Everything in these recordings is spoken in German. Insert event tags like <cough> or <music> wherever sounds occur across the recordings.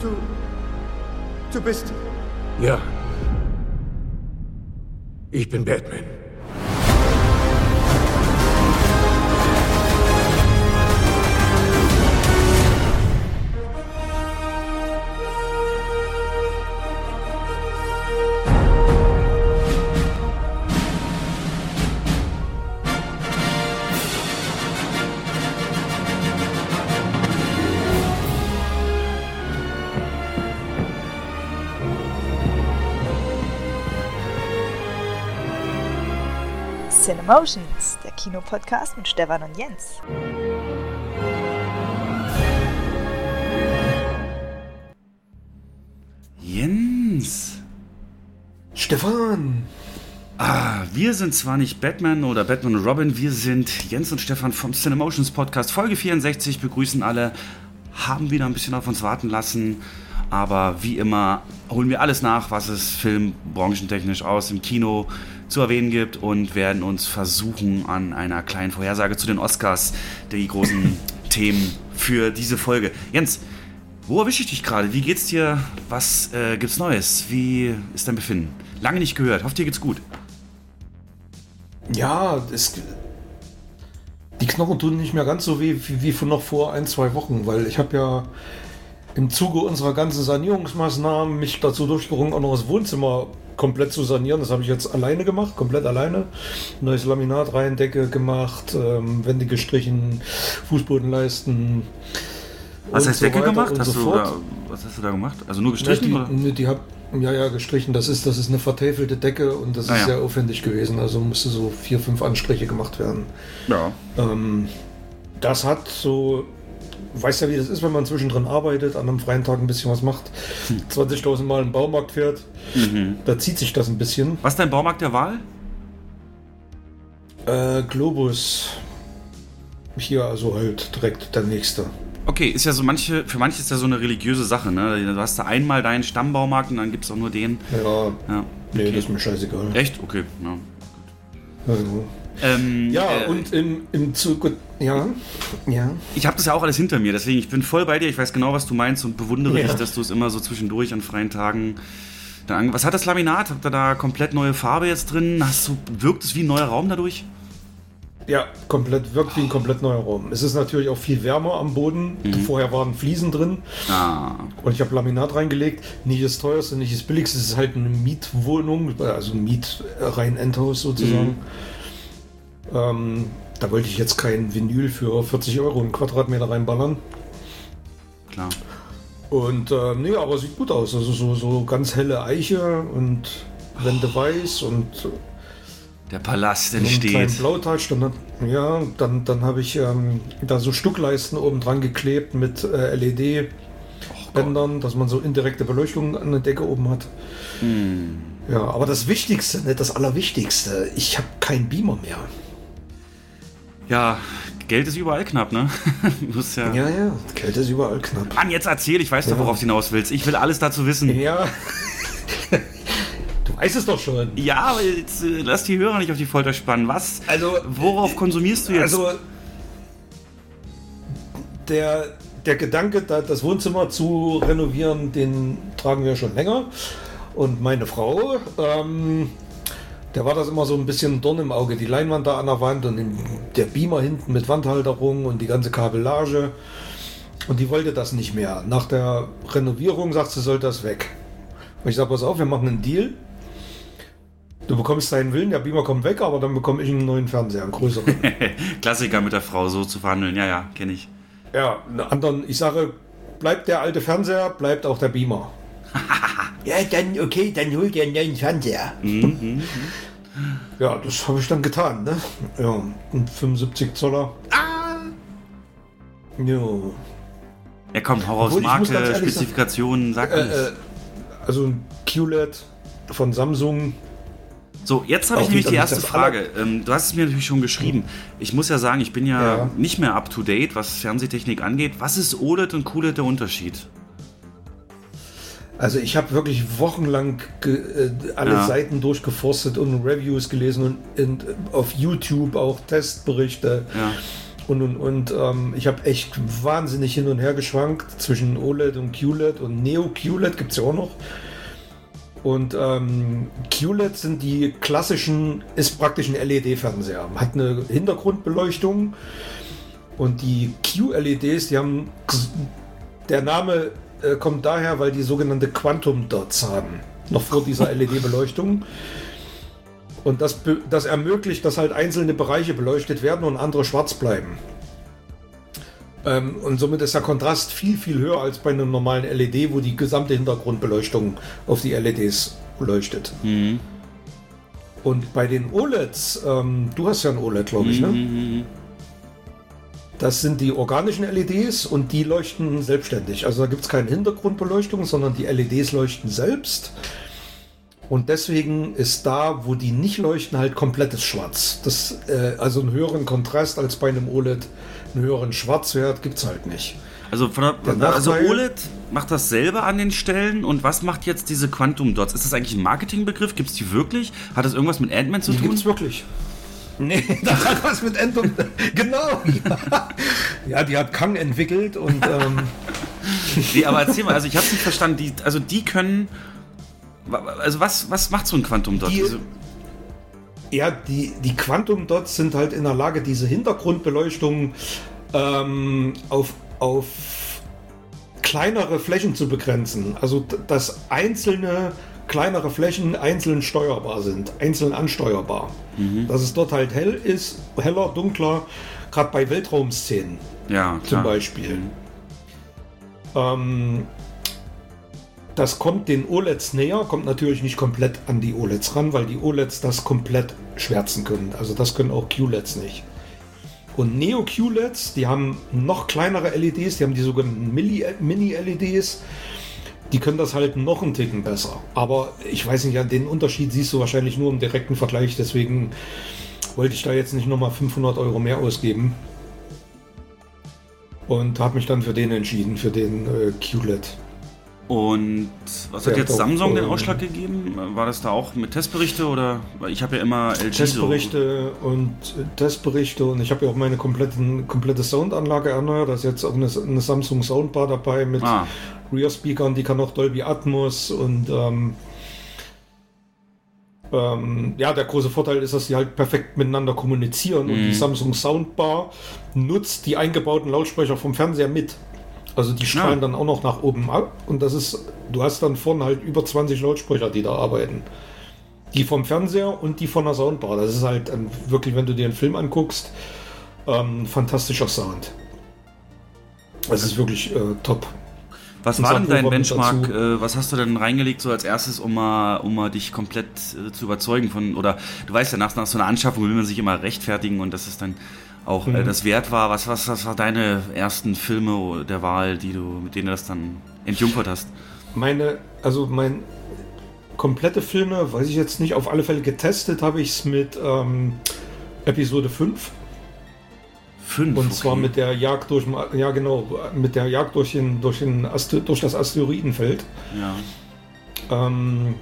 Du. Du bist. Ja. Ich bin Batman. Cinemotions, der Kinopodcast mit Stefan und Jens. Jens. Stefan. Ah, wir sind zwar nicht Batman oder Batman und Robin, wir sind Jens und Stefan vom Cinemotions Podcast. Folge 64 begrüßen alle, haben wieder ein bisschen auf uns warten lassen. Aber wie immer holen wir alles nach, was es filmbranchentechnisch aus dem Kino zu erwähnen gibt und werden uns versuchen an einer kleinen Vorhersage zu den Oscars, die großen <laughs> Themen für diese Folge. Jens, wo erwische ich dich gerade? Wie geht's dir? Was äh, gibt's Neues? Wie ist dein Befinden? Lange nicht gehört. Hofft dir geht's gut. Ja, es, die Knochen tun nicht mehr ganz so weh wie, wie von noch vor ein, zwei Wochen, weil ich habe ja im Zuge unserer ganzen Sanierungsmaßnahmen mich dazu durchgerungen, auch noch das Wohnzimmer komplett zu sanieren. Das habe ich jetzt alleine gemacht, komplett alleine. Neues Laminat rein, Decke gemacht, ähm, Wände gestrichen, Fußbodenleisten. Was heißt so Decke gemacht? Hast so du da, was hast du da gemacht? Also nur gestrichen? Ja, oder? die, nee, die hab, ja, ja, gestrichen. Das ist, das ist eine vertäfelte Decke und das Ah, ist ja. sehr aufwendig gewesen. Also musste so vier, fünf Anstriche gemacht werden. Ja. Ähm, das hat so, weißt ja, wie das ist, wenn man zwischendrin arbeitet, an einem freien Tag ein bisschen was macht, Hm. 20.000 Mal im Baumarkt fährt, Mhm. da zieht sich das ein bisschen. Was ist dein Baumarkt der Wahl? Äh, Globus, hier also halt direkt der nächste. Okay, ist ja so manche, für manche ist ja so eine religiöse Sache, ne? Du hast da einmal deinen Stammbaumarkt und dann gibt es auch nur den. Ja, Ja. nee, okay. das ist mir scheißegal. Echt? Okay. Ja, Also. Ähm, Ja, äh, und im, im Zuge, ja, ja. ich habe das ja auch alles hinter mir, deswegen ich bin voll bei dir. Ich weiß genau, was du meinst und bewundere Ja. dich, dass du es immer so zwischendurch an freien Tagen. Dann, was hat das Laminat? Habt ihr da komplett neue Farbe jetzt drin? Hast du, wirkt es wie ein neuer Raum dadurch? Ja, komplett, wirkt wie ein komplett neuer Raum. Es ist natürlich auch viel wärmer am Boden. Vorher waren Fliesen drin Ah, und ich habe Laminat reingelegt. Nicht das teuerste, nicht das billigste. Es ist halt eine Mietwohnung, also ein Miet rein Endhaus sozusagen. Ähm, da wollte ich jetzt kein Vinyl für 40 Euro einen Quadratmeter reinballern. klar. Und äh, nee, aber sieht gut aus. Also so, so ganz helle Eiche und Wände weiß und Der Palast entsteht. Blautouch. Dann, ja, dann, dann habe ich ähm, da so Stuckleisten oben dran geklebt mit äh, LED-Bändern, dass man so indirekte Beleuchtung an der Decke oben hat. Hm. Ja, aber das Wichtigste, nicht das Allerwichtigste, ich habe keinen Beamer mehr. Ja, Geld ist überall knapp, ne? <laughs> Du musst ja. Ja, ja, Kälte ist überall knapp. Mann, jetzt erzähl, ich weiß doch, worauf du hinaus willst. Ich will alles dazu wissen. Ja. <laughs> du weißt es doch schon. Ja, aber jetzt äh, lass die Hörer nicht auf die Folter spannen. Was? Also, Worauf konsumierst du jetzt? Also der, der Gedanke, da das Wohnzimmer zu renovieren, den tragen wir schon länger. Und meine Frau, ähm, der war das immer so ein bisschen Dorn im Auge. Die Leinwand da an der Wand und der Beamer hinten mit Wandhalterung und die ganze Kabellage. Und die wollte das nicht mehr. Nach der Renovierung sagt sie, soll das weg. Und ich sage, pass auf, wir machen einen Deal. Du bekommst deinen Willen, der Beamer kommt weg, aber dann bekomme ich einen neuen Fernseher, einen größeren. <laughs> Klassiker mit der Frau so zu verhandeln. Ja, ja, kenne ich. Ja, einen anderen, ich sage, bleibt der alte Fernseher, bleibt auch der Beamer. <laughs> ja, dann, okay, dann holt ihr einen neuen Fernseher. Ja, das habe ich dann getan, ne? Ja, ein 75 Zoller. Ah! Ja. Ja, komm, hau raus. Obwohl, ich muss ganz Marke, Spezifikationen, sag. Äh, äh, also ein QLED von Samsung. So, jetzt habe ich nämlich die erste Frage. Ähm, du hast es mir natürlich schon geschrieben. Ich muss ja sagen, ich bin ja, Ja. nicht mehr up to date, was Fernsehtechnik angeht. Was ist OLED und QLED der Unterschied? Also ich habe wirklich wochenlang äh, alle Ja. Seiten durchgeforstet und Reviews gelesen und in, auf YouTube auch Testberichte. Ja. und und und. Ähm, ich habe echt wahnsinnig hin und her geschwankt zwischen OLED und QLED und Neo QLED gibt es ja auch noch. Und ähm, QLED sind die klassischen, ist praktisch ein LED-Fernseher. Hat eine Hintergrundbeleuchtung und die QLEDs, die haben, der Name äh, kommt daher, weil die sogenannte Quantum Dots haben, noch vor dieser <laughs> LED-Beleuchtung. Und das, das ermöglicht, dass halt einzelne Bereiche beleuchtet werden und andere schwarz bleiben. Ähm, und somit ist der Kontrast viel, viel höher als bei einem normalen LED, wo die gesamte Hintergrundbeleuchtung auf die LEDs leuchtet. Mhm. Und bei den OLEDs, ähm, du hast ja ein OLED, glaube ich, ne? Mhm. Das sind die organischen LEDs und die leuchten selbstständig. Also da gibt es keine Hintergrundbeleuchtung, sondern die LEDs leuchten selbst. Und deswegen ist da, wo die nicht leuchten, halt komplettes Schwarz. Das, äh, also einen höheren Kontrast als bei einem OLED, einen höheren Schwarzwert gibt es halt nicht. Also, der, der also OLED macht das selber an den Stellen und was macht jetzt diese Quantum Dots? Ist das eigentlich ein Marketingbegriff? Gibt es die wirklich? Hat das irgendwas mit Ant-Man zu die tun? Gibt es wirklich. Nee, <laughs> das hat was mit Ant-Man. <laughs> genau. Ja. <laughs> ja. die hat Kang entwickelt und. Ähm. nee, aber erzähl mal, also ich habe nicht verstanden. Die, also die können also was, was macht so ein Quantum Dot? Die, also ja, die, die Quantum Dots sind halt in der Lage, diese Hintergrundbeleuchtung ähm, auf, auf kleinere Flächen zu begrenzen. Also dass einzelne kleinere Flächen einzeln steuerbar sind, einzeln ansteuerbar. Mhm. Dass es dort halt hell ist, heller, dunkler, gerade bei Weltraumszenen ja, zum Beispiel. Mhm. Ähm, das kommt den OLEDs näher, kommt natürlich nicht komplett an die OLEDs ran, weil die OLEDs das komplett schwärzen können. Also das können auch QLEDs nicht. Und Neo QLEDs, die haben noch kleinere LEDs, die haben die sogenannten Mini-LEDs. Die können das halt noch einen Ticken besser. Aber ich weiß nicht, den Unterschied siehst du wahrscheinlich nur im direkten Vergleich. Deswegen wollte ich da jetzt nicht nochmal 500 Euro mehr ausgeben. Und habe mich dann für den entschieden, für den äh, QLED. Und was hat jetzt Samsung den Ausschlag gegeben? War das da auch mit Testberichte oder? Ich habe ja immer LG Testberichte so. und Testberichte und ich habe ja auch meine kompletten, komplette Soundanlage erneuert. Da ist jetzt auch eine, eine Samsung Soundbar dabei mit ah. Rear-Speakern, die kann auch Dolby Atmos und ähm, ähm, ja, der große Vorteil ist, dass sie halt perfekt miteinander kommunizieren mhm. und die mhm. Samsung Soundbar nutzt die eingebauten Lautsprecher vom Fernseher mit. Also die strahlen ja. dann auch noch nach oben ab und das ist, du hast dann vorne halt über 20 Lautsprecher, die da arbeiten. Die vom Fernseher und die von der Soundbar. Das ist halt ein, wirklich, wenn du dir einen Film anguckst, ähm, fantastischer Sound. Das ist wirklich äh, top. Was war denn dein Benchmark? Äh, was hast du denn reingelegt so als erstes, um mal, um mal dich komplett äh, zu überzeugen von, oder du weißt ja, nach, nach so einer Anschaffung will man sich immer rechtfertigen und das ist dann auch äh, mhm. äh, das wert war. Was, was, was war deine ersten Filme der Wahl, die du, mit denen du das dann entjunkert hast? Meine, also mein komplette Filme, weiß ich jetzt nicht, auf alle Fälle getestet habe ich es mit ähm, Episode 5. 5, Und okay. zwar mit der Jagd durch, ja genau, mit der Jagd durch, den, durch, den durch das Asteroidenfeld. Ja. Ähm,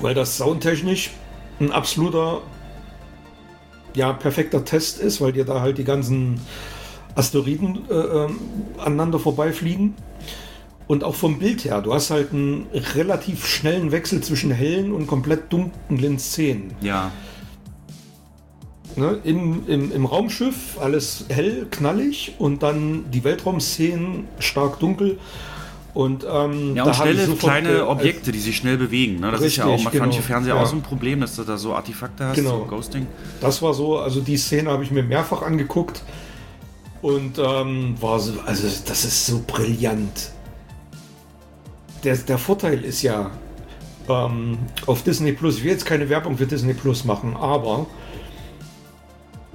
weil das soundtechnisch ein absoluter ja, perfekter Test ist, weil dir da halt die ganzen Asteroiden äh, ähm, aneinander vorbeifliegen. Und auch vom Bild her, du hast halt einen relativ schnellen Wechsel zwischen hellen und komplett dunklen Szenen. Ja. Ne, im, im, Im Raumschiff alles hell, knallig und dann die Weltraumszenen stark dunkel und, ähm, ja, und schnelle kleine Objekte, die sich schnell bewegen. Ne? Das richtig, ist ja auch genau. manchen Fernseher ja. auch so ein Problem, dass du da so Artefakte hast, genau. so Ghosting. Das war so, also die Szene habe ich mir mehrfach angeguckt und ähm, war so, also das ist so brillant. Der, der Vorteil ist ja, ähm, auf Disney Plus, ich will jetzt keine Werbung für Disney Plus machen, aber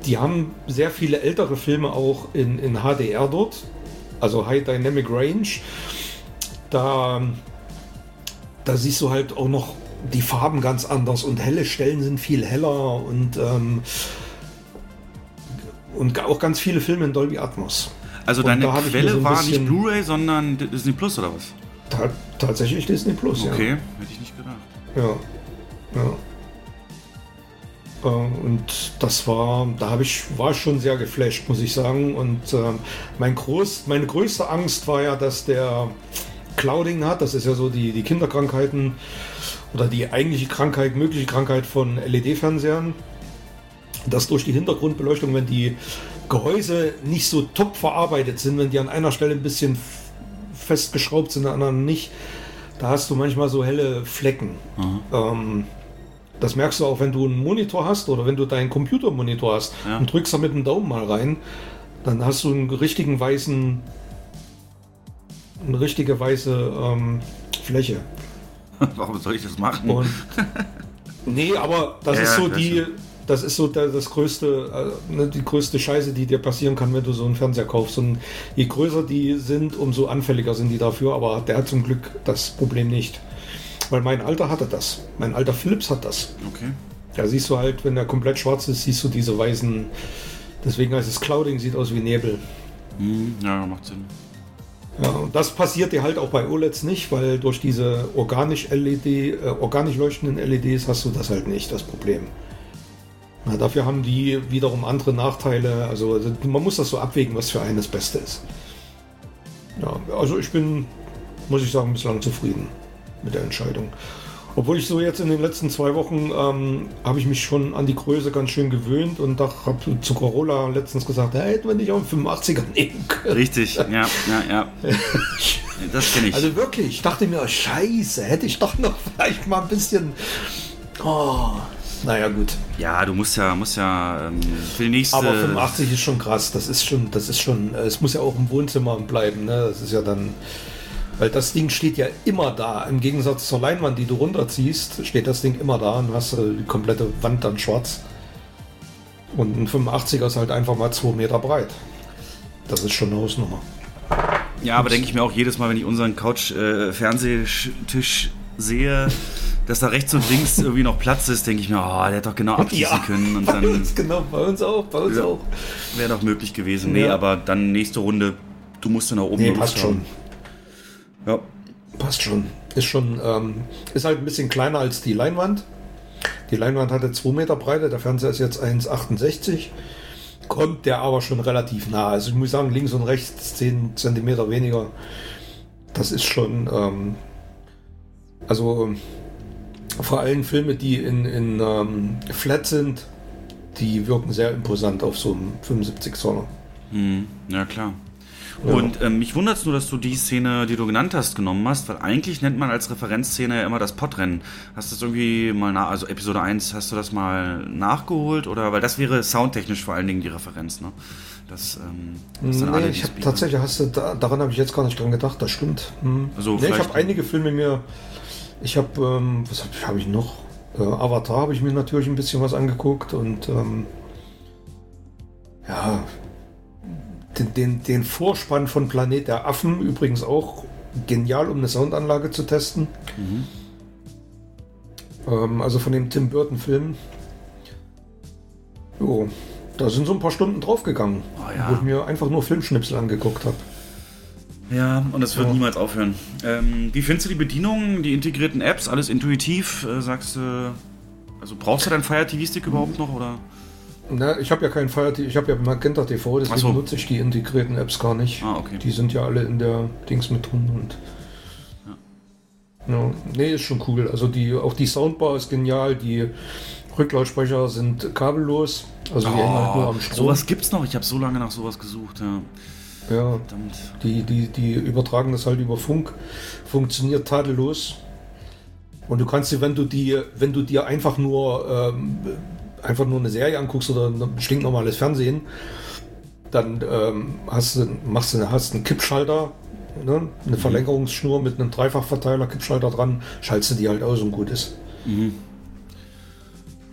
die haben sehr viele ältere Filme auch in, in HDR dort, also High Dynamic Range da, da siehst du halt auch noch die Farben ganz anders und helle Stellen sind viel heller und, ähm, und auch ganz viele Filme in Dolby Atmos. Also und deine Quelle so war nicht Blu-ray, sondern Disney Plus oder was? Ta tatsächlich Disney Plus, okay. ja. Okay, hätte ich nicht gedacht. Ja, ja. Äh, und das war, da habe ich, war ich schon sehr geflasht, muss ich sagen. Und äh, mein groß, meine größte Angst war ja, dass der Clouding hat. Das ist ja so die, die Kinderkrankheiten oder die eigentliche Krankheit, mögliche Krankheit von LED-Fernsehern. Dass durch die Hintergrundbeleuchtung, wenn die Gehäuse nicht so top verarbeitet sind, wenn die an einer Stelle ein bisschen festgeschraubt sind, an der anderen nicht, da hast du manchmal so helle Flecken. Ähm, das merkst du auch, wenn du einen Monitor hast oder wenn du deinen Computermonitor hast Ja. und drückst da mit dem Daumen mal rein, dann hast du einen richtigen weißen, eine richtige weiße ähm, Fläche. <laughs> Warum soll ich das machen? Und nee, aber das Ja, ist so die, schon. das ist so das größte, äh, ne, die größte Scheiße, die dir passieren kann, wenn du so einen Fernseher kaufst. Und je größer die sind, umso anfälliger sind die dafür. Aber der hat zum Glück das Problem nicht, weil mein Alter hatte das. Mein alter Philips hat das. okay. Da siehst du halt, wenn er komplett schwarz ist, siehst du diese weißen. Deswegen heißt es Clouding, sieht aus wie Nebel. Hm, ja, macht Sinn. Ja, und das passiert dir halt auch bei OLEDs nicht, weil durch diese organisch LED, äh, organisch leuchtenden LEDs hast du das halt nicht, das Problem. Na, dafür haben die wiederum andere Nachteile. Also man muss das so abwägen, was für einen das Beste ist. Ja, also ich bin, muss ich sagen, bislang zufrieden mit der Entscheidung. Obwohl ich so jetzt in den letzten zwei Wochen ähm, habe ich mich schon an die Größe ganz schön gewöhnt und habe zu Corolla letztens gesagt, hey, hätten wir nicht auch einen 85er nehmen können. Richtig, ja, ja, ja. <laughs> Das kenne ich. Also wirklich, ich dachte mir, scheiße, hätte ich doch noch vielleicht mal ein bisschen. Oh, naja, gut. ja, du musst ja, musst ja ähm, für die nächste. Aber 85 ist schon krass. Das ist schon, das ist schon, es muss ja auch im Wohnzimmer bleiben. Ne? Das ist ja dann. Weil das Ding steht ja immer da. Im Gegensatz zur Leinwand, die du runterziehst, steht das Ding immer da und hast äh, die komplette Wand dann schwarz. Und ein 85er ist halt einfach mal 2 Meter breit. Das ist schon eine Hausnummer. Ja, aber denke ich mir auch jedes Mal, wenn ich unseren Couch-Fernsehtisch sehe, dass da rechts und links irgendwie noch Platz ist, denke ich mir, oh, der hätte doch genau <laughs> abschließen können und bei dann uns, genau, bei uns auch, bei uns Ja. auch. wäre doch möglich gewesen. Nee, Ja. aber dann nächste Runde, du musst dann nach oben Nee, passt schon. Ja. Passt schon. Ist schon, ähm, ist halt ein bisschen kleiner als die Leinwand. Die Leinwand hatte 2 Meter Breite, der Fernseher ist jetzt 1,68. Kommt der aber schon relativ nah. Also ich muss sagen, links und rechts 10 Zentimeter weniger. Das ist schon, ähm, also vor allem Filme, die in, in ähm, Flat sind, die wirken sehr imposant auf so einem 75 Zoller. Hm, ja, klar. Ja. Und ähm, mich wundert es nur, dass du die Szene, die du genannt hast, genommen hast, weil eigentlich nennt man als Referenzszene ja immer das Podrennen. Hast du das irgendwie mal nach, also Episode 1, hast du das mal nachgeholt? Oder, weil das wäre soundtechnisch vor allen Dingen die Referenz, ne? Das, ähm, das sind alle, Nee, die ich habe tatsächlich, hast du, da, daran habe ich jetzt gar nicht dran gedacht, das stimmt. Hm. Also nee, ich habe einige Filme mir, ich habe, ähm, was habe ich, hab ich noch? Äh, Avatar habe ich mir natürlich ein bisschen was angeguckt und ähm, ja, den, den, den Vorspann von Planet der Affen übrigens auch genial, um eine Soundanlage zu testen. Ähm, also von dem Tim Burton Film. Jo, da sind so ein paar Stunden draufgegangen, Oh ja. wo ich mir einfach nur Filmschnipsel angeguckt habe. Ja, und das wird Ja. niemals aufhören. Ähm, wie findest du die Bedienung, die integrierten Apps, alles intuitiv? Äh, sagst du, also brauchst du deinen Fire TV Stick überhaupt noch oder? Na, ich habe ja keinen Fire TV, ich habe ja Magenta TV, deswegen so. nutze ich die integrierten Apps gar nicht. Ah, okay. Die sind ja alle in der Dings mit drin und. Ja. nee, ist schon cool. Also die, auch die Soundbar ist genial, die Rücklautsprecher sind kabellos, also die hängen halt nur am Strom. Oh, sowas gibt's noch. Ich habe so lange nach sowas gesucht. Ja. Ja, Verdammt. die, die, die übertragen das halt über Funk, funktioniert tadellos. Und du kannst dir, wenn du die, wenn du dir einfach nur ähm, einfach nur eine Serie anguckst oder ein stinknormales Fernsehen, dann ähm, hast du, machst du, hast einen Kippschalter, ne? Mhm. eine Verlängerungsschnur mit einem Dreifachverteiler, Kippschalter dran, schaltest du die halt aus und gut ist.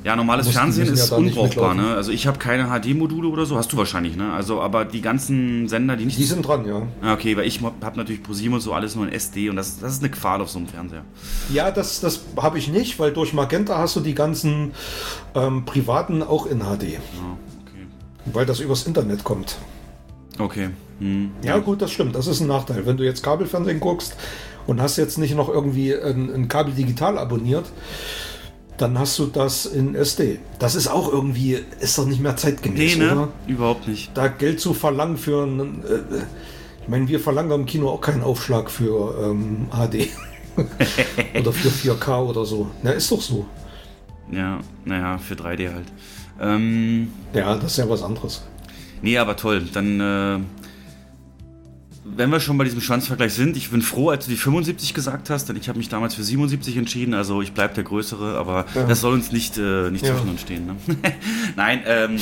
Ja, normales Fernsehen ja ist nicht unbrauchbar. Ne? Also ich habe keine HD-Module oder so. Hast du wahrscheinlich, ne? Also, aber die ganzen Sender, die nicht. Die sind dran, ja. Ah, okay, weil ich habe natürlich ProSieben und so alles nur in SD und das, das ist eine Qual auf so einem Fernseher. Ja, das, das habe ich nicht, weil durch Magenta hast du die ganzen ähm, privaten auch in HD, Ja, okay. weil das übers Internet kommt. Okay. Hm. Ja, gut, das stimmt. Das ist ein Nachteil. Wenn du jetzt Kabelfernsehen guckst und hast jetzt nicht noch irgendwie ein, ein Kabel digital abonniert, dann hast du das in SD. Das ist auch irgendwie, ist doch nicht mehr zeitgemäß, Nee, ne? oder? Überhaupt nicht. Da Geld zu verlangen für einen, äh, ich meine, wir verlangen im Kino auch keinen Aufschlag für ähm, HD. <laughs> oder für 4K oder so. Na, ist doch so. Ja, naja, für 3D halt. Ähm, Ja, das ist ja was anderes. nee, aber toll. Dann, äh, wenn wir schon bei diesem Schwanzvergleich sind, ich bin froh, als du die 75 gesagt hast, denn ich habe mich damals für 77 entschieden, also ich bleibe der Größere, aber Ja. das soll uns nicht, äh, nicht Ja. zwischen uns stehen. Ne? <laughs> Nein, ähm,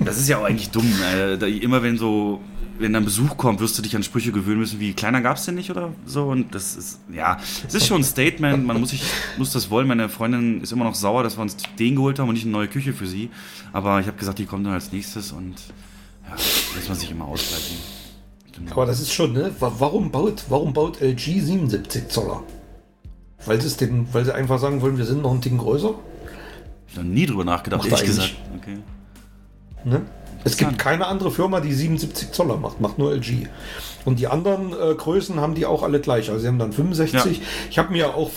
das ist ja auch eigentlich dumm. Äh, da, immer wenn so, wenn dann Besuch kommt, wirst du dich an Sprüche gewöhnen müssen, wie kleiner gab's denn nicht oder so. Und das ist, ja, es ist schon ein Statement, man muss, sich, muss das wollen. Meine Freundin ist immer noch sauer, dass wir uns den geholt haben und nicht eine neue Küche für sie. Aber ich habe gesagt, die kommt dann als nächstes und ja, muss man sich immer ausgleichen. Genau. Aber das ist schon, ne? Wa- Warum baut, warum baut LG 77 Zoller? Weil sie, es den, weil sie einfach sagen wollen, wir sind noch ein Ticken größer? Ich habe nie drüber nachgedacht, ehrlich gesagt. Okay. Ne? Es gibt keine andere Firma, die 77 Zoller macht, macht nur LG. Und die anderen äh, Größen haben die auch alle gleich. Also sie haben dann 65. Ja. Ich habe mir auch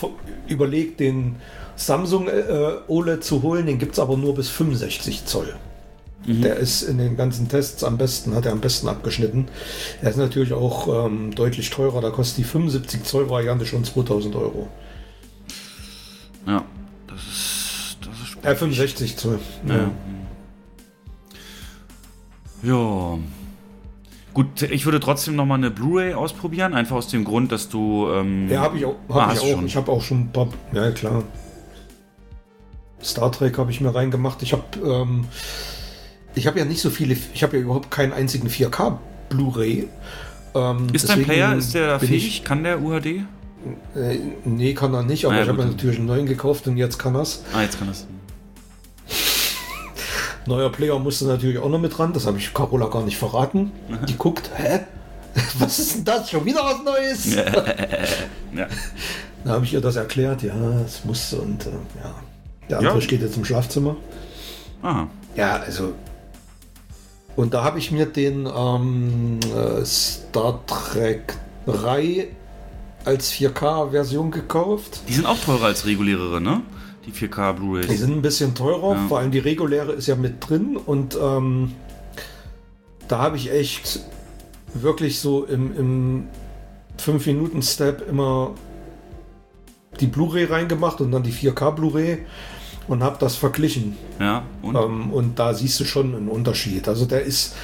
überlegt, den Samsung äh, OLED zu holen. Den gibt es aber nur bis 65 Zoll. Mhm. Der ist in den ganzen Tests am besten, hat er am besten abgeschnitten. Er ist natürlich auch ähm, deutlich teurer. Da kostet die 75 Zoll Variante schon 2000 Euro. Ja, das ist, das ist Äh, 65 Zoll. Ja. Ja. Gut, ich würde trotzdem noch mal eine Blu-ray ausprobieren, einfach aus dem Grund, dass du. Ähm, Ja, habe ich auch. Ah, Hab hast ich auch. schon. Ich habe auch schon ein paar. Ja, klar. Star Trek habe ich mir reingemacht. Ich habe ähm, ich habe ja nicht so viele. Ich habe ja überhaupt keinen einzigen 4K Blu-ray. Ähm, ist dein Player, ist der fähig? Kann der UHD? Ich, äh, nee, kann er nicht. Aber Ah, ja, ich habe natürlich einen neuen gekauft und jetzt kann er's. Ah, jetzt kann das. <laughs> Neuer Player musste natürlich auch noch mit ran. Das habe ich Carola gar nicht verraten. Die guckt, hä? <laughs> Was ist denn das? Schon wieder was Neues? Ja. <laughs> Da habe ich ihr das erklärt. Ja, es musste und äh, ja. Der andere Ja. steht jetzt im Schlafzimmer. Aha. Ja, also. Und da habe ich mir den ähm, äh, Star Trek 3 als 4K-Version gekauft. Die sind auch teurer als regulärere, ne? Die 4K Die Blu-rays. sind ein bisschen teurer, Ja. vor allem die reguläre ist ja mit drin und ähm, da habe ich echt wirklich so im, im 5-Minuten-Step immer die Blu-ray reingemacht und dann die 4K Blu-ray und habe das verglichen. Ja, und? Ähm, und da siehst du schon einen Unterschied. Also der ist,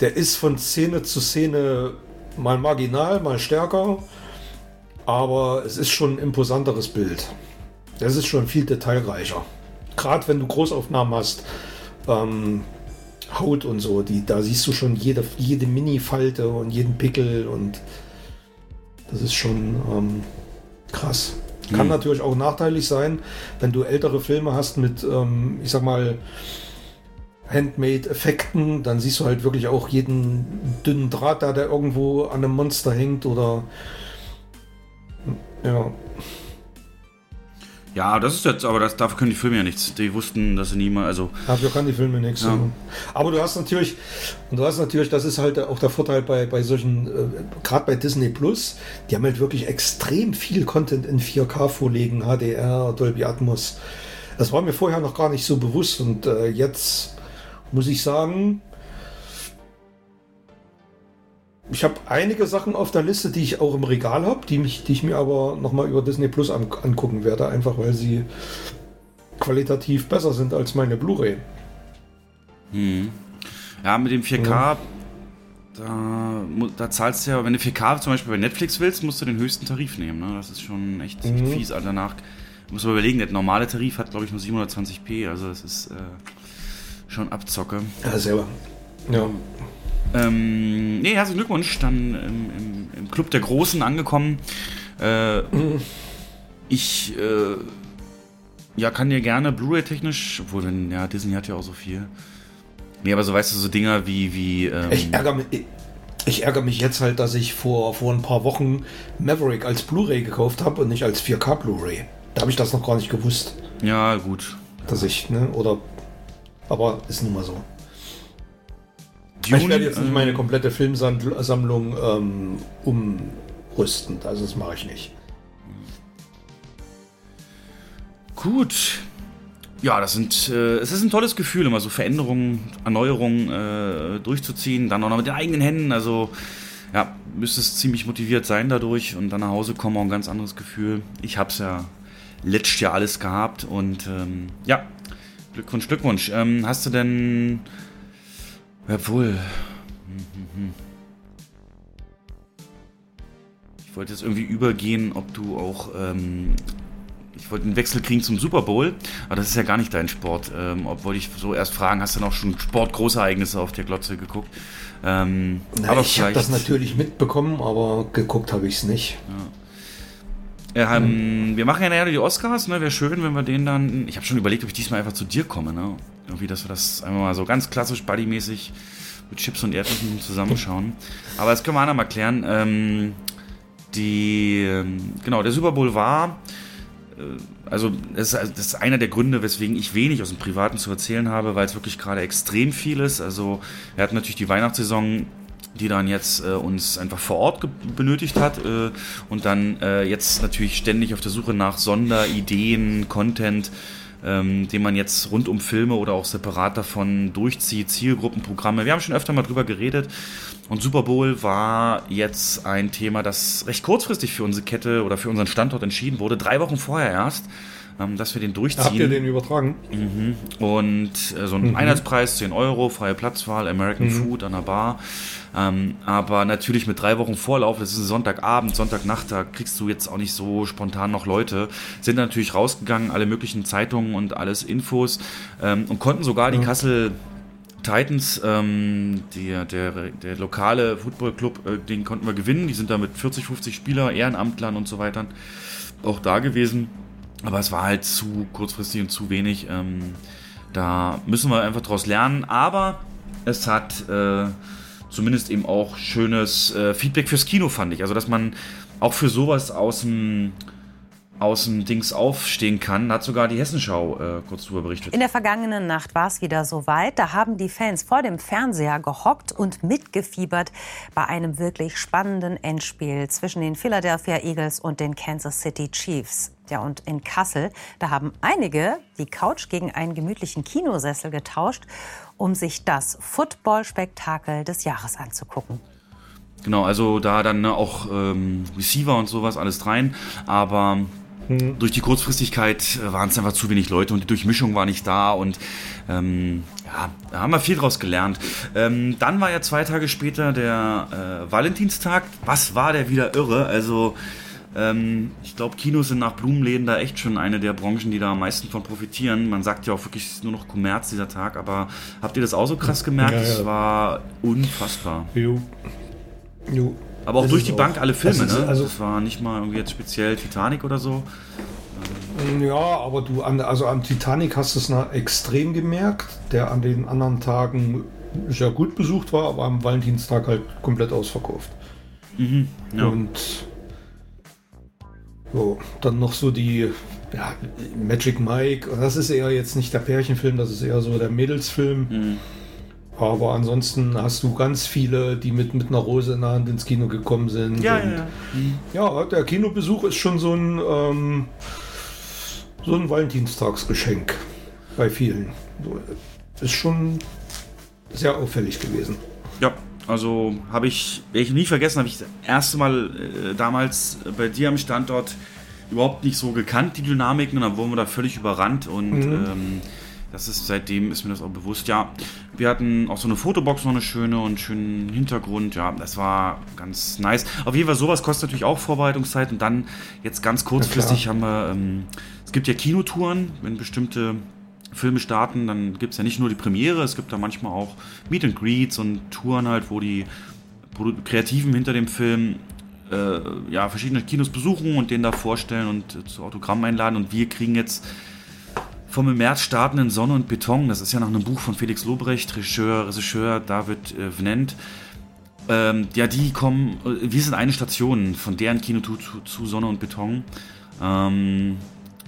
der ist von Szene zu Szene mal marginal, mal stärker, aber es ist schon ein imposanteres Bild. Es ist schon viel detailreicher. Gerade wenn du Großaufnahmen hast, ähm, Haut und so, die, da siehst du schon jede, jede Mini-Falte und jeden Pickel und das ist schon ähm, krass. Kann Hm. natürlich auch nachteilig sein, wenn du ältere Filme hast mit, ähm, ich sag mal, Handmade-Effekten, dann siehst du halt wirklich auch jeden dünnen Draht da, der irgendwo an einem Monster hängt oder ja, Ja, das ist jetzt, aber das, dafür können die Filme ja nichts. Die wussten, dass sie niemals, also. dafür kann die Filme nichts. Ja. Aber du hast natürlich, und du hast natürlich, das ist halt auch der Vorteil bei, bei solchen, äh, gerade bei Disney Plus, die haben halt wirklich extrem viel Content in 4K vorlegen, HDR, Dolby Atmos. Das war mir vorher noch gar nicht so bewusst und äh, jetzt muss ich sagen, ich habe einige Sachen auf der Liste, die ich auch im Regal habe, die, mich, die ich mir aber nochmal über Disney Plus an, angucken werde, einfach weil sie qualitativ besser sind als meine Blu-ray. Hm. Ja, mit dem 4K, da, mu- da zahlst du ja, wenn du 4K zum Beispiel bei Netflix willst, musst du den höchsten Tarif nehmen. Ne? Das ist schon echt Mhm. fies. Also danach muss man überlegen, der normale Tarif hat, glaube ich, nur 720p. Also das ist äh, schon Abzocke. Ja, selber. Ja. Ähm, nee, herzlichen Glückwunsch, dann im, im, im Club der Großen angekommen. Äh, ich äh, ja, kann dir gerne Blu-ray-technisch, obwohl dann, ja, Disney hat ja auch so viel. Nee, aber so weißt du, so Dinger wie, wie ähm, Ich ärgere mich. Ich ärgere mich jetzt halt, dass ich vor, vor ein paar Wochen Maverick als Blu-ray gekauft habe und nicht als 4K Blu-ray. Da habe ich das noch gar nicht gewusst, ja, gut. dass ich, ne, oder. Aber ist nun mal so. Dune, ich werde jetzt nicht äh, meine komplette Filmsammlung ähm, umrüsten. Also das mache ich nicht. Gut. ja, das sind, äh, es ist ein tolles Gefühl, immer so Veränderungen, Erneuerungen äh, durchzuziehen, dann auch noch mit den eigenen Händen. Also ja, müsste es ziemlich motiviert sein dadurch und dann nach Hause kommen auch ein ganz anderes Gefühl. Ich habe es ja letztes Jahr alles gehabt und ähm, ja, Glückwunsch, Glückwunsch. Ähm, hast du denn, obwohl, ich wollte jetzt irgendwie übergehen, ob du auch ähm, ich wollte einen Wechsel kriegen zum Super Bowl, aber das ist ja gar nicht dein Sport. Ähm, obwohl ich so erst fragen, hast du noch schon Sportgroßereignisse auf der Glotze geguckt? Ähm, Na, aber ich habe das natürlich mitbekommen, aber geguckt habe ich es nicht. Ja. Ähm. Wir machen ja nachher die Oscars, ne? Wäre schön, wenn wir den dann. Ich habe schon überlegt, ob ich diesmal einfach zu dir komme, ne? Irgendwie, dass wir das einfach mal so ganz klassisch buddymäßig mit Chips und Erdnüssen zusammenschauen. <laughs> Aber das können wir auch noch mal klären. Ähm, die, ähm, genau, der Super Bowl war äh, also das ist, einer der Gründe, weswegen ich wenig aus dem Privaten zu erzählen habe, weil es wirklich gerade extrem viel ist. Also wir hatten natürlich die Weihnachtssaison, die dann jetzt äh, uns einfach vor Ort benötigt hat äh, und dann äh, jetzt natürlich ständig auf der Suche nach Sonderideen, Content, ähm, den man jetzt rund um Filme oder auch separat davon durchzieht, Zielgruppenprogramme. Wir haben schon öfter mal drüber geredet. Und Super Bowl war jetzt ein Thema, das recht kurzfristig für unsere Kette oder für unseren Standort entschieden wurde, drei Wochen vorher erst, dass wir den durchziehen. Habt ihr den übertragen? Mhm. Und äh, so ein mhm. Einheitspreis, 10 Euro, freie Platzwahl, American mhm. Food an der Bar. Ähm, aber natürlich mit drei Wochen Vorlauf, das ist ein Sonntagabend, Sonntagnacht, da kriegst du jetzt auch nicht so spontan noch Leute. Sind natürlich rausgegangen, alle möglichen Zeitungen und alles Infos ähm, und konnten sogar die Kassel Titans, ähm, der, der, der lokale Footballclub, äh, den konnten wir gewinnen. Die sind da mit 40, 50 Spieler, Ehrenamtlern und so weiter auch da gewesen. Aber es war halt zu kurzfristig und zu wenig. Ähm, da müssen wir einfach draus lernen. Aber es hat äh, zumindest eben auch schönes äh, Feedback fürs Kino, fand ich. Also, dass man auch für sowas aus dem aus dem Dings aufstehen kann, hat sogar die Hessenschau äh, kurz darüber berichtet. In der vergangenen Nacht war es wieder soweit. Da haben die Fans vor dem Fernseher gehockt und mitgefiebert bei einem wirklich spannenden Endspiel zwischen den Philadelphia Eagles und den Kansas City Chiefs. Ja, und in Kassel, da haben einige die Couch gegen einen gemütlichen Kinosessel getauscht, um sich das Football-Spektakel des Jahres anzugucken. Genau, also da dann ne, auch ähm, Receiver und sowas alles rein, aber Mhm. Durch die Kurzfristigkeit äh, waren es einfach zu wenig Leute und die Durchmischung war nicht da und ähm, ja, da haben wir viel draus gelernt. Ähm, dann war ja zwei Tage später der äh, Valentinstag. Was war der wieder irre? Also ähm, ich glaube, Kinos sind nach Blumenläden da echt schon eine der Branchen, die da am meisten von profitieren. Man sagt ja auch wirklich, es ist nur noch Kommerz dieser Tag, aber habt ihr das auch so krass gemerkt? Es ja, ja. war unfassbar. Jo. Jo. Aber auch das durch die Bank alle Filme, also, ne? Also, das war nicht mal irgendwie jetzt speziell Titanic oder so. Ja, aber du, also am Titanic hast du es extrem gemerkt, der an den anderen Tagen sehr gut besucht war, aber am Valentinstag halt komplett ausverkauft. Mhm, ja. Und so, dann noch so die ja, Magic Mike, das ist eher jetzt nicht der Pärchenfilm, das ist eher so der Mädelsfilm. Mhm. Aber ansonsten hast du ganz viele, die mit, mit einer Rose in der Hand ins Kino gekommen sind. Ja, ja, ja. ja, der Kinobesuch ist schon so ein, ähm, so ein Valentinstagsgeschenk bei vielen. Ist schon sehr auffällig gewesen. Ja, also habe ich, ich nie vergessen, habe ich das erste Mal äh, damals bei dir am Standort überhaupt nicht so gekannt, die Dynamiken. Und dann wurden wir da völlig überrannt und mhm. ähm, das ist seitdem ist mir das auch bewusst. Ja, wir hatten auch so eine Fotobox noch eine schöne und schönen Hintergrund. Ja, das war ganz nice. Auf jeden Fall sowas kostet natürlich auch Vorbereitungszeit und dann jetzt ganz kurzfristig haben wir. Ähm, es gibt ja Kinotouren, wenn bestimmte Filme starten, dann gibt es ja nicht nur die Premiere, es gibt da manchmal auch Meet and Greets und Touren halt, wo die Kreativen hinter dem Film äh, ja, verschiedene Kinos besuchen und den da vorstellen und äh, zu Autogramm einladen. Und wir kriegen jetzt vom im März startenden Sonne und Beton, das ist ja nach einem Buch von Felix Lobrecht, Regisseur, Regisseur David äh, Vnent. Ähm, ja, die kommen, äh, wir sind eine Station von deren Kino zu, zu Sonne und Beton. Ähm,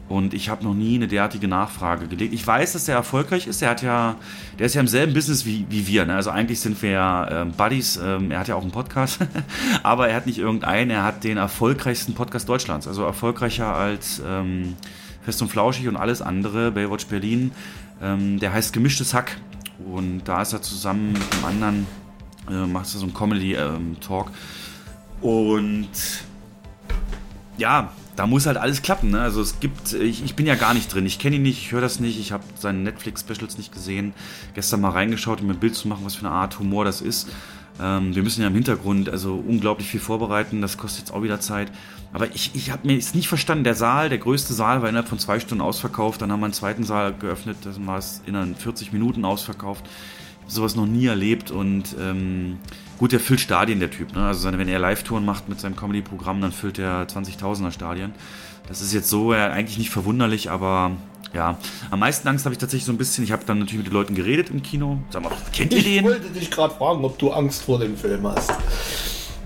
und ich habe noch nie eine derartige Nachfrage gelegt. Ich weiß, dass er erfolgreich ist. Er hat ja, der ist ja im selben Business wie, wie wir. Ne? Also eigentlich sind wir ja ähm, Buddies. Ähm, er hat ja auch einen Podcast, <laughs> aber er hat nicht irgendeinen. Er hat den erfolgreichsten Podcast Deutschlands. Also erfolgreicher als ähm, Fest und Flauschig und alles andere, Baywatch Berlin. Ähm, der heißt Gemischtes Hack. Und da ist er zusammen mit einem anderen, äh, macht so einen Comedy-Talk. und ja, da muss halt alles klappen. Ne? Also es gibt, ich, ich bin ja gar nicht drin. Ich kenne ihn nicht, ich höre das nicht, ich habe seine Netflix-Specials nicht gesehen. Gestern mal reingeschaut, um mir ein Bild zu machen, was für eine Art Humor das ist. Ähm, wir müssen ja im Hintergrund also unglaublich viel vorbereiten, das kostet jetzt auch wieder Zeit. Aber ich, ich habe mir jetzt nicht verstanden, der Saal, der größte Saal war innerhalb von zwei Stunden ausverkauft, dann haben wir einen zweiten Saal geöffnet, dann war es innerhalb 40 Minuten ausverkauft. Ich habe sowas noch nie erlebt und ähm, gut, der füllt Stadien, der Typ. Ne? Also wenn er Live-Touren macht mit seinem Comedy-Programm, dann füllt er 20.000er Stadien. Das ist jetzt so ja, eigentlich nicht verwunderlich, aber ja, am meisten Angst habe ich tatsächlich so ein bisschen. Ich habe dann natürlich mit den Leuten geredet im Kino. Sag mal, kennt ihr Ich den? wollte dich gerade fragen, ob du Angst vor dem Film hast.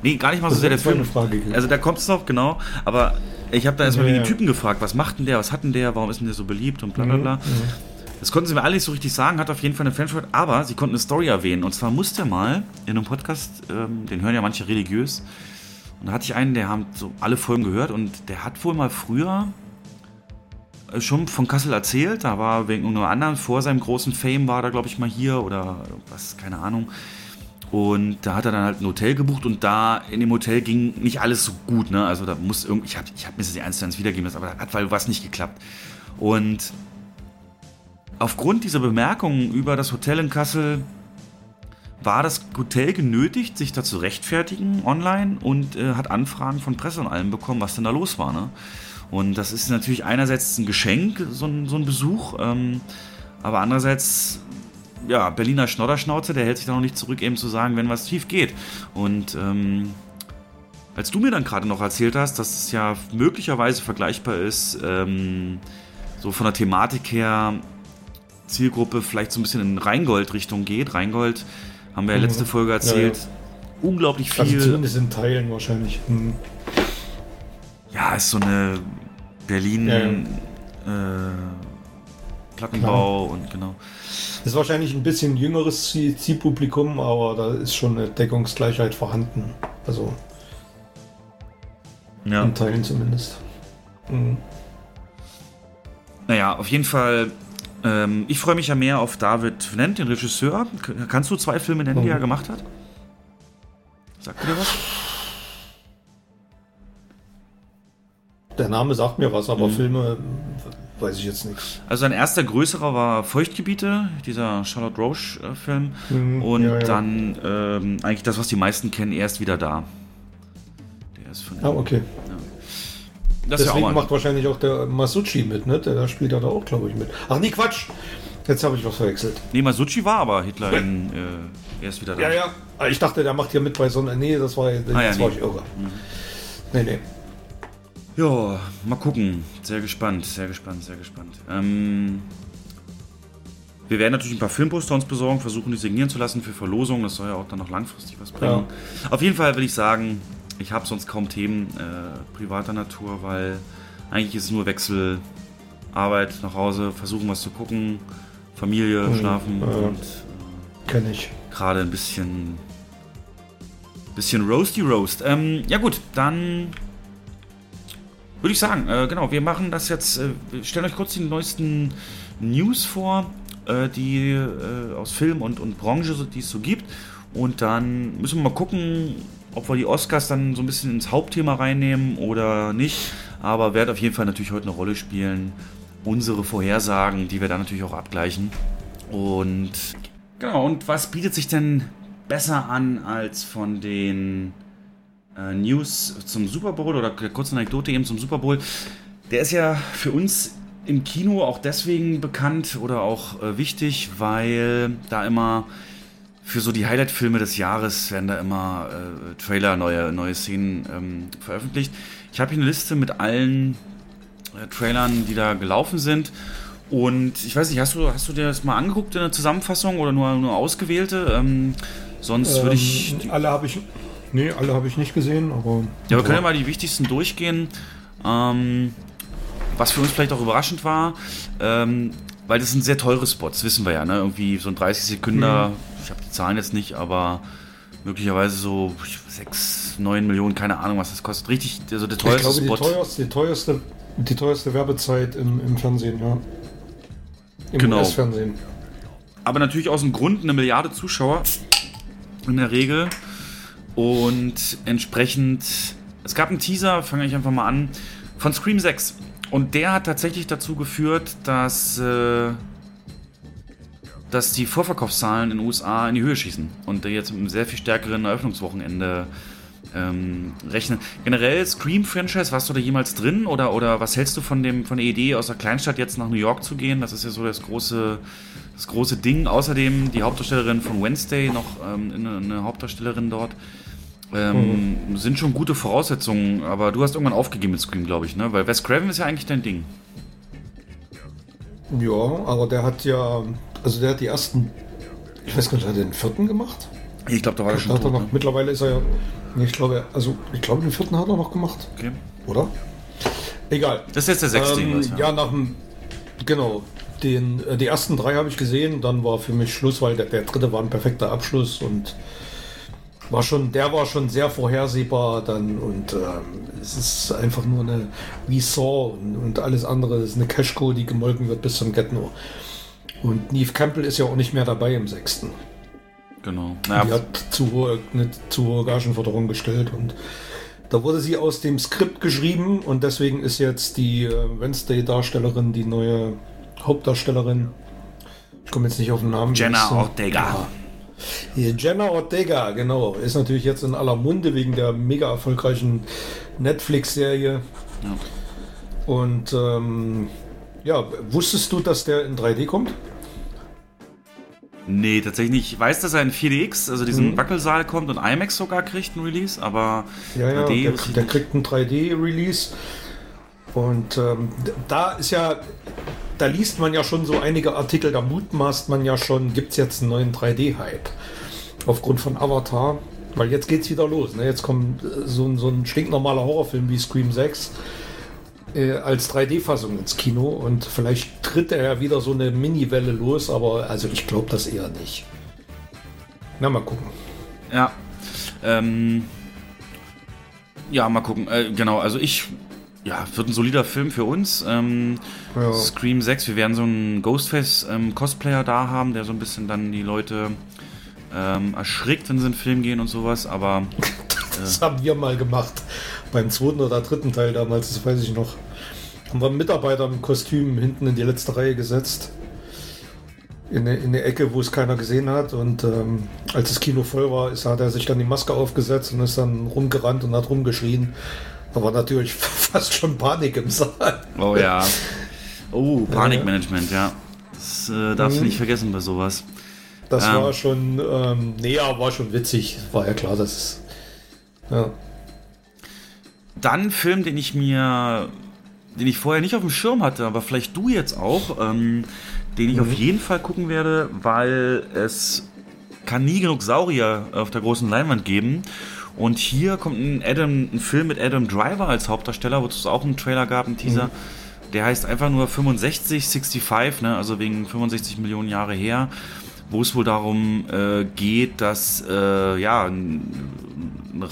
Nee, gar nicht mal so sehr der Film. Frage. Also da kommt es noch, genau. Aber ich habe da erstmal Ja, wegen den. Typen gefragt, was macht denn der, was hat denn der, warum ist denn der so beliebt und bla bla Mhm, bla. Das konnten sie mir alle nicht so richtig sagen, hat auf jeden Fall eine Fanfreund, aber sie konnten eine Story erwähnen. Und zwar musste er mal in einem Podcast, ähm, den hören ja manche religiös, und da hatte ich einen, der haben so alle Folgen gehört und der hat wohl mal früher schon von Kassel erzählt, da war wegen irgendeinem anderen, vor seinem großen Fame war er, glaube ich, mal hier oder was, keine Ahnung. Und da hat er dann halt ein Hotel gebucht und da in dem Hotel ging nicht alles so gut, ne? Also da muss irgendwie, ich habe ich hab mir das eins zu eins wiedergeben aber da hat weil was nicht geklappt. Und aufgrund dieser Bemerkungen über das Hotel in Kassel war das Hotel genötigt, sich da zu rechtfertigen online und äh, hat Anfragen von Presse und allem bekommen, was denn da los war. Ne? Und das ist natürlich einerseits ein Geschenk, so ein, so ein Besuch, ähm, aber andererseits, ja, Berliner Schnodderschnauze, der hält sich da noch nicht zurück, eben zu sagen, wenn was schief geht. Und ähm, als du mir dann gerade noch erzählt hast, dass es ja möglicherweise vergleichbar ist, ähm, so von der Thematik her, Zielgruppe vielleicht so ein bisschen in Rheingold-Richtung geht. Rheingold haben wir ja letzte Folge erzählt. Unglaublich Also viel. zumindest in Teilen wahrscheinlich. Hm. Ja, ist so eine Berlin Ja, Äh, Plattenbau und genau. Ist wahrscheinlich ein bisschen jüngeres Ziel- Zielpublikum, aber da ist schon eine Deckungsgleichheit vorhanden. Also Ja. in Teilen zumindest. Hm. Naja, auf jeden Fall. Ähm, ich freue mich ja mehr auf David Vnent, den Regisseur. Kannst du zwei Filme nennen, die Mhm. er gemacht hat? Sagt dir was? Der Name sagt mir was, Mhm. aber Filme äh, weiß ich jetzt nichts. Also sein erster größerer war Feuchtgebiete, dieser Charlotte Roche-Film. Mhm, Und ja, ja. dann ähm, eigentlich das, was die meisten kennen, erst wieder da. Der ist von Ah, okay. Das ja Deswegen mal. macht wahrscheinlich auch der Masucci mit, ne? Der, der spielt ja da auch, glaube ich, mit. Ach nee, Quatsch! Jetzt habe ich was verwechselt. Nee, Masucci war aber Hitler in, <laughs> äh, erst wieder da. Ja, ja. Ah, Ich dachte, der macht hier mit bei so einer. Nee, das war, das Ah, ja, war nee. ich irre. Nee, nee. Ja, mal gucken. Sehr gespannt, sehr gespannt, sehr gespannt. Ähm, wir werden natürlich ein paar Filmposter uns besorgen, versuchen die signieren zu lassen für Verlosungen. Das soll ja auch dann noch langfristig was bringen. Auf jeden Fall will ich sagen, ich habe sonst kaum Themen äh, privater Natur, weil eigentlich ist es nur Wechsel, Arbeit, nach Hause, versuchen was zu gucken, Familie, schlafen ja. und Kenne ich. gerade ein bisschen bisschen roasty roast. Ähm, ja gut, dann würde ich sagen, äh, genau, wir machen das jetzt, äh, stellen euch kurz die neuesten News vor, äh, die äh, aus Film und, und Branche, die es so gibt. Und dann müssen wir mal gucken, ob wir die Oscars dann so ein bisschen ins Hauptthema reinnehmen oder nicht. Aber wird auf jeden Fall natürlich heute eine Rolle spielen. Unsere Vorhersagen, die wir dann natürlich auch abgleichen. Und genau, und was bietet sich denn besser an als von den äh, News zum Super Bowl oder kurze Anekdote eben zum Super Bowl? Der ist ja für uns im Kino auch deswegen bekannt oder auch äh, wichtig, weil da immer für so die Highlight-Filme des Jahres werden da immer äh, Trailer, neue, neue Szenen ähm, veröffentlicht. Ich habe hier eine Liste mit allen äh, Trailern, die da gelaufen sind. Und ich weiß nicht, hast du, hast du dir das mal angeguckt in der Zusammenfassung oder nur, nur ausgewählte? Ähm, sonst würde ich. Ähm, alle habe ich. Nee, alle habe ich nicht gesehen, aber. Ja, wir können ja mal die wichtigsten durchgehen. Ähm, was für uns vielleicht auch überraschend war, ähm, weil das sind sehr teure Spots, wissen wir ja, ne? Irgendwie so ein 30 Sekunden, Mhm. Habe die Zahlen jetzt nicht, aber möglicherweise so 6, 9 Millionen, keine Ahnung, was das kostet. Richtig, also der Ich teuerste glaube, die Spot. teuerste, die teuerste die teuerste Werbezeit im, im Fernsehen, ja. Im Genau. US-Fernsehen. Aber natürlich aus dem Grund eine Milliarde Zuschauer in der Regel. Und entsprechend, es gab einen Teaser, fange ich einfach mal an, von Scream 6. Und der hat tatsächlich dazu geführt, dass, äh, dass die Vorverkaufszahlen in den USA in die Höhe schießen. Und jetzt mit einem sehr viel stärkeren Eröffnungswochenende ähm, rechnen. Generell Scream-Franchise, warst du da jemals drin? Oder, oder was hältst du von, dem, von der Idee, aus der Kleinstadt jetzt nach New York zu gehen? Das ist ja so das große, das große Ding. Außerdem die Hauptdarstellerin von Wednesday, noch ähm, eine, eine Hauptdarstellerin dort. Ähm, Sind schon gute Voraussetzungen, aber du hast irgendwann aufgegeben mit Scream, glaube ich, ne? Weil Wes Craven ist ja eigentlich dein Ding. Ja, aber der hat ja, also der hat die ersten, ich weiß gar nicht, hat er den vierten gemacht? Ich glaube, da war er schon hat er tot, noch, ne? Mittlerweile ist er ja, nee, ich glaube, also ich glaube, den vierten hat er noch gemacht, Okay. oder? Egal. Das ist jetzt der sechste Ähm, jeweils, ja, nach dem, genau, den, äh, die ersten drei habe ich gesehen, dann war für mich Schluss, weil der, der dritte war ein perfekter Abschluss und war schon, der war schon sehr vorhersehbar dann und ähm, es ist einfach nur eine wie Saw und, und alles andere ist eine Cashco, die gemolken wird bis zum Get-No. Und Neve Campbell ist ja auch nicht mehr dabei im sechsten. Genau. Die Naja, hat zu hohe, eine zu hohe Gagenforderung gestellt und da wurde sie aus dem Skript geschrieben und deswegen ist jetzt die äh, Wednesday-Darstellerin die neue Hauptdarstellerin. Ich komme jetzt nicht auf den Namen. Jenna? Ortega. Hier, Jenna Ortega, genau. Ist natürlich jetzt in aller Munde wegen der mega erfolgreichen Netflix-Serie. Ja. Und ähm, ja, wusstest du, dass der in 3D kommt? Nee, tatsächlich nicht. Ich weiß, dass er in 4DX, also diesen Wackelsaal kommt und IMAX sogar kriegt, ein Release, aber Ja, ja, 3D der, der kriegt einen 3D-Release. Und ähm, da ist ja, da liest man ja schon so einige Artikel, da mutmaßt man ja schon, gibt es jetzt einen neuen 3D-Hype aufgrund von Avatar. Weil jetzt geht's wieder los. Ne? Jetzt kommt äh, so, ein- so ein stinknormaler Horrorfilm wie Scream 6 äh, als 3D-Fassung ins Kino und vielleicht tritt er ja wieder so eine Mini-Welle los, aber also ich glaube das eher nicht. Na, mal gucken. Ja. Ähm, ja, mal gucken. Äh, genau, also ich. Ja, wird ein solider Film für uns. Ähm, Ja. Scream 6, wir werden so einen Ghostface-Cosplayer da haben, der so ein bisschen dann die Leute ähm, erschrickt, wenn sie in den Film gehen und sowas, aber <laughs> Das haben wir mal gemacht. Beim zweiten oder dritten Teil damals, das weiß ich noch. Haben wir einen Mitarbeiter im Kostüm hinten in die letzte Reihe gesetzt. In eine, in eine Ecke, wo es keiner gesehen hat. Und ähm, als das Kino voll war, ist, hat er sich dann die Maske aufgesetzt und ist dann rumgerannt und hat rumgeschrien. Da war natürlich <laughs> fast schon Panik im Saal. Oh ja. <laughs> Oh, Panikmanagement, ja. Das äh, darfst du nicht vergessen bei sowas. Das Ähm. war schon, ähm, nee, ja, war schon witzig. War ja klar, dass es. Ja. Dann ein Film, den ich mir, den ich vorher nicht auf dem Schirm hatte, aber vielleicht du jetzt auch, ähm, den ich auf jeden Fall gucken werde, weil es kann nie genug Saurier auf der großen Leinwand geben. Und hier kommt ein, Adam, ein Film mit Adam Driver als Hauptdarsteller, wozu es auch einen Trailer gab, einen Teaser. Der heißt einfach nur 65, 65, ne? also wegen 65 Millionen Jahre her, wo es wohl darum äh, geht, dass äh, ja, ein, ein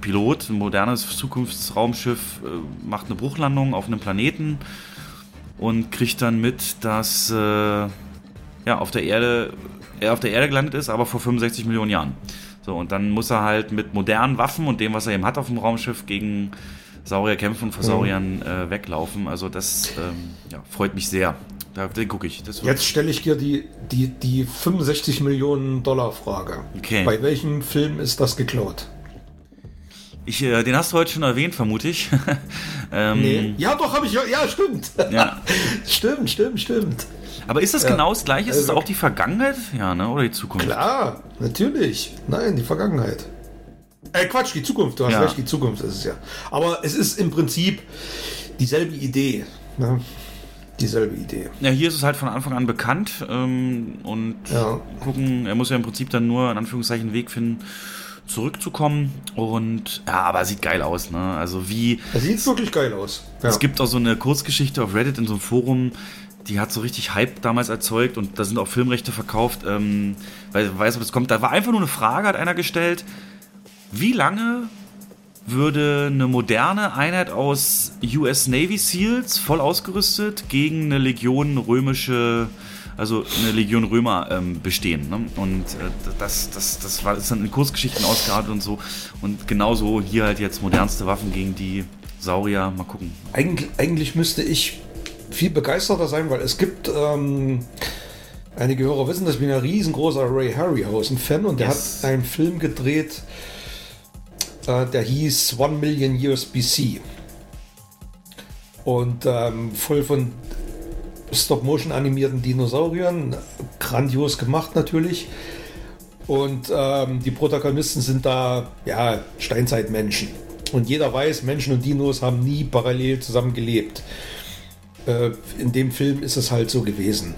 Raumschiffpilot, ein modernes Zukunftsraumschiff, äh, macht eine Bruchlandung auf einem Planeten und kriegt dann mit, dass äh, ja, auf der Erde, er auf der Erde gelandet ist, aber vor 65 Millionen Jahren. So, und dann muss er halt mit modernen Waffen und dem, was er eben hat auf dem Raumschiff, gegen Saurier kämpfen und vor Sauriern äh, weglaufen. Also das ähm, ja, freut mich sehr. Da, den gucke ich. Jetzt stelle ich dir die, die, die 65 Millionen Dollar Frage. Okay. Bei welchem Film ist das geklaut? Ich, äh, den hast du heute schon erwähnt, vermute ich. <laughs> ähm, Nee. Ja, doch, habe ich. Ja, ja, stimmt. Ja. <laughs> stimmt, stimmt, stimmt. Aber ist das genau das gleiche? Ist es Also- auch die Vergangenheit? Ja, ne? Oder die Zukunft? Klar, natürlich. Nein, die Vergangenheit. Äh, Quatsch, die Zukunft. Du hast Ja. recht, die Zukunft ist es ja. Aber es ist im Prinzip dieselbe Idee. Ne? Dieselbe Idee. Ja, hier ist es halt von Anfang an bekannt ähm, und Ja. gucken, er muss ja im Prinzip dann nur in Anführungszeichen einen Weg finden, zurückzukommen und ja, aber sieht geil aus, ne? Also wie, Das sieht wirklich geil aus. Ja. es gibt auch so eine Kurzgeschichte auf Reddit in so einem Forum, die hat so richtig Hype damals erzeugt und da sind auch Filmrechte verkauft, ähm, weil weiß ob das kommt, da war einfach nur eine Frage, hat einer gestellt, wie lange würde eine moderne Einheit aus US Navy SEALs voll ausgerüstet gegen eine Legion römische, also eine Legion Römer ähm, bestehen. Ne? Und äh, das, das, das war ist dann in Kurzgeschichten ausgeartet und so. Und genauso hier halt jetzt modernste Waffen gegen die Saurier. Mal gucken. Eigentlich, eigentlich müsste ich viel begeisterter sein, weil es gibt. Ähm, einige Hörer wissen, dass ich bin ein riesengroßer Ray Harryhausen-Fan und der Yes. hat einen Film gedreht, äh, der hieß One Million Years BC. Und ähm, voll von Stop-Motion animierten Dinosauriern, grandios gemacht natürlich. Und ähm, die Protagonisten sind da, ja, Steinzeitmenschen. Und jeder weiß, Menschen und Dinos haben nie parallel zusammen gelebt. Äh, in dem Film ist es halt so gewesen.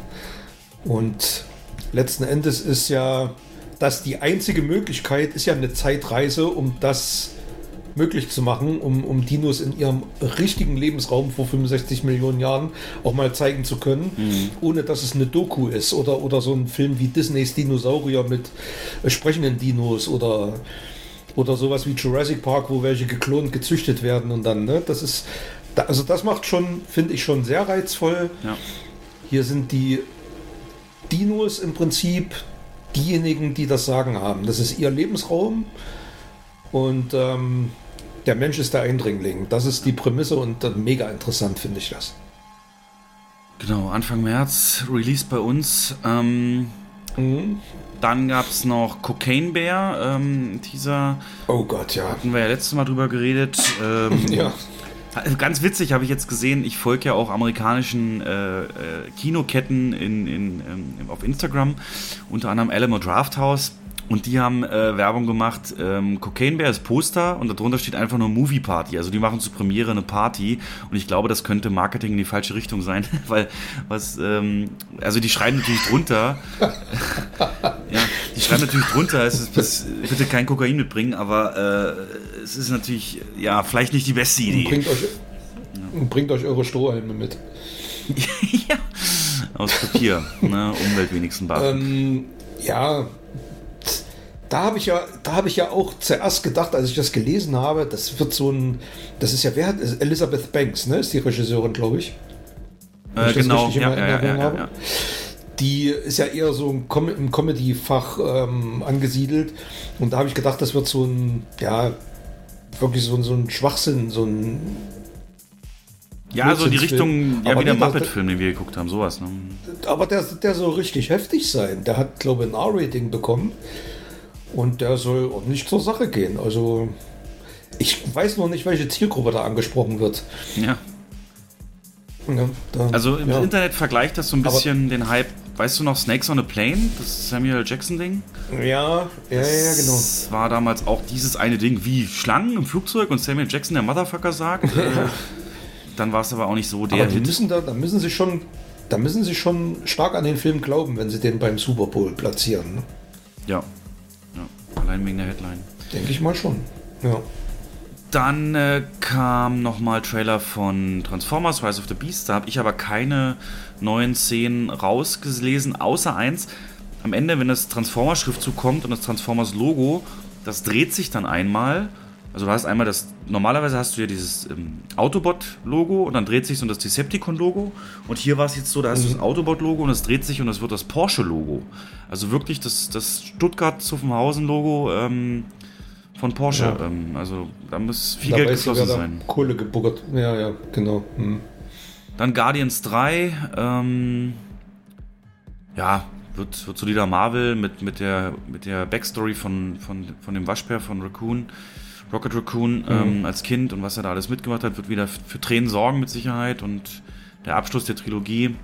Und letzten Endes ist ja das die einzige Möglichkeit, ist ja eine Zeitreise, um das möglich zu machen, um, um Dinos in ihrem richtigen Lebensraum vor 65 Millionen Jahren auch mal zeigen zu können, ohne dass es eine Doku ist oder, oder so ein Film wie Disneys Dinosaurier mit äh, sprechenden Dinos oder, oder sowas wie Jurassic Park, wo welche geklont gezüchtet werden und dann, ne, das ist, also das macht schon, finde ich schon sehr reizvoll. Ja. Hier sind die Dinos im Prinzip diejenigen, die das Sagen haben. Das ist ihr Lebensraum und ähm, der Mensch ist der Eindringling. Das ist die Prämisse und mega interessant finde ich das. Genau, Anfang März, Release bei uns. Ähm, Mhm. dann gab es noch Cocaine Bear, ähm, Teaser. Oh Gott, ja. Hatten wir ja letztes Mal drüber geredet. Ähm, <laughs> Ja, Ganz witzig habe ich jetzt gesehen, ich folge ja auch amerikanischen äh, äh, Kinoketten in, in, ähm, auf Instagram, unter anderem Alamo Draft House. Und die haben äh, Werbung gemacht, ähm, Cocaine Bear ist Poster und darunter steht einfach nur Movie Party. Also die machen zur Premiere eine Party und ich glaube, das könnte Marketing in die falsche Richtung sein, <laughs> weil was, ähm, also die schreiben natürlich drunter, <laughs> ja, die schreiben natürlich drunter, es ist bis, bitte kein Kokain mitbringen, aber äh, es ist natürlich, ja, vielleicht nicht die beste Idee. bringt euch, bringt euch eure Strohhalme mit. <laughs> ja. Aus Papier, ne? Umwelt wenigstens. Ähm, ja, da habe ich ja, da habe ich ja auch zuerst gedacht, als ich das gelesen habe, das wird so ein, das ist ja, wer hat, Elizabeth Banks, ne, ist die Regisseurin, glaube ich. äh, ich genau, in ja, ja, ja. Die ist ja eher so im, Com im Comedy-Fach ähm, angesiedelt. Und da habe ich gedacht, das wird so ein, ja, wirklich so, ein- so ein Schwachsinn, so ein. Ja, so die. Richtung, ja, Aber wie der Muppet-Film, den wir geguckt haben, sowas. Ne? Aber der, der soll richtig heftig sein. Der hat, glaube ich, ein R-Rating bekommen. Und der soll ordentlich zur Sache gehen. Also, ich weiß noch nicht, welche Zielgruppe da angesprochen wird. Ja. Ja, da, Also im ja. Internet vergleicht das so ein Aber- bisschen den Hype. Weißt du noch Snakes on a Plane? Das Samuel Jackson-Ding? Ja, ja, ja, ja, genau. Das war damals auch dieses eine Ding, wie Schlangen im Flugzeug und Samuel Jackson, der Motherfucker, sagt. <laughs> äh, dann war es aber auch nicht so der Aber müssen da, da müssen sie schon, da müssen sie schon stark an den Film glauben, wenn sie den beim Super Bowl platzieren. Ne? Ja. Allein wegen der Headline. Denke ich mal schon. Ja. Dann äh, kam nochmal Trailer von Transformers Rise of the Beast. Da habe ich aber keine neuen Szenen rausgelesen, außer eins. Am Ende, wenn das Transformers-Schriftzug kommt und das Transformers-Logo, das dreht sich dann einmal. Also du hast einmal das, normalerweise hast du ja dieses ähm, Autobot-Logo und dann dreht sich so das Decepticon-Logo. Und hier war es jetzt so, da hast du das Autobot-Logo und es dreht sich und das wird das Porsche-Logo. Also wirklich das, das Stuttgart-Zuffenhausen-Logo ähm, von Porsche. Ja. Ähm, also da muss viel Da Geld geflossen sein. Kohle gebuckert. Ja, ja, genau. Hm. Dann Guardians 3. Ähm, ja, wird, wird solider Marvel mit, mit, der, mit der Backstory von, von, von dem Waschbär von Raccoon, Rocket Raccoon ähm, als Kind und was er da alles mitgemacht hat, wird wieder für Tränen sorgen mit Sicherheit und der Abschluss der Trilogie.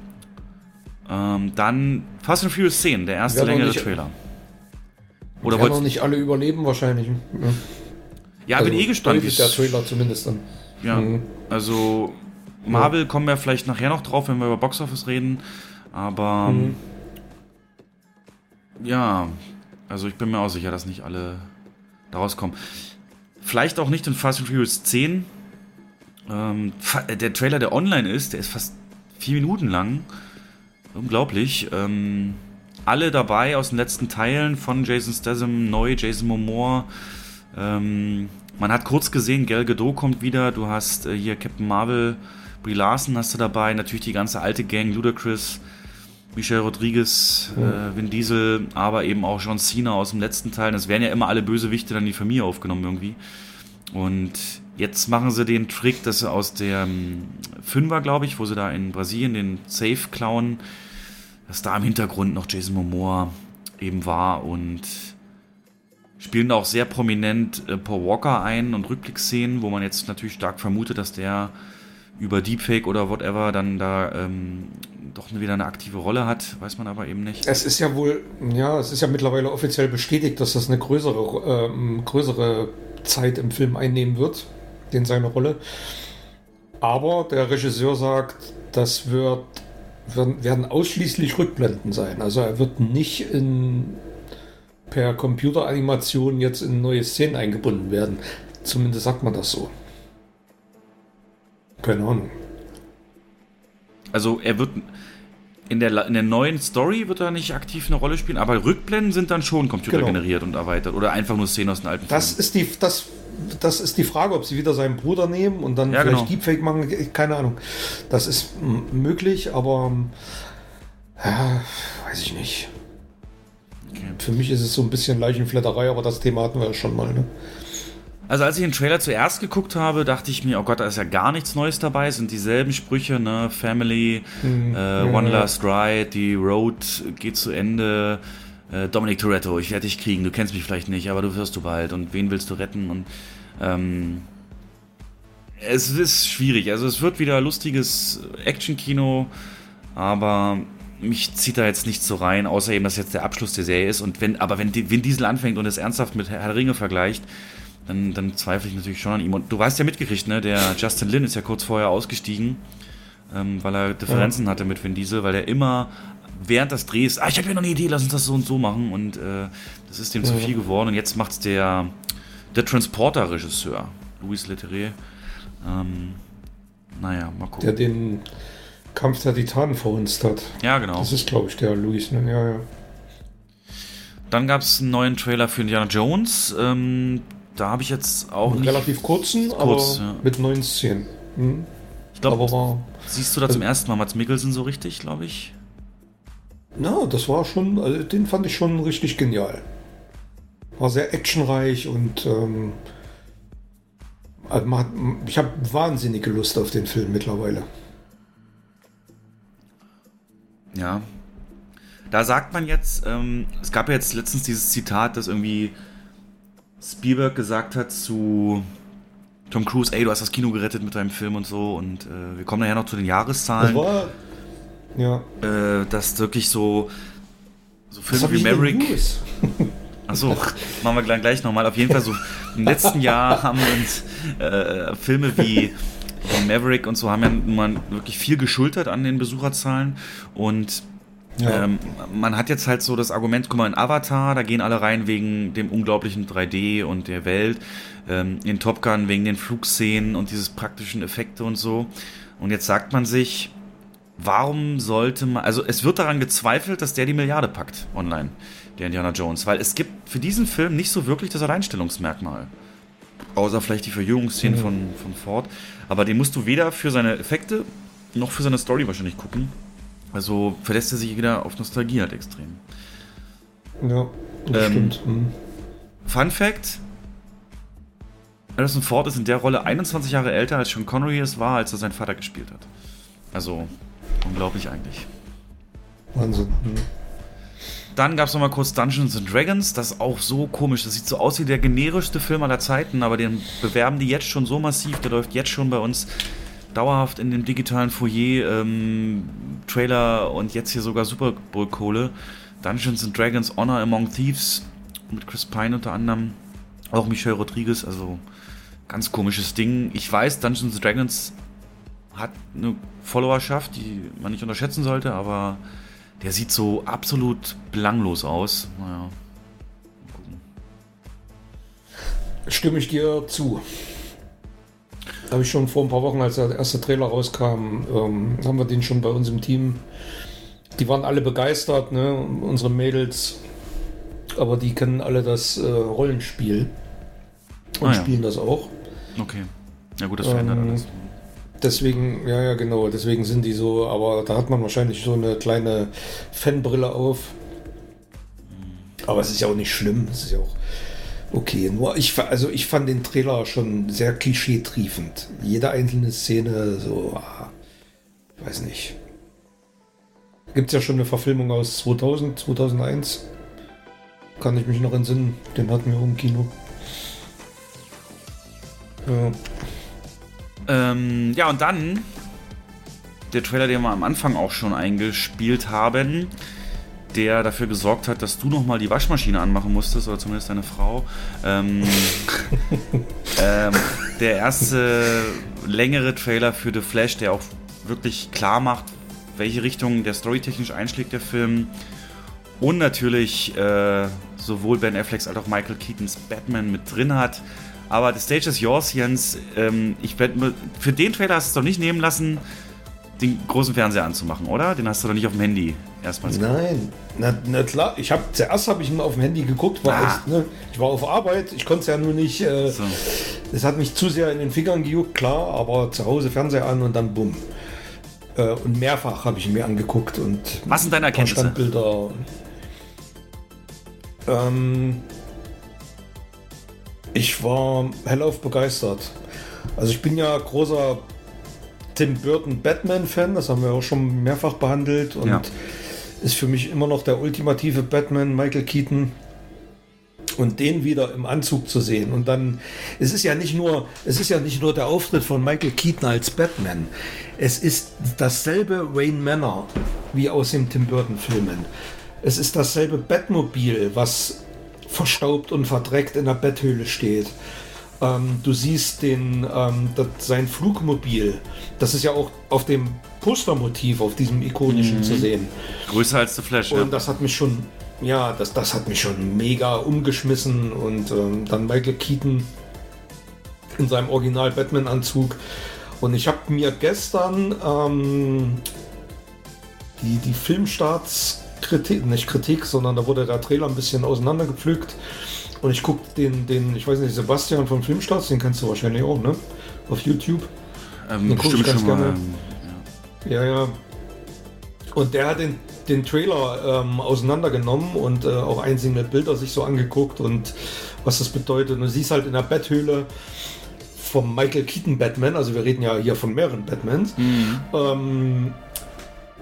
Ähm, dann Fast and Furious 10, der erste Ja, noch längere nicht- Trailer. Oder Werden noch wollt, nicht alle überleben wahrscheinlich. Ja, ja, bin Also eh gespannt. wie der Trailer zumindest dann. Ja, Mhm. also Marvel kommen wir vielleicht nachher noch drauf, wenn wir über Box Office reden. Aber Mhm. ja, also ich bin mir auch sicher, dass nicht alle da rauskommen. Vielleicht auch nicht in Fast and Furious 10. Ähm, der Trailer, der online ist, der ist fast vier Minuten lang. Unglaublich. Ähm, alle dabei aus den letzten Teilen von Jason Statham, neu Jason Momoa, ähm, man hat kurz gesehen, Gal Gadot kommt wieder, du hast äh, hier Captain Marvel, Brie Larson hast du dabei, natürlich die ganze alte Gang, Ludacris, Michelle Rodriguez, äh, Vin Diesel, aber eben auch John Cena aus dem letzten Teil. Das werden ja immer alle Bösewichte dann in die Familie aufgenommen irgendwie. Und jetzt machen sie den Trick, dass sie aus dem Fünfer, glaube ich, wo sie da in Brasilien den Safe klauen, dass da im Hintergrund noch Jason Momoa eben war und spielen auch sehr prominent äh, Paul Walker ein und Rückblickszenen, wo man jetzt natürlich stark vermutet, dass der über Deepfake oder whatever dann da ähm, doch wieder eine aktive Rolle hat, weiß man aber eben nicht. Es ist ja wohl, ja, es ist ja mittlerweile offiziell bestätigt, dass das eine größere, ähm, größere Zeit im Film einnehmen wird, in seine Rolle. Aber der Regisseur sagt, das wird, werden, werden ausschließlich Rückblenden sein. Also er wird nicht in, per Computeranimation jetzt in neue Szenen eingebunden werden. Zumindest sagt man das so. Keine Ahnung. Also er wird in der, in der neuen Story wird er nicht aktiv eine Rolle spielen, aber Rückblenden sind dann schon computergeneriert genau. und erweitert oder einfach nur Szenen aus den alten das Filmen. Ist die, das, das ist die Frage, ob sie wieder seinen Bruder nehmen und dann ja, vielleicht genau. Deepfake machen, keine Ahnung. Das ist möglich, aber ja, weiß ich nicht. Okay. Für mich ist es so ein bisschen Leichenflatterei, aber das Thema hatten wir ja schon mal. Ne? Also als ich den Trailer zuerst geguckt habe, dachte ich mir, oh Gott, da ist ja gar nichts Neues dabei. Es sind dieselben Sprüche, ne? Family, mhm. äh, One Last Ride, die Road geht zu Ende. Äh, Dominic Toretto, ich werde dich kriegen. Du kennst mich vielleicht nicht, aber du wirst du bald. Und wen willst du retten? Und ähm, es ist schwierig. Also es wird wieder lustiges Action-Kino, aber mich zieht da jetzt nicht so rein, außer eben, dass jetzt der Abschluss der Serie ist. Und wenn, aber wenn, wenn Diesel anfängt und es ernsthaft mit Herr Ringe vergleicht, dann, dann zweifle ich natürlich schon an ihm. Und du weißt ja mitgekriegt, ne? Der Justin Lin ist ja kurz vorher ausgestiegen, ähm, weil er Differenzen ja. hatte mit Vin Diesel, weil er immer während des Drehs, ah, ich habe ja noch eine Idee, lass uns das so und so machen. Und äh, das ist dem ja. zu viel geworden. Und jetzt macht es der, der Transporter-Regisseur, Louis Leterrier. Ähm, naja, mal gucken. Der den Kampf der Titanen verhunzt hat. Ja, genau. Das ist, glaube ich, der Louis, ne? Ja, ja. Dann gab es einen neuen Trailer für Indiana Jones. Ähm, da habe ich jetzt auch nicht relativ kurzen, kurz, aber ja. mit neuen Szenen. Hm. Ich glaube, siehst du da zum ersten Mal Mats Mikkelsen so richtig, glaube ich? Na, das war schon, also den fand ich schon richtig genial. War sehr actionreich und ähm, also ich habe wahnsinnige Lust auf den Film mittlerweile. Ja. Da sagt man jetzt, ähm, es gab ja jetzt letztens dieses Zitat, das irgendwie Spielberg gesagt hat zu Tom Cruise, ey, du hast das Kino gerettet mit deinem Film und so und äh, wir kommen nachher noch zu den Jahreszahlen. Das war, ja. Äh, dass wirklich so, so Filme wie Maverick. Achso, machen wir gleich, gleich nochmal. Auf jeden Fall so im letzten Jahr <laughs> haben uns äh, Filme wie, Maverick und so haben ja nun wirklich viel geschultert an den Besucherzahlen und ja. Ähm, man hat jetzt halt so das Argument, guck mal, in Avatar, da gehen alle rein wegen dem unglaublichen 3D und der Welt, ähm, in Top Gun wegen den Flugszenen und dieses praktischen Effekte und so. Und jetzt sagt man sich, warum sollte man, also es wird daran gezweifelt, dass der die Milliarde packt online, der Indiana Jones, weil es gibt für diesen Film nicht so wirklich das Alleinstellungsmerkmal. Außer vielleicht die Verjüngungsszenen mhm. von, von Ford. Aber den musst du weder für seine Effekte noch für seine Story wahrscheinlich gucken. Also verlässt er sich wieder auf Nostalgie halt extrem. Ja, das ähm, stimmt. Mhm. Fun Fact: Harrison Ford ist in der Rolle 21 Jahre älter als Sean Connery es war, als er seinen Vater gespielt hat. Also unglaublich eigentlich. Wahnsinn. Mhm. Dann gab es nochmal kurz Dungeons and Dragons. Das ist auch so komisch. Das sieht so aus wie der generischste Film aller Zeiten, aber den bewerben die jetzt schon so massiv. Der läuft jetzt schon bei uns dauerhaft in dem digitalen Foyer ähm, Trailer und jetzt hier sogar Super Kohle. Dungeons and Dragons Honor Among Thieves mit Chris Pine unter anderem. Auch Michelle Rodriguez, also ganz komisches Ding. Ich weiß, Dungeons and Dragons hat eine Followerschaft, die man nicht unterschätzen sollte, aber der sieht so absolut belanglos aus. Naja. Stimme ich dir zu. Habe ich schon vor ein paar Wochen, als der erste Trailer rauskam, ähm, haben wir den schon bei uns im Team. Die waren alle begeistert, ne? unsere Mädels. Aber die kennen alle das äh, Rollenspiel. und Ah, ja. spielen das auch. Okay. Ja gut, das verändert Ähm, alles. Deswegen, ja, ja, genau, deswegen sind die so, aber da hat man wahrscheinlich so eine kleine Fanbrille auf. Aber es ist ja auch nicht schlimm, es ist ja auch okay. Nur ich, also ich fand den Trailer schon sehr klischeetriefend. Jede einzelne Szene, so, ah, weiß nicht. Gibt es ja schon eine Verfilmung aus 2000, 2001. Kann ich mich noch entsinnen, den hatten wir im Kino. Ja. Ähm, ja, und dann der Trailer, den wir am Anfang auch schon eingespielt haben, der dafür gesorgt hat, dass du nochmal die Waschmaschine anmachen musstest, oder zumindest deine Frau. Ähm, <laughs> ähm, der erste längere Trailer für The Flash, der auch wirklich klar macht, welche Richtung der storytechnisch einschlägt, der Film. Und natürlich äh, sowohl Ben Afflecks als auch Michael Keatons Batman mit drin hat. Aber the stage is yours, Jens. Ähm, ich für den Trailer hast du es doch nicht nehmen lassen, den großen Fernseher anzumachen, oder? Den hast du doch nicht auf dem Handy erstmals Nein, na, na klar. Ich habe zuerst habe ich ihn auf dem Handy geguckt, war Ah. echt, ne, ich war auf Arbeit, ich konnte es ja nur nicht. Äh, So. Es hat mich zu sehr in den Fingern gejuckt, klar, aber zu Hause Fernseher an und dann bumm. Äh, und mehrfach habe ich ihn mir angeguckt und Was sind deine Erkenntnisse? Standbilder. Ähm, ich war hellauf begeistert. Also ich bin ja großer Tim Burton Batman-Fan, das haben wir auch schon mehrfach behandelt und Ja. ist für mich immer noch der ultimative Batman, Michael Keaton. Und den wieder im Anzug zu sehen. Und dann, es ist ja nicht nur, es ist ja nicht nur der Auftritt von Michael Keaton als Batman. Es ist dasselbe Wayne Manor wie aus den Tim Burton-Filmen. Es ist dasselbe Batmobil, was verstaubt und verdreckt in der Betthöhle steht. Ähm, du siehst den, ähm, das, sein Flugmobil. Das ist ja auch auf dem Postermotiv, auf diesem ikonischen zu sehen. Größer als The Flash, ja. Und das hat mich schon, ja, das, das hat mich schon mega umgeschmissen. Und ähm, dann Michael Keaton in seinem Original Batman-Anzug. Und ich habe mir gestern ähm, die, die Filmstartskritik, nicht Kritik, sondern da wurde der Trailer ein bisschen auseinandergepflückt. Und ich gucke den, den, ich weiß nicht, Sebastian von Filmstarts, den kennst du wahrscheinlich auch, ne? Auf YouTube. ähm, den ganz schon mal. gerne. Ja, ja. Und der hat den, den Trailer ähm, auseinandergenommen und äh, auch einzelne Bilder sich so angeguckt und was das bedeutet. Und du siehst halt in der Betthöhle vom Michael Keaton Batman, also wir reden ja hier von mehreren Batmans, ähm,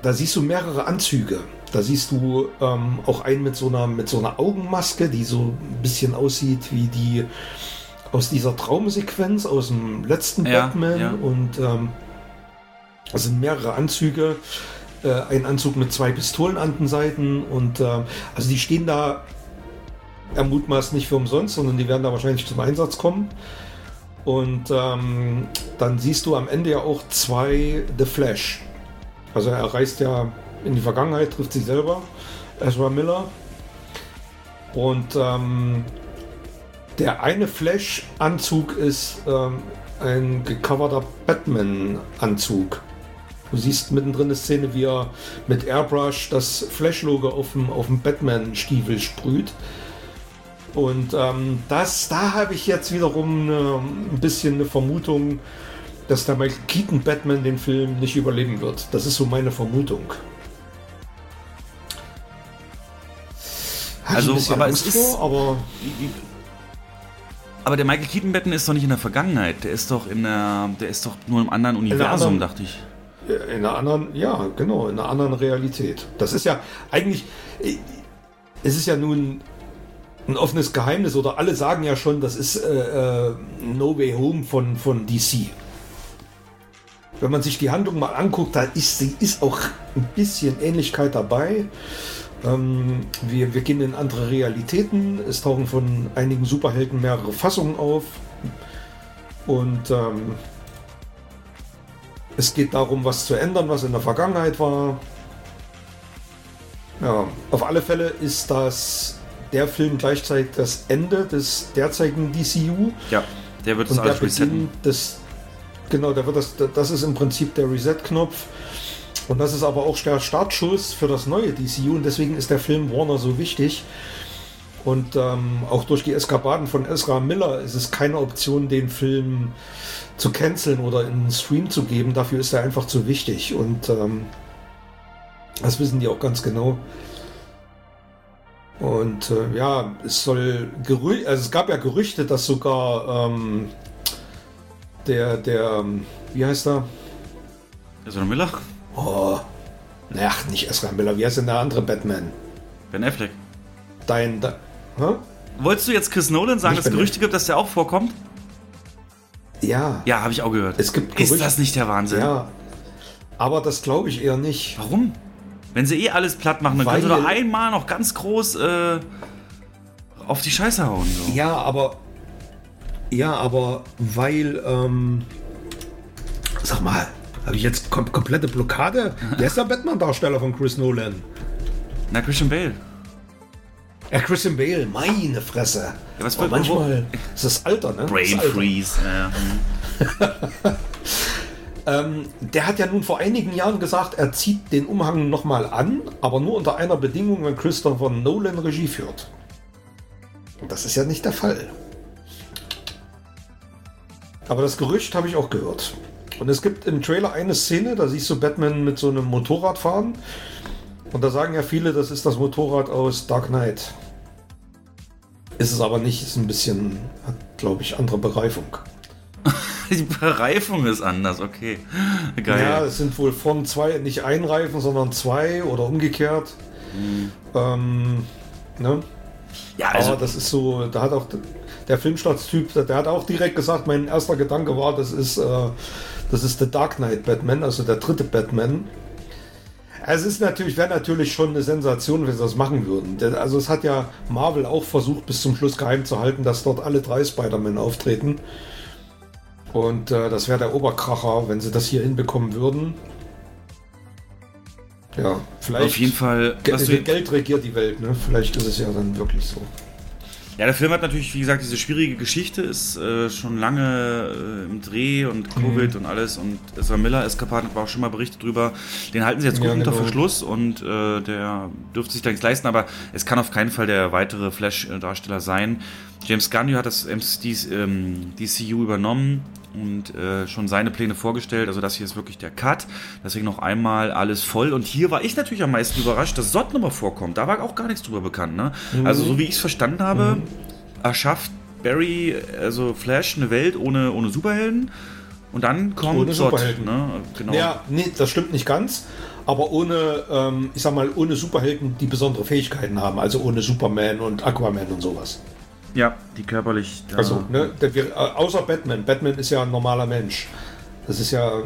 da siehst du mehrere Anzüge. Da siehst du ähm, auch einen mit so, einer, mit so einer Augenmaske, die so ein bisschen aussieht wie die aus dieser Traumsequenz aus dem letzten Ja, Batman. ja. Und ähm, es sind mehrere Anzüge. Äh, ein Anzug mit zwei Pistolen an den Seiten. Und ähm, also die stehen da er mutmaßt nicht für umsonst, sondern die werden da wahrscheinlich zum Einsatz kommen. Und ähm, dann siehst du am Ende ja auch zwei The Flash. Also er reist ja in die Vergangenheit, trifft sich selber, Ezra Miller. Und ähm, der eine Flash-Anzug ist ähm, ein gecoverter Batman-Anzug. Du siehst mittendrin eine Szene, wie er mit Airbrush das Flash-Logo auf dem, auf dem Batman-Stiefel sprüht. Und ähm, das, da habe ich jetzt wiederum eine, ein bisschen eine Vermutung, dass der Michael Keaton Batman den Film nicht überleben wird. Das ist so meine Vermutung. Ich Also, aber Angst es ist- vor, aber Aber der Michael Keaton Batman ist doch nicht in der Vergangenheit. Der ist doch in der, der ist doch nur im anderen der Universum, anderen- dachte ich. in einer anderen, ja, genau, in einer anderen Realität. Das ist ja eigentlich, es ist ja nun ein offenes Geheimnis oder alle sagen ja schon, das ist äh, äh, No Way Home von, von DC. Wenn man sich die Handlung mal anguckt, da ist, sie ist auch ein bisschen Ähnlichkeit dabei. Ähm, wir, wir gehen in andere Realitäten. Es tauchen von einigen Superhelden mehrere Fassungen auf. Und ähm, es geht darum, was zu ändern, was in der Vergangenheit war. Ja, auf alle Fälle ist das der Film gleichzeitig das Ende des derzeitigen DCU Ja, der wird das und der alles resetten. Beginn des genau, der wird das das ist im Prinzip der Reset-Knopf und das ist aber auch der Startschuss für das neue DCU und deswegen ist der Film Warner so wichtig. Und ähm, auch durch die Eskapaden von Ezra Miller ist es keine Option, den Film zu canceln oder in den Stream zu geben. Dafür ist er einfach zu wichtig. Und ähm, das wissen die auch ganz genau. Und äh, ja, es soll Gerü also es gab ja Gerüchte, dass sogar ähm, der, der, ähm, wie heißt er? Ezra Miller? Oh, naja, nicht Ezra Miller, wie heißt denn der andere Batman? Ben Affleck. Dein, de, hä? Wolltest du jetzt Chris Nolan sagen, Nicht dass es Gerüchte gibt, dass der auch vorkommt? Ja, Ja, habe ich auch gehört. Es gibt Ist Gerüchte- das nicht der Wahnsinn? ja. Aber das glaube ich eher nicht. Warum? Wenn sie eh alles platt machen, dann können sie Weil- doch einmal noch ganz groß äh, auf die Scheiße hauen. So. Ja, aber. Ja, aber weil. Ähm, sag mal, habe ich jetzt kom komplette Blockade? Wer ist der Batman-Darsteller von Chris Nolan? Na, Christian Bale. Ja, Christian Bale, meine Fresse. Ja, was für- manchmal ist das Alter, ne? Brain Alter. Freeze. Hm. <laughs> Ähm, der hat ja nun vor einigen Jahren gesagt, er zieht den Umhang nochmal an, aber nur unter einer Bedingung, wenn Christopher Nolan Regie führt. Und das ist ja nicht der Fall. Aber das Gerücht habe ich auch gehört. Und es gibt im Trailer eine Szene, da siehst du Batman mit so einem Motorrad fahren. Und da sagen ja viele, das ist das Motorrad aus Dark Knight. Ist es aber nicht, ist ein bisschen, hat glaube ich, andere Bereifung. <laughs> Die Bereifung ist anders, okay. Geil. Ja, es sind wohl von zwei, nicht ein Reifen, sondern zwei oder umgekehrt. Ähm, ne? Ja, also, Aber das ist so, da hat auch der Filmstartstyp, der, der hat auch direkt gesagt, mein erster Gedanke war, das ist, äh, das ist der Dark Knight Batman, also der dritte Batman. Es ist natürlich, wäre natürlich schon eine Sensation, wenn sie das machen würden. Also es hat ja Marvel auch versucht, bis zum Schluss geheim zu halten, dass dort alle drei Spider-Man auftreten. Und äh, das wäre der Oberkracher, wenn sie das hier hinbekommen würden. Ja, vielleicht. auf jeden Fall. Geld regiert die Welt, ne? Vielleicht ist es ja dann wirklich so. Ja, der Film hat natürlich, wie gesagt, diese schwierige Geschichte, ist äh, schon lange äh, im Dreh und Covid Mhm. und alles. Und Ezra Miller Eskapaden war auch schon mal berichtet drüber. Den halten sie jetzt gut Ja, unter genau. Verschluss und äh, der dürfte sich da nichts leisten, aber es kann auf keinen Fall der weitere Flash-Darsteller sein. James Gunn hat das MC, ähm, DCU übernommen und äh, schon seine Pläne vorgestellt. Also das hier ist wirklich der Cut. Deswegen noch einmal alles voll. Und hier war ich natürlich am meisten überrascht, dass Sod nochmal vorkommt. Da war auch gar nichts drüber bekannt. Ne? Also so wie ich es verstanden habe, erschafft Barry, also Flash, eine Welt ohne, ohne Superhelden. Und dann kommt Ohne. Superhelden. Ne? Genau. Ja, nee, das stimmt nicht ganz. Aber ohne, ähm, ich sag mal, ohne Superhelden, die besondere Fähigkeiten haben. Also ohne Superman und Aquaman und sowas. Ja, die körperlich. da- Also, ne, wir, äh, außer Batman. Batman ist ja ein normaler Mensch. Das ist ja.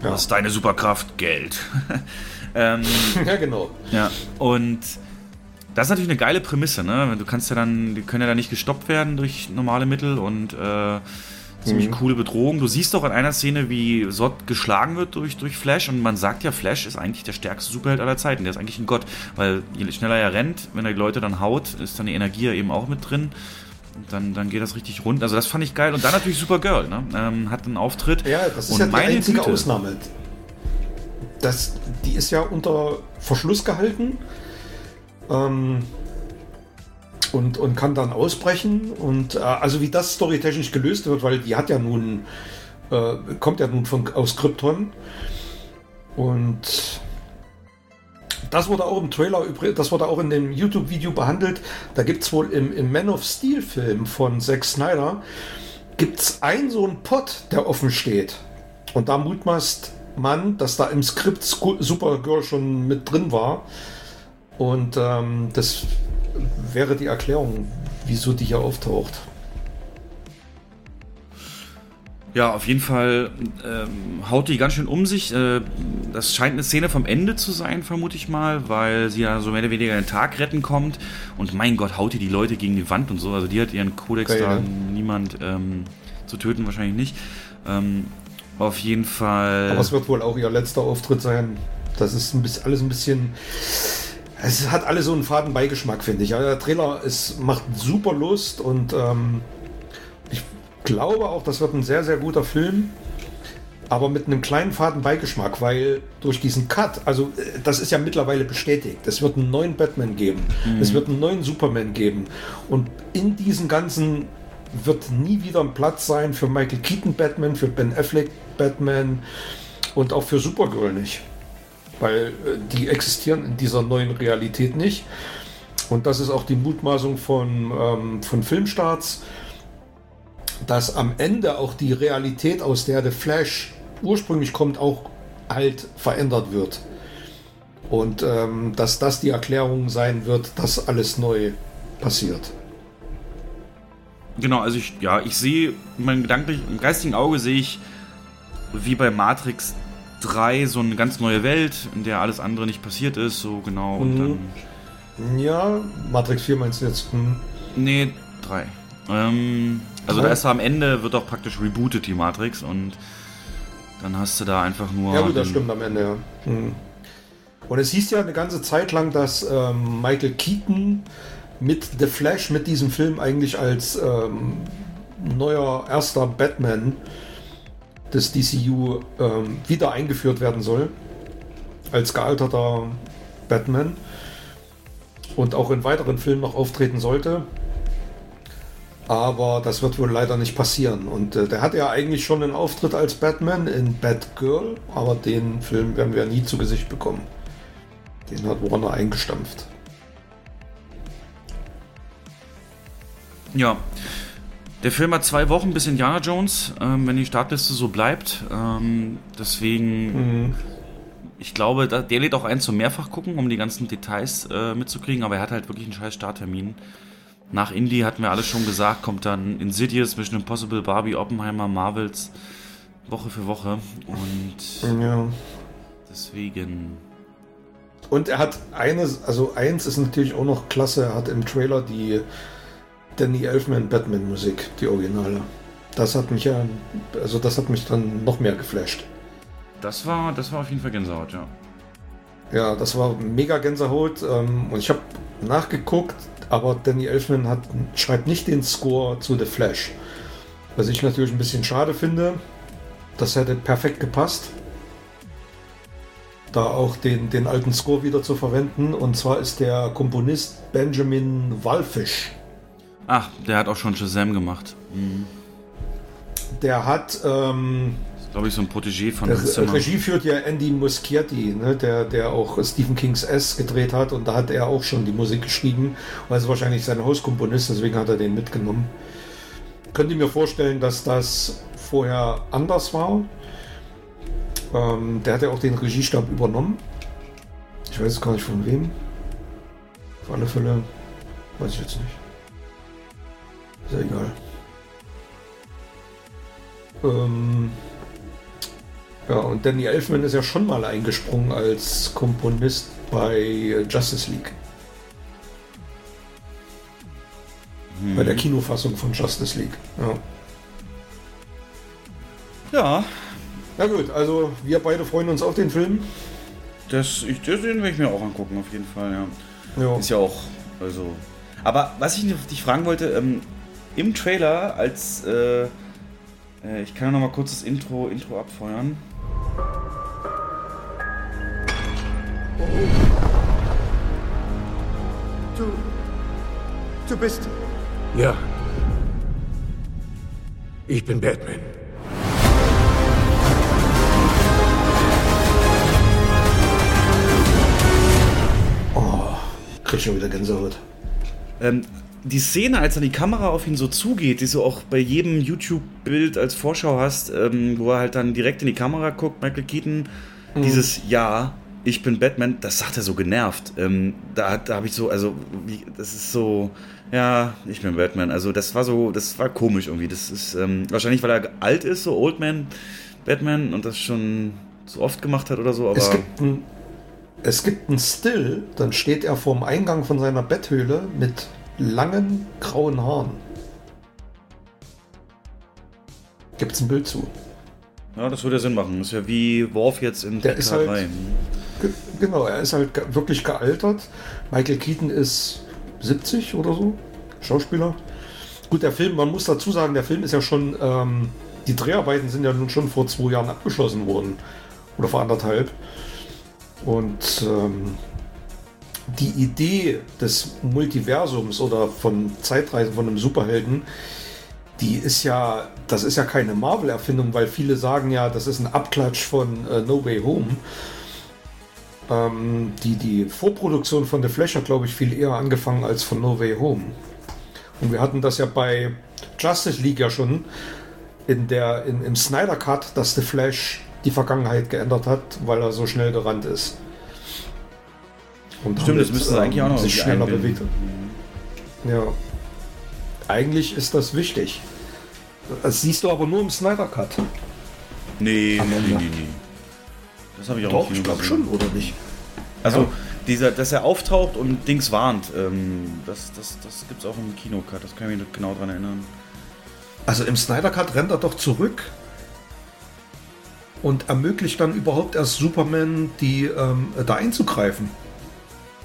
Was ist deine Superkraft? Geld. <laughs> ähm, <laughs> Ja, genau. Ja, und das ist natürlich eine geile Prämisse, ne? Du kannst ja dann, die können ja dann nicht gestoppt werden durch normale Mittel und äh, ziemlich coole Bedrohung. Du siehst doch in einer Szene, wie Sod geschlagen wird durch, durch Flash und man sagt ja, Flash ist eigentlich der stärkste Superheld aller Zeiten. Der ist eigentlich ein Gott, weil je schneller er rennt, wenn er die Leute dann haut, ist dann die Energie ja eben auch mit drin. Dann, dann geht das richtig rund. Also das fand ich geil. Und dann natürlich Supergirl, ne? Ähm, hat einen Auftritt. Ja, das ist und ja die meine einzige Güte. Ausnahme. Das, die ist ja unter Verschluss gehalten ähm, und, und kann dann ausbrechen. Und äh, also wie das storytechnisch gelöst wird, weil die hat ja nun, äh, kommt ja nun von, aus Krypton. Und das wurde auch im Trailer, das wurde auch in dem YouTube-Video behandelt. Da gibt es wohl im, im Man of Steel-Film von Zack Snyder, gibt es einen so einen Pot, der offen steht. Und da mutmaßt man, dass da im Skript Supergirl schon mit drin war. Und ähm, das wäre die Erklärung, wieso die hier auftaucht. Ja, auf jeden Fall ähm, haut die ganz schön um sich. Äh, das scheint eine Szene vom Ende zu sein, vermute ich mal, weil sie ja so mehr oder weniger den Tag retten kommt. Und mein Gott, haut die die Leute gegen die Wand und so. Also die hat ihren Kodex Geil, da, ne? niemand ähm, zu töten wahrscheinlich nicht. Ähm, auf jeden Fall. Aber es wird wohl auch ihr letzter Auftritt sein. Das ist ein bisschen, alles ein bisschen. Es hat alles so einen faden Beigeschmack, finde ich. Ja, der Trailer ist, macht super Lust und ähm, ich glaube auch, das wird ein sehr, sehr guter Film. aber mit einem kleinen faden Beigeschmack, weil durch diesen Cut, also äh, das ist ja mittlerweile bestätigt, es wird einen neuen Batman geben, mhm. es wird einen neuen Superman geben und in diesen ganzen wird nie wieder ein Platz sein für Michael Keaton Batman, für Ben Affleck Batman und auch für Supergirl nicht. Weil äh, die existieren in dieser neuen Realität nicht. Und das ist auch die Mutmaßung von, ähm, von Filmstarts, dass am Ende auch die Realität, aus der der Flash ursprünglich kommt, auch halt verändert wird. Und ähm, dass das die Erklärung sein wird, dass alles neu passiert. Genau, also ich, ja, ich sehe, mein gedanklich, im geistigen Auge sehe ich, wie bei Matrix 3, so eine ganz neue Welt, in der alles andere nicht passiert ist, so genau. Und mhm. dann, ja, Matrix 4 meinst du jetzt? Hm. Nee, 3. Ähm, also da ist am Ende, wird auch praktisch rebootet, die Matrix, und dann hast du da einfach nur. Ja, gut, das stimmt am Ende, ja. Hm. Und es hieß ja eine ganze Zeit lang, dass ähm, Michael Keaton mit The Flash, mit diesem Film eigentlich als ähm, neuer erster Batman des DCU ähm, wieder eingeführt werden soll. Als gealterter Batman. Und auch in weiteren Filmen noch auftreten sollte. Aber das wird wohl leider nicht passieren. Und äh, der hat ja eigentlich schon einen Auftritt als Batman in Batgirl, aber den Film werden wir nie zu Gesicht bekommen. Den hat Warner eingestampft. Ja. Der Film hat zwei Wochen bis Indiana Jones, ähm, wenn die Startliste so bleibt. Ähm, deswegen, mhm. ich glaube, da, der lädt auch ein zum Mehrfach gucken, um die ganzen Details äh, mitzukriegen, aber er hat halt wirklich einen scheiß Starttermin. Nach Indie hatten wir alles schon gesagt, kommt dann Insidious, Mission Impossible, Barbie, Oppenheimer, Marvels Woche für Woche. Und ja. deswegen. Und er hat eines, also eins ist natürlich auch noch klasse, er hat im Trailer die Danny Elfman Batman Musik, die Originale. Das hat mich ja, also das hat mich dann noch mehr geflasht. Das war, das war auf jeden Fall Gänsehaut, ja. Ja, das war mega Gänsehaut ähm, und ich habe nachgeguckt, aber Danny Elfman hat, schreibt nicht den Score zu The Flash. Was ich natürlich ein bisschen schade finde. Das hätte perfekt gepasst. Da auch den, den alten Score wieder zu verwenden. Und zwar ist der Komponist Benjamin Walfish. Ach, der hat auch schon Shazam gemacht. Mhm. Der hat. Ähm, glaube ich, so ein Protégé von der Zimmer. Regie führt ja Andy Muschietti, ne, der, der auch Stephen Kings S gedreht hat und da hat er auch schon die Musik geschrieben, also wahrscheinlich sein Hauskomponist, deswegen hat er den mitgenommen. Könnt ihr mir vorstellen, dass das vorher anders war? Ähm, der hat ja auch den Regiestab übernommen. Ich weiß gar nicht von wem. Auf alle Fälle weiß ich jetzt nicht. Ist ja egal. Ähm, ja, und Danny Elfman ist ja schon mal eingesprungen als Komponist bei Justice League. Hm. Bei der Kinofassung von Justice League. Ja. Ja. Na gut, also wir beide freuen uns auf den Film. Das, ich, den werde ich mir auch angucken, auf jeden Fall, ja. ja. Ist ja auch, also. Aber was ich dich fragen wollte, ähm, im Trailer als äh, äh, ich kann noch mal kurz das Intro, Intro abfeuern. Du. Du bist. Ja. Ich bin Batman. Oh, krieg schon wieder Gänsehaut. Ähm, die Szene, als dann die Kamera auf ihn so zugeht, die du auch bei jedem YouTube-Bild als Vorschau hast, ähm, wo er halt dann direkt in die Kamera guckt, Michael Keaton, mhm. dieses Ja, ich bin Batman, das sagt er so genervt. Ähm, da da habe ich so, also, wie, das ist so, ja, ich bin Batman. Also, das war so, das war komisch irgendwie. Das ist ähm, wahrscheinlich, weil er alt ist, so Old Man Batman und das schon so oft gemacht hat oder so, aber. Es gibt ein, es gibt einen Still, dann steht er vorm Eingang von seiner Betthöhle mit langen grauen Haaren. Gibt es ein Bild zu? Ja, das würde ja Sinn machen. Das ist ja wie Worf jetzt in Der ist halt, Genau, er ist halt wirklich gealtert. Michael Keaton ist 70 oder so, Schauspieler. Gut, der Film, man muss dazu sagen, der Film ist ja schon ähm, die Dreharbeiten sind ja nun schon vor zwei Jahren abgeschlossen worden. Oder vor anderthalb. Und ähm, die Idee des Multiversums oder von Zeitreisen von einem Superhelden, die ist ja, das ist ja keine Marvel-Erfindung, weil viele sagen ja, das ist ein Abklatsch von äh, No Way Home. Ähm, die, die Vorproduktion von The Flash hat, glaube ich, viel eher angefangen als von No Way Home. Und wir hatten das ja bei Justice League ja schon in der, in, im Snyder Cut, dass The Flash die Vergangenheit geändert hat, weil er so schnell gerannt ist. Und Stimmt, das müsste ähm, eigentlich auch noch sich schneller bewegt hat. Ja. Eigentlich ist das wichtig. Das siehst du aber nur im Snyder Cut. Nee, nee, nee, nee. Das habe ich auch Doch, ich glaube schon, oder nicht? Also, ja. dieser, dass er auftaucht und Dings warnt, ähm, das, das, das gibt es auch im Kinocut, das kann ich mich genau dran erinnern. Also im Snyder Cut rennt er doch zurück und ermöglicht dann überhaupt erst Superman, die ähm, da einzugreifen.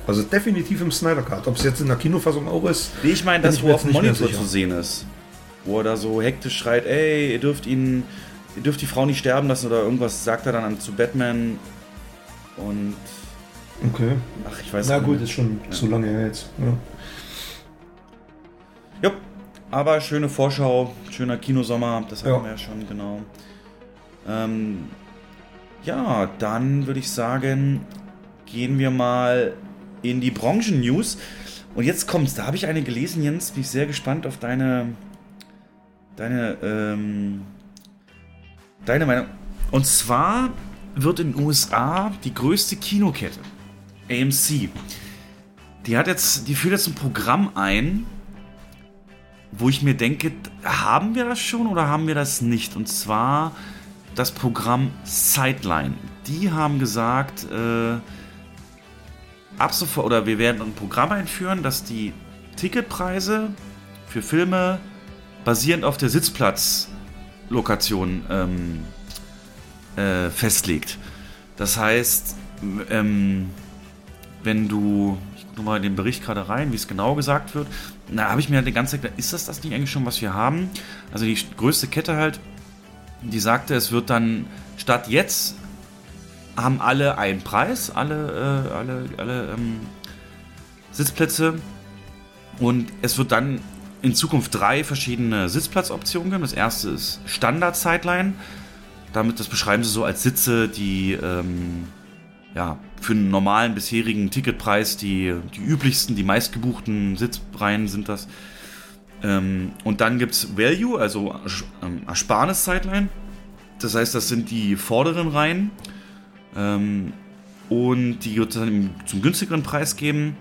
Also definitiv im Snyder Cut. Ob es jetzt in der Kinofassung auch ist. Nee, ich meine, das, wo auf dem Monitor zu sehen ist. Wo er da so hektisch schreit, ey, ihr dürft ihn ihr dürft die Frau nicht sterben lassen oder irgendwas sagt er dann zu Batman. Und. Okay. Ach, ich weiß nicht. Na gut, ist schon ja. zu lange her jetzt. Ja. ja. aber schöne Vorschau, schöner Kinosommer, das haben ja. wir ja schon, genau. Ähm, ja, dann würde ich sagen, gehen wir mal in die Branchen-News. Und jetzt kommt's, da habe ich eine gelesen, Jens, bin ich sehr gespannt auf deine, deine, ähm, Deine Meinung. Und zwar wird in den USA die größte Kinokette, AMC, die hat jetzt, die führt jetzt ein Programm ein, wo ich mir denke, haben wir das schon oder haben wir das nicht? Und zwar das Programm Sideline. Die haben gesagt, äh, ab sofort, oder wir werden ein Programm einführen, das die Ticketpreise für Filme basierend auf der Sitzplatz Lokation ähm, äh, festlegt. Das heißt, ähm, wenn du, ich gucke mal in den Bericht gerade rein, wie es genau gesagt wird, da habe ich mir die ganze Zeit gedacht, ist das das nicht eigentlich schon, was wir haben? Also die größte Kette halt, die sagte, es wird dann statt jetzt haben alle einen Preis, alle, äh, alle, alle ähm, Sitzplätze und es wird dann in Zukunft drei verschiedene Sitzplatzoptionen geben. Das erste ist Standard-Sideline. Damit, das beschreiben sie so als Sitze, die ähm, ja, für einen normalen bisherigen Ticketpreis die, die üblichsten, die meistgebuchten Sitzreihen sind das. Ähm, und dann gibt es Value, also ähm, Ersparnis-Sideline. Das heißt, das sind die vorderen Reihen. Ähm, und die wird dann zum günstigeren Preis geben.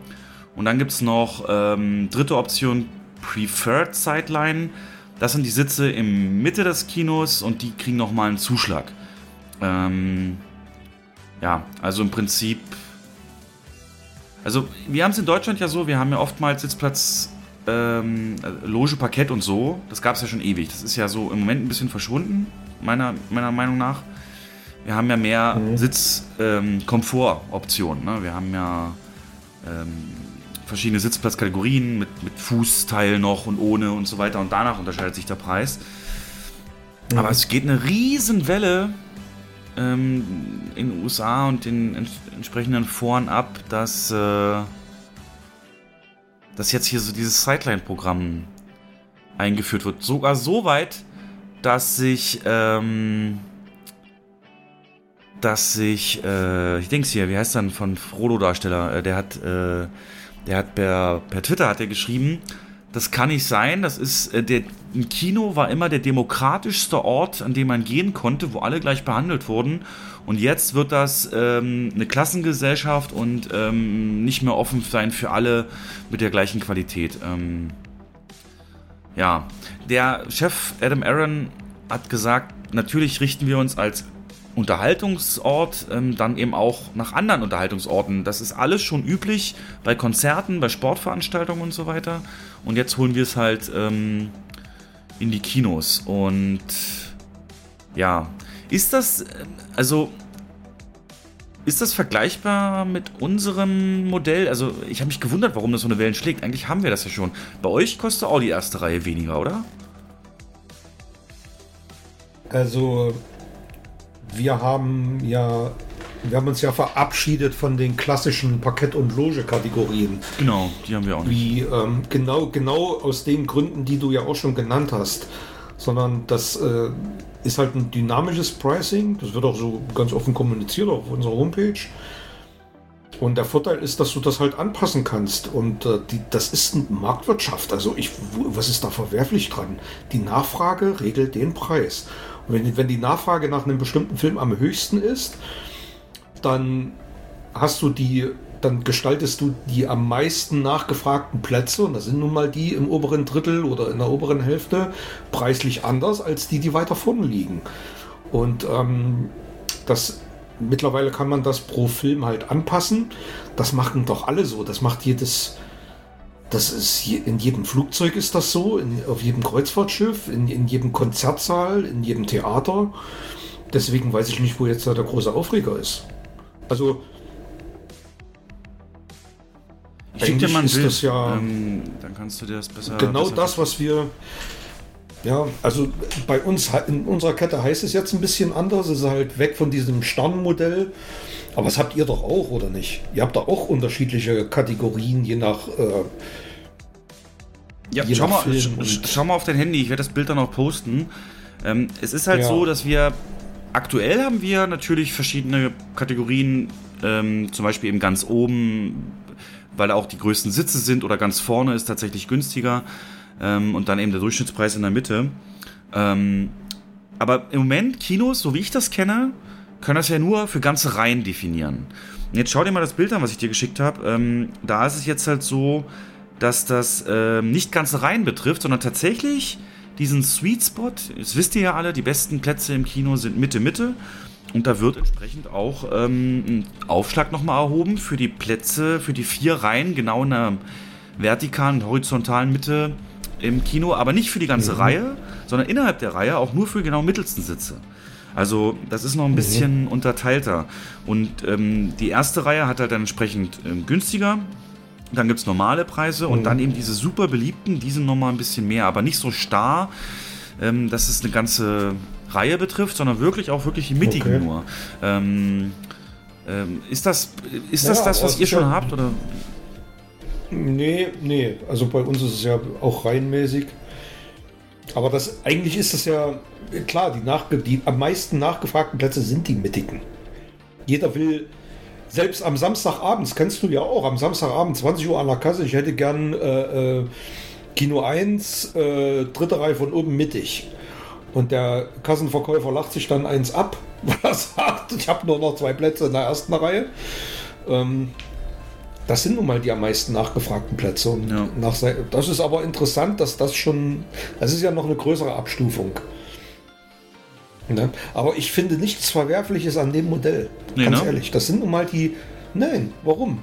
Und dann gibt es noch ähm, dritte Option Preferred Sideline. Das sind die Sitze im Mitte des Kinos und die kriegen nochmal einen Zuschlag. Ähm, ja, also im Prinzip. Also, wir haben es in Deutschland ja so, wir haben ja oftmals Sitzplatz, ähm, Loge, Parkett und so. Das gab es ja schon ewig. Das ist ja so im Moment ein bisschen verschwunden, meiner, meiner Meinung nach. Wir haben ja mehr mhm. Sitz-Komfort-Optionen. Ähm, ne? Wir haben ja ähm, verschiedene Sitzplatzkategorien mit, mit Fußteil noch und ohne und so weiter und danach unterscheidet sich der Preis. Mhm. Aber es geht eine Riesenwelle ähm, in den USA und den ents entsprechenden Foren ab, dass, äh, dass jetzt hier so dieses Sideline-Programm eingeführt wird. Sogar so weit, dass sich ähm, dass sich, äh, ich denke es hier, wie heißt dann von Frodo-Darsteller, äh, der hat äh, der hat per, per Twitter hat er geschrieben, das kann nicht sein. Das ist äh, der ein Kino war immer der demokratischste Ort, an dem man gehen konnte, wo alle gleich behandelt wurden. Und jetzt wird das ähm, eine Klassengesellschaft und ähm, nicht mehr offen sein für alle mit der gleichen Qualität. Ähm, ja, der Chef Adam Aaron hat gesagt, natürlich richten wir uns als Unterhaltungsort ähm, dann eben auch nach anderen Unterhaltungsorten. Das ist alles schon üblich bei Konzerten, bei Sportveranstaltungen und so weiter. Und jetzt holen wir es halt ähm, in die Kinos. Und ja, ist das, also ist das vergleichbar mit unserem Modell? Also ich habe mich gewundert, warum das so eine Wellen schlägt. Eigentlich haben wir das ja schon. Bei euch kostet auch die erste Reihe weniger, oder? Also, wir haben ja, wir haben uns ja verabschiedet von den klassischen Parkett- und Loge-Kategorien. Genau, die haben wir auch nicht. Wie, ähm, genau, genau aus den Gründen, die du ja auch schon genannt hast. Sondern das äh, ist halt ein dynamisches Pricing. Das wird auch so ganz offen kommuniziert auf unserer Homepage. Und der Vorteil ist, dass du das halt anpassen kannst. Und äh, die, das ist eine Marktwirtschaft. Also ich, was ist da verwerflich dran? Die Nachfrage regelt den Preis. Wenn, wenn die Nachfrage nach einem bestimmten Film am höchsten ist, dann hast du die, dann gestaltest du die am meisten nachgefragten Plätze, und das sind nun mal die im oberen Drittel oder in der oberen Hälfte, preislich anders als die, die weiter vorne liegen. Und ähm, das mittlerweile kann man das pro Film halt anpassen. Das machen doch alle so. Das macht jedes. Das ist in jedem Flugzeug ist das so, in, auf jedem Kreuzfahrtschiff, in, in jedem Konzertsaal, in jedem Theater. Deswegen weiß ich nicht, wo jetzt da der große Aufreger ist. Also. Ich schicke dir mal ist Bild, das ja- ähm, dann kannst du dir das besser... genau besser das, was wir. Ja, also bei uns in unserer Kette heißt es jetzt ein bisschen anders. Es ist halt weg von diesem Sternenmodell. Aber das habt ihr doch auch, oder nicht? Ihr habt da auch unterschiedliche Kategorien, je nach. Äh, Ja, je schau nach mal, sch- schau mal auf dein Handy, ich werde das Bild dann auch posten. Ähm, es ist halt Ja. so, dass wir aktuell haben wir natürlich verschiedene Kategorien, ähm, zum Beispiel eben ganz oben, weil da auch die größten Sitze sind oder ganz vorne ist tatsächlich günstiger ähm, und dann eben der Durchschnittspreis in der Mitte. Ähm, aber im Moment, Kinos, so wie ich das kenne, können das ja nur für ganze Reihen definieren. Jetzt schau dir mal das Bild an, was ich dir geschickt habe. Ähm, da ist es jetzt halt so, dass das ähm, nicht ganze Reihen betrifft, sondern tatsächlich diesen Sweet Spot, das wisst ihr ja alle, die besten Plätze im Kino sind Mitte, Mitte. Und da wird entsprechend auch ähm, ein Aufschlag nochmal erhoben für die Plätze, für die vier Reihen, genau in der vertikalen, horizontalen Mitte im Kino, aber nicht für die ganze Reihe, sondern innerhalb der Reihe auch nur für genau mittelsten Sitze. Also das ist noch ein bisschen unterteilter. Und ähm, die erste Reihe hat halt dann entsprechend ähm, günstiger. Dann gibt es normale Preise und dann eben diese super beliebten, die sind nochmal ein bisschen mehr, aber nicht so starr, ähm, dass es eine ganze Reihe betrifft, sondern wirklich auch wirklich die mittigen Okay. nur. Ähm, ähm, ist das, ist das, Ja, das, was ihr schon ja- habt? Oder? nee, nee. Also bei uns ist es ja auch reihenmäßig. Aber das eigentlich ist es ja klar, die, nachge die am meisten nachgefragten Plätze sind die mittigen. Jeder will, selbst am Samstagabends, kennst du ja auch, am Samstagabend 20 Uhr an der Kasse, ich hätte gern äh, äh, Kino 1, äh, dritte Reihe von oben mittig. Und der Kassenverkäufer lacht sich dann eins ab, <laughs> weil er sagt, ich habe nur noch zwei Plätze in der ersten Reihe. Ähm, das sind nun mal die am meisten nachgefragten Plätze. Ja. nach, das ist aber interessant, dass das schon, das ist ja noch eine größere Abstufung. Ne? Aber ich finde nichts Verwerfliches an dem Modell. Nee, ganz ne? ehrlich. Das sind nun mal die. Nein, warum?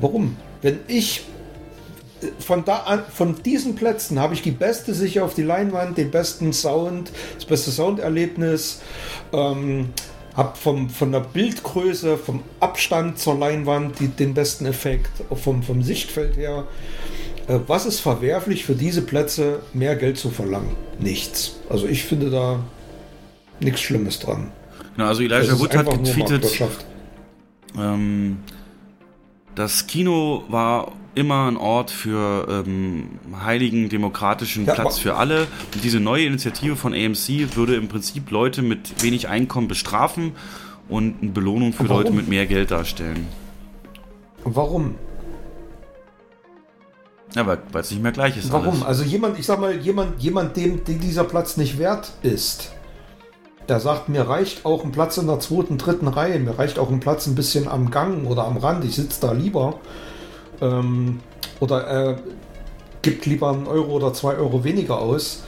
Warum? Wenn ich äh, von da an, von diesen Plätzen habe ich die beste Sicht auf die Leinwand, den besten Sound, das beste Sounderlebnis, ähm, habe vom, von der Bildgröße, vom Abstand zur Leinwand die, den besten Effekt, vom, vom Sichtfeld her. Äh, was ist verwerflich für diese Plätze, mehr Geld zu verlangen? Nichts. Also ich finde da nichts Schlimmes dran. Genau, also Elijah Wood hat getweetet. Ähm, das Kino war immer ein Ort für ähm, heiligen demokratischen Ja, Platz für alle. Und diese neue Initiative von AMC würde im Prinzip Leute mit wenig Einkommen bestrafen und eine Belohnung für? Leute mit mehr Geld darstellen. Warum? Ja, weil weil es nicht mehr gleich ist. Warum? Alles. Also jemand, ich sag mal, jemand, jemand, dem, dem dieser Platz nicht wert ist, der sagt, mir reicht auch ein Platz in der zweiten, dritten Reihe, mir reicht auch ein Platz ein bisschen am Gang oder am Rand, ich sitze da lieber. Ähm, oder er gibt lieber einen Euro oder zwei Euro weniger aus.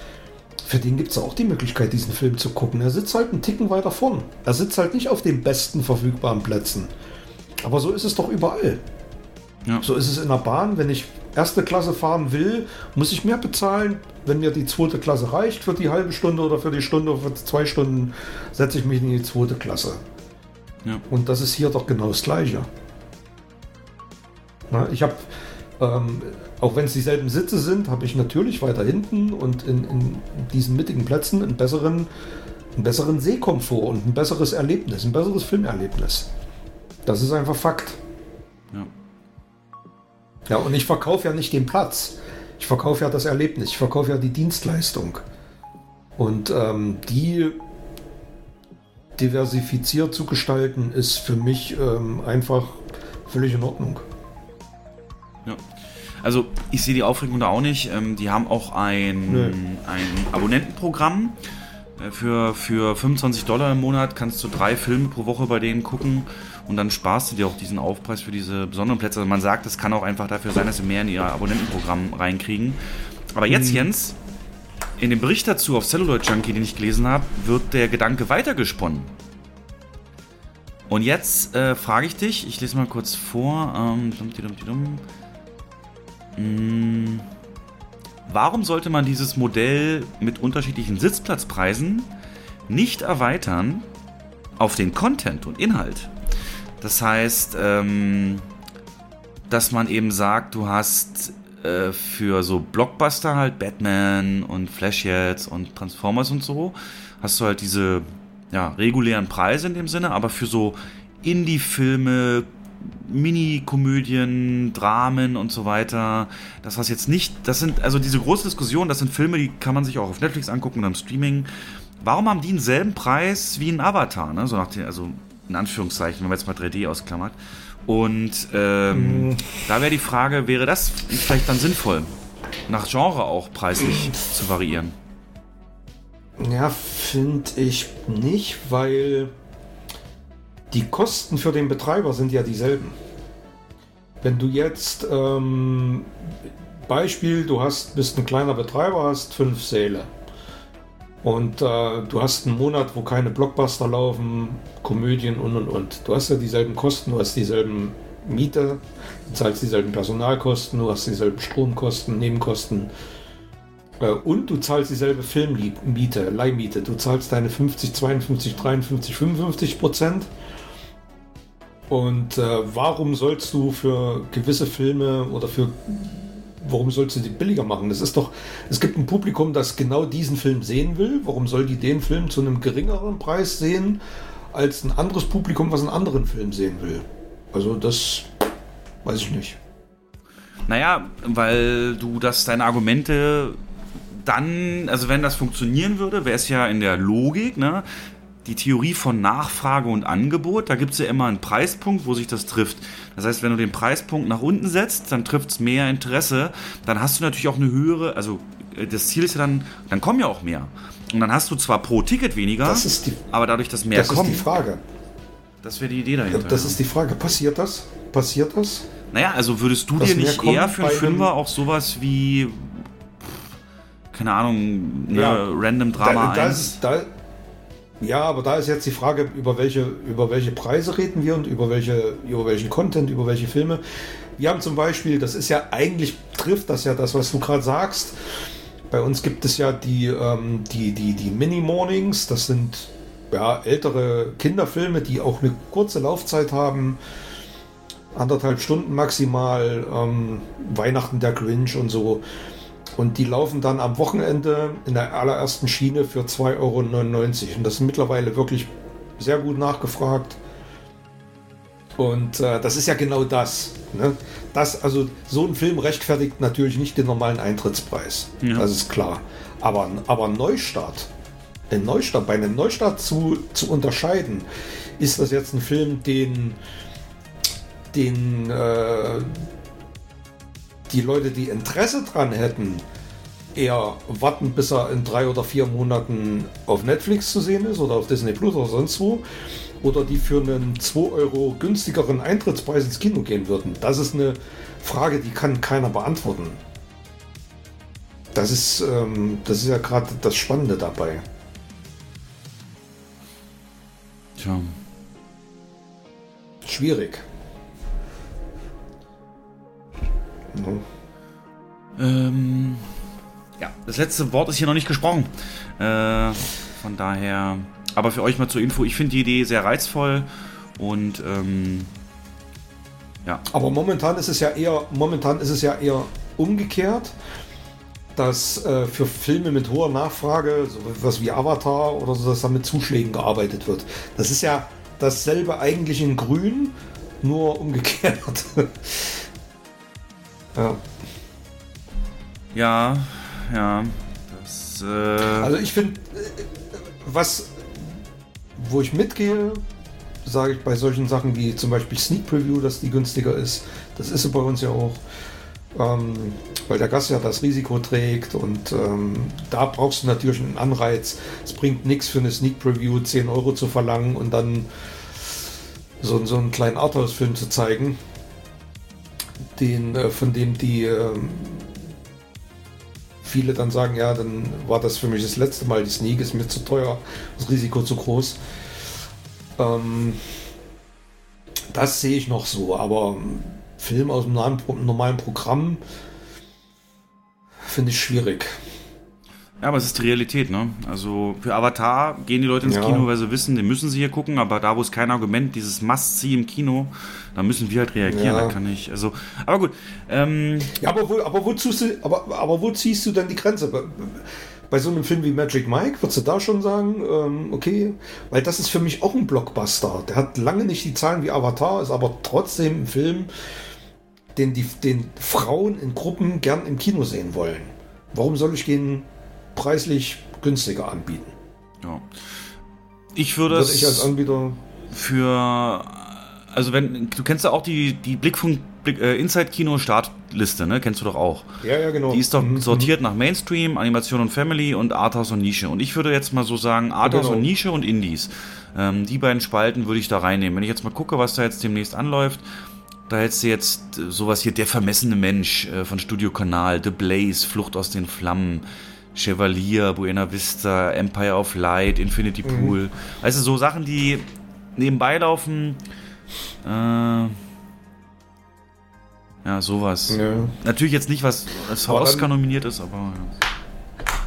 Für den gibt es auch die Möglichkeit, diesen Film zu gucken. Er sitzt halt einen Ticken weiter vorn. Er sitzt halt nicht auf den besten verfügbaren Plätzen. Aber so ist es doch überall. Ja. So ist es in der Bahn. Wenn ich erste Klasse fahren will, muss ich mehr bezahlen. Wenn mir die zweite Klasse reicht für die halbe Stunde oder für die Stunde oder für zwei Stunden, setze ich mich in die zweite Klasse. Ja. Und das ist hier doch genau das Gleiche. Na, ich habe, ähm, auch wenn es dieselben Sitze sind, habe ich natürlich weiter hinten und in, in diesen mittigen Plätzen einen besseren einen besseren Sehkomfort und ein besseres Erlebnis, ein besseres Filmerlebnis. Das ist einfach Fakt. Ja. Ja, und ich verkaufe ja nicht den Platz. Ich verkaufe ja das Erlebnis. Ich verkaufe ja die Dienstleistung. Und ähm, die diversifiziert zu gestalten, ist für mich ähm, einfach völlig in Ordnung. Ja. Also ich sehe die Aufregung da auch nicht. Ähm, die haben auch ein, Nö. ein Abonnentenprogramm. Äh, Für, für 25 Dollar im Monat kannst du drei Filme pro Woche bei denen gucken und dann sparst du dir auch diesen Aufpreis für diese besonderen Plätze. Also man sagt, es kann auch einfach dafür sein, dass sie mehr in ihr Abonnentenprogramm reinkriegen. Aber jetzt, Jens, in dem Bericht dazu auf Celluloid Junkie, den ich gelesen habe, wird der Gedanke weitergesponnen. Und jetzt äh, frage ich dich, ich lese mal kurz vor. Ähm. Mm, Warum sollte man dieses Modell mit unterschiedlichen Sitzplatzpreisen nicht erweitern auf den Content und Inhalt? Das heißt, ähm, dass man eben sagt, du hast äh, für so Blockbuster halt Batman und Flash jetzt und Transformers und so, hast du halt diese ja, regulären Preise in dem Sinne, aber für so Indie-Filme, Mini-Komödien, Dramen und so weiter, das was jetzt nicht, das sind, also diese große Diskussion, das sind Filme, die kann man sich auch auf Netflix angucken oder im Streaming. Warum haben die denselben Preis wie ein Avatar, ne? So nach den, also in Anführungszeichen, wenn man jetzt mal 3D ausklammert. Und ähm, da wäre die Frage, wäre das vielleicht dann sinnvoll, nach Genre auch preislich zu variieren? Ja, finde ich nicht, weil die Kosten für den Betreiber sind ja dieselben. Wenn du jetzt ähm, Beispiel, du hast bist ein kleiner Betreiber, hast fünf Säle und äh, du hast einen Monat, wo keine Blockbuster laufen, Komödien und und und. Du hast ja dieselben Kosten, du hast dieselben Miete, du zahlst dieselben Personalkosten, du hast dieselben Stromkosten, Nebenkosten. Äh, Und du zahlst dieselbe Filmmiete, Leihmiete. Du zahlst deine 50, 52, 53, 55 Prozent. Und äh, warum sollst du für gewisse Filme oder für warum sollst du die billiger machen? Das ist doch, es gibt ein Publikum, das genau diesen Film sehen will. Warum soll die den Film zu einem geringeren Preis sehen als ein anderes Publikum, was einen anderen Film sehen will? Also das weiß ich nicht. Naja, weil du das deine Argumente dann, also wenn das funktionieren würde, wäre es ja in der Logik, ne? Die Theorie von Nachfrage und Angebot, da gibt es ja immer einen Preispunkt, wo sich das trifft. Das heißt, wenn du den Preispunkt nach unten setzt, dann trifft es mehr Interesse. Dann hast du natürlich auch eine höhere, also äh, das Ziel ist ja dann, dann kommen ja auch mehr. Und dann hast du zwar pro Ticket weniger, Das ist die, aber dadurch, dass mehr das ist kommen, die Frage. das wäre die Idee dahinter. Das ja. ist die Frage. Passiert das? Passiert das? Naja, also würdest du Das dir nicht eher für einen Fünfer auch sowas wie, keine Ahnung, ne, Ja. Random Drama da, da 1? ist, da, ja, aber da ist jetzt die Frage, über welche, über welche Preise reden wir und über, welche, über welchen Content, über welche Filme. Wir haben zum Beispiel, das ist ja eigentlich, trifft das ja das, was du gerade sagst. Bei uns gibt es ja die, ähm, die, die, die Mini-Mornings, das sind ja, ältere Kinderfilme, die auch eine kurze Laufzeit haben. Anderthalb Stunden maximal, ähm, Weihnachten der Grinch und so. Und die laufen dann am Wochenende in der allerersten Schiene für 2,99 Euro. Und das ist mittlerweile wirklich sehr gut nachgefragt. Und äh, das ist ja genau das. Ne? das. Also so ein Film rechtfertigt natürlich nicht den normalen Eintrittspreis. Ja. Das ist klar. Aber, aber Neustart, ein Neustart, bei einem Neustart zu, zu unterscheiden, ist das jetzt ein Film, den, den äh, die Leute, die Interesse dran hätten, eher warten, bis er in drei oder vier Monaten auf Netflix zu sehen ist oder auf Disney Plus oder sonst wo. Oder die für einen 2 Euro günstigeren Eintrittspreis ins Kino gehen würden. Das ist eine Frage, die kann keiner beantworten. Das ist, ähm, das ist ja gerade das Spannende dabei. Tja. Schwierig. No. Ähm, ja, das letzte Wort ist hier noch nicht gesprochen. Äh, von daher, aber für euch mal zur Info, ich finde die Idee sehr reizvoll und ähm, ja, Aber momentan ist es ja eher, momentan ist es ja eher umgekehrt. dass äh, für Filme mit hoher Nachfrage, so was wie Avatar oder so, dass da mit Zuschlägen gearbeitet wird. Das ist ja dasselbe eigentlich in Grün, nur umgekehrt. <laughs> ja. Ja, ja. Das, äh also ich finde, was, wo ich mitgehe, sage ich bei solchen Sachen wie zum Beispiel Sneak Preview, dass die günstiger ist. Das ist sie bei uns ja auch. Ähm, weil der Gast ja das Risiko trägt und ähm, da brauchst du natürlich einen Anreiz. Es bringt nichts für eine Sneak Preview 10 Euro zu verlangen und dann so, so einen kleinen Arthouse-Film zu zeigen, den, äh, von dem die äh, viele dann sagen, ja, dann war das für mich das letzte Mal, die Sneak ist mir zu teuer, das Risiko zu groß. Ähm, das sehe ich noch so, aber Film aus dem normalen Programm finde ich schwierig. Ja, aber es ist die Realität, ne? Also für Avatar gehen die Leute ins ja. Kino, weil sie wissen, den müssen sie hier gucken, aber da, wo es kein Argument, dieses Must-See im Kino, da müssen wir halt reagieren, ja. da kann ich, also, aber gut. Ähm, ja, aber wo, aber, wo ziehst du, aber, aber wo ziehst du denn die Grenze? Bei so einem Film wie Magic Mike, würdest du da schon sagen, ähm, okay, weil das ist für mich auch ein Blockbuster. Der hat lange nicht die Zahlen wie Avatar, ist aber trotzdem ein Film, den die den Frauen in Gruppen gern im Kino sehen wollen. Warum soll ich den preislich günstiger anbieten? Ja. Ich würde es ich als Anbieter für also wenn du kennst ja auch die die Blickfunk Blick, äh, Inside Kino Startliste, ne? Kennst du doch auch. Ja, ja, genau. Die ist doch mhm. sortiert nach Mainstream, Animation und Family und Arthouse und Nische. Und ich würde jetzt mal so sagen, Arthouse genau. und Nische und Indies. Ähm, die beiden Spalten würde ich da reinnehmen. Wenn ich jetzt mal gucke, was da jetzt demnächst anläuft, da hättest du jetzt äh, sowas hier, Der vermessene Mensch äh, von Studio Kanal, The Blaze, Flucht aus den Flammen, Chevalier, Buena Vista, Empire of Light, Infinity mhm. Pool. Mhm. Du, so Sachen, die nebenbei laufen. Äh, ja, sowas. Ja. Natürlich jetzt nicht, was als Oscar nominiert ist, aber. Ja.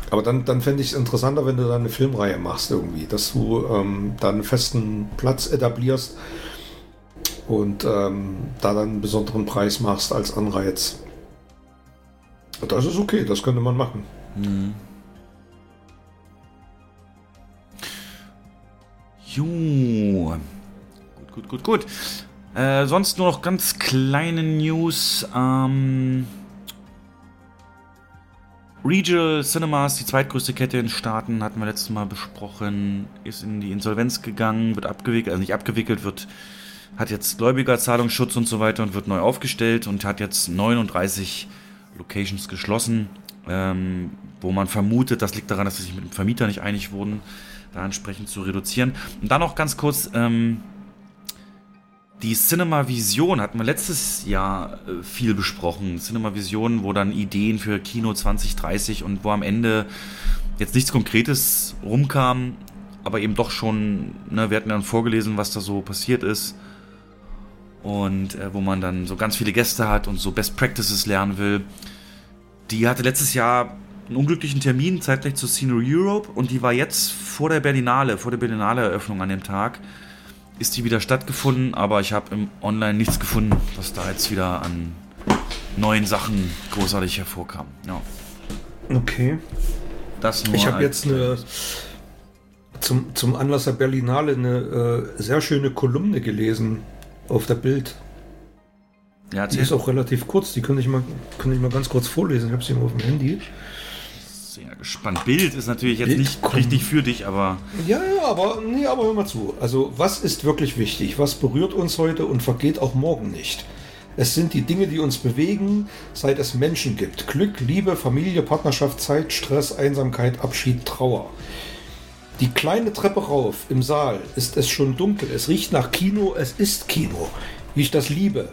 Aber dann, dann fände ich es interessanter, wenn du da eine Filmreihe machst irgendwie, dass du ähm, da einen festen Platz etablierst und ähm, da dann einen besonderen Preis machst als Anreiz. Das ist okay, das könnte man machen. Mhm. Jo. Gut, gut, gut, gut. Äh, sonst nur noch ganz kleine News. Ähm, Regional Cinemas, die zweitgrößte Kette in Staaten, hatten wir letztes Mal besprochen, ist in die Insolvenz gegangen, wird abgewickelt, also nicht abgewickelt, wird hat jetzt Gläubigerzahlungsschutz und so weiter und wird neu aufgestellt und hat jetzt 39 Locations geschlossen, ähm, wo man vermutet, das liegt daran, dass sie sich mit dem Vermieter nicht einig wurden, da entsprechend zu reduzieren. Und dann noch ganz kurz, ähm, die Cinema Vision hatten wir letztes Jahr äh, viel besprochen. Cinema Vision, wo dann Ideen für Kino 2030 und wo am Ende jetzt nichts Konkretes rumkam, aber eben doch schon, ne, wir hatten dann vorgelesen, was da so passiert ist und äh, wo man dann so ganz viele Gäste hat und so Best Practices lernen will. Die hatte letztes Jahr einen unglücklichen Termin zeitgleich zur Scenery Europe und die war jetzt vor der Berlinale, vor der Berlinale Eröffnung an dem Tag, ist die wieder stattgefunden, aber ich habe im Online nichts gefunden, was da jetzt wieder an neuen Sachen großartig hervorkam. Ja. Okay. Das nur ich habe jetzt eine zum, zum Anlass der Berlinale eine äh, sehr schöne Kolumne gelesen auf der Bild. Ja, die ist auch relativ kurz, die kann ich mal, kann ich mal ganz kurz vorlesen. Ich habe sie mal auf dem Handy. Sehr gespannt. Bild ist natürlich jetzt Bild nicht kommt. richtig für dich, aber. Ja, ja, aber, nee, aber hör mal zu. Also, was ist wirklich wichtig? Was berührt uns heute und vergeht auch morgen nicht? Es sind die Dinge, die uns bewegen, seit es Menschen gibt. Glück, Liebe, Familie, Partnerschaft, Zeit, Stress, Einsamkeit, Abschied, Trauer. Die kleine Treppe rauf im Saal ist es schon dunkel. Es riecht nach Kino. Es ist Kino. Wie ich das liebe.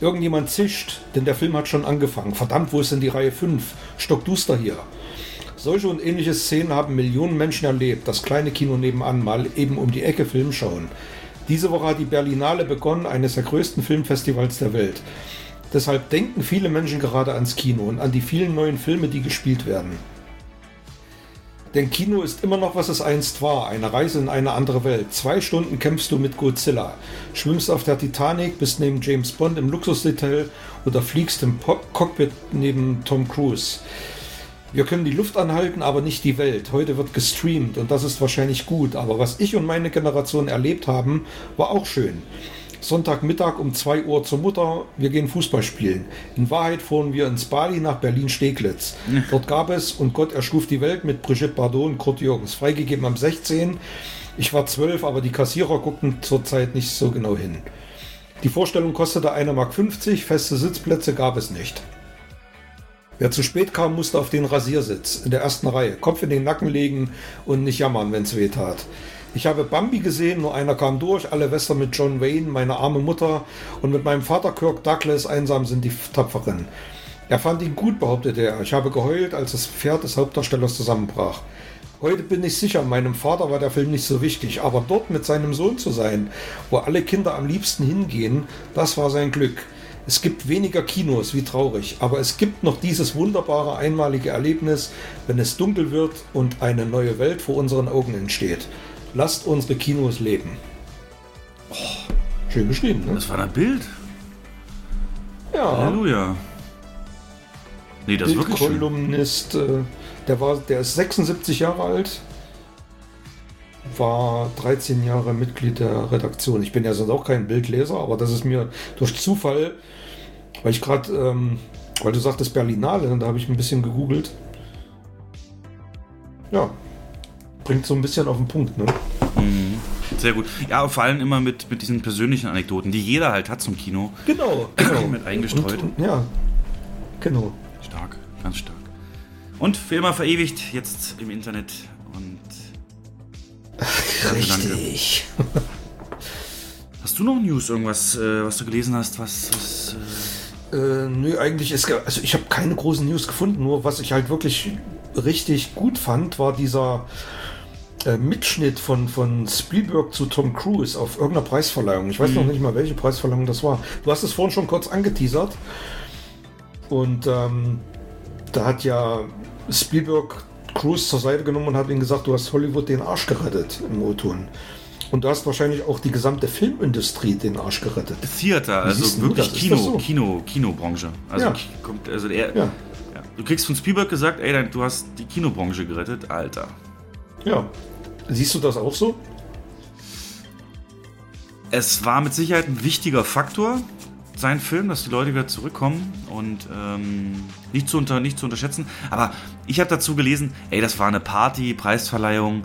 Irgendjemand zischt, denn der Film hat schon angefangen. Verdammt, wo ist denn die Reihe 5? Stockduster hier. Solche und ähnliche Szenen haben Millionen Menschen erlebt. Das kleine Kino nebenan, mal eben um die Ecke Film schauen. Diese Woche hat die Berlinale begonnen, eines der größten Filmfestivals der Welt. Deshalb denken viele Menschen gerade ans Kino und an die vielen neuen Filme, die gespielt werden. Denn Kino ist immer noch, was es einst war. Eine Reise in eine andere Welt. Zwei Stunden kämpfst du mit Godzilla. Schwimmst auf der Titanic, bist neben James Bond im Luxushotel oder fliegst im Cockpit neben Tom Cruise. Wir können die Luft anhalten, aber nicht die Welt. Heute wird gestreamt und das ist wahrscheinlich gut. Aber was ich und meine Generation erlebt haben, war auch schön. Sonntagmittag um 2 Uhr zur Mutter, wir gehen Fußball spielen. In Wahrheit fuhren wir ins Bali nach Berlin-Steglitz. Dort gab es Und Gott erschuf die Welt mit Brigitte Bardot und Kurt Jürgens. Freigegeben am 16. Ich war 12, aber die Kassierer guckten zurzeit nicht so genau hin. Die Vorstellung kostete 1,50 Mark, feste Sitzplätze gab es nicht. Wer zu spät kam, musste auf den Rasiersitz in der ersten Reihe, Kopf in den Nacken legen und nicht jammern, wenn es weh tat. Ich habe Bambi gesehen, nur einer kam durch, alle Western mit John Wayne, meine arme Mutter und mit meinem Vater Kirk Douglas, einsam sind die Tapferen. Er fand ihn gut, behauptete er. Ich habe geheult, als das Pferd des Hauptdarstellers zusammenbrach. Heute bin ich sicher, meinem Vater war der Film nicht so wichtig, aber dort mit seinem Sohn zu sein, wo alle Kinder am liebsten hingehen, das war sein Glück. Es gibt weniger Kinos, wie traurig, aber es gibt noch dieses wunderbare einmalige Erlebnis, wenn es dunkel wird und eine neue Welt vor unseren Augen entsteht. Lasst unsere Kinos leben. Oh, schön geschrieben, ne? Das war ein Bild. Ja. Halleluja. Nee, das ist wirklich schön. Kolumnist, äh, der war, der ist 76 Jahre alt, war 13 Jahre Mitglied der Redaktion. Ich bin ja sonst auch kein Bildleser, aber das ist mir durch Zufall, weil ich gerade, ähm, weil du sagtest Berlinale, da habe ich ein bisschen gegoogelt. Ja, bringt so ein bisschen auf den Punkt, ne? Sehr gut. Ja, vor allem immer mit, mit diesen persönlichen Anekdoten, die jeder halt hat zum Kino. Genau, genau. Mit eingestreut. Und, und, ja, genau. Stark, ganz stark. Und für immer verewigt jetzt im Internet und Danke, danke. Richtig. <laughs> Hast du noch News, irgendwas, äh, was du gelesen hast, was, was äh, Äh, nö, eigentlich ist, also ich habe keine großen News gefunden, nur was ich halt wirklich richtig gut fand, war dieser äh, Mitschnitt von, von Spielberg zu Tom Cruise auf irgendeiner Preisverleihung. Ich weiß noch nicht mal, welche Preisverleihung das war. Du hast es vorhin schon kurz angeteasert. Und ähm, da hat ja Spielberg Cruise zur Seite genommen und hat ihm gesagt, du hast Hollywood den Arsch gerettet im O-Ton. Und du hast wahrscheinlich auch die gesamte Filmindustrie den Arsch gerettet. Theater, also wirklich Kino, so? Kino, Kinobranche. Also, Ja. Also er, Ja. ja. Du kriegst von Spielberg gesagt, ey, du hast die Kinobranche gerettet, Alter. Ja. Siehst du das auch so? Es war mit Sicherheit ein wichtiger Faktor, sein Film, dass die Leute wieder zurückkommen und ähm, nicht, zu unter, nicht zu unterschätzen. Aber ich habe dazu gelesen, ey, das war eine Party, Preisverleihung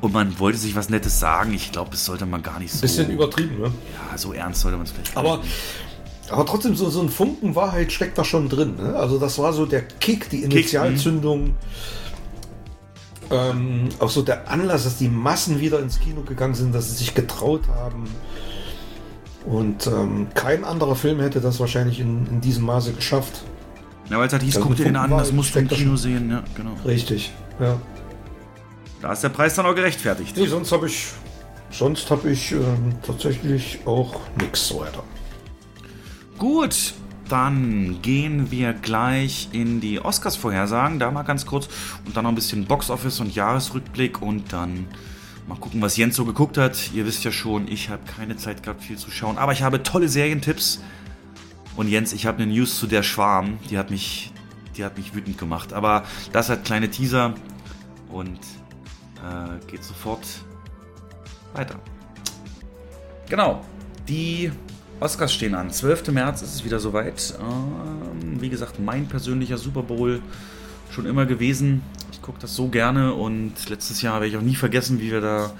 und man wollte sich was Nettes sagen. Ich glaube, das sollte man gar nicht so. Bisschen übertrieben, ne? Ja, so ernst sollte man es vielleicht Aber, aber trotzdem, so, so ein Funken Wahrheit steckt da schon drin. Ne? Also das war so der Kick, die Initialzündung. Ähm, auch so der Anlass, dass die Massen wieder ins Kino gegangen sind, dass sie sich getraut haben. Und ähm, kein anderer Film hätte das wahrscheinlich in, in diesem Maße geschafft. Ja, weil es halt hieß, Also guck dir den an, das musst du im Kino sehen. Ja, genau. Richtig. Ja. Da ist der Preis dann auch gerechtfertigt. Nee, sonst habe ich, sonst habe ich ähm, tatsächlich auch nichts so weiter. Gut, dann gehen wir gleich in die Oscars-Vorhersagen. Da mal ganz kurz. Und dann noch ein bisschen Box-Office und Jahresrückblick. Und dann mal gucken, was Jens so geguckt hat. Ihr wisst ja schon, ich habe keine Zeit gehabt, viel zu schauen. Aber ich habe tolle Serientipps. Und Jens, ich habe eine News zu der Schwarm. Die hat mich, die hat mich wütend gemacht. Aber das hat kleine Teaser. Und äh, geht sofort weiter. Genau. Die Oscars stehen an. 12. März ist es wieder soweit. Ähm, wie gesagt, mein persönlicher Super Bowl schon immer gewesen. Ich gucke das so gerne und letztes Jahr werde ich auch nie vergessen, wie wir da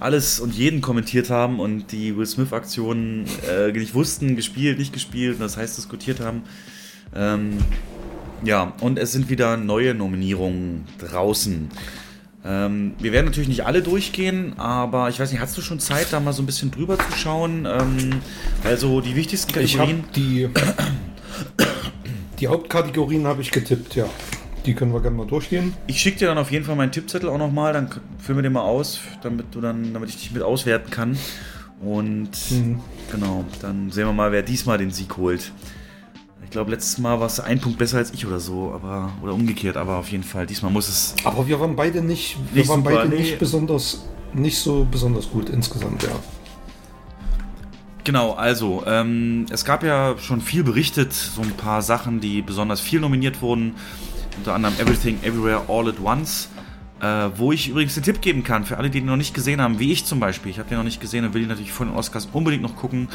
alles und jeden kommentiert haben und die Will Smith-Aktionen äh, nicht wussten, gespielt, nicht gespielt, und das heißt diskutiert haben. Ähm, ja, und es sind wieder neue Nominierungen draußen. Ähm, wir werden natürlich nicht alle durchgehen, aber ich weiß nicht, hast du schon Zeit, da mal so ein bisschen drüber zu schauen? Ähm, also die wichtigsten Kategorien. die, die Hauptkategorien habe ich getippt, ja. Die können wir gerne mal durchgehen. Ich schicke dir dann auf jeden Fall meinen Tippzettel auch nochmal, dann füllen wir den mal aus, damit du dann, damit ich dich mit auswerten kann. Und genau, dann sehen wir mal, wer diesmal den Sieg holt. Ich glaube, letztes Mal warst du ein Punkt besser als ich oder so, aber oder umgekehrt, aber auf jeden Fall. Diesmal muss es. Aber wir waren beide nicht, wir Nicht waren super, beide nee. nicht besonders, nicht so besonders gut insgesamt, ja. Genau, also, ähm, es gab ja schon viel berichtet, so ein paar Sachen, die besonders viel nominiert wurden. unter anderem Everything Everywhere All at Once. Äh, wo ich übrigens einen Tipp geben kann für alle, die ihn noch nicht gesehen haben, wie ich zum Beispiel. Ich habe den noch nicht gesehen und will ihn natürlich vor den Oscars unbedingt noch gucken.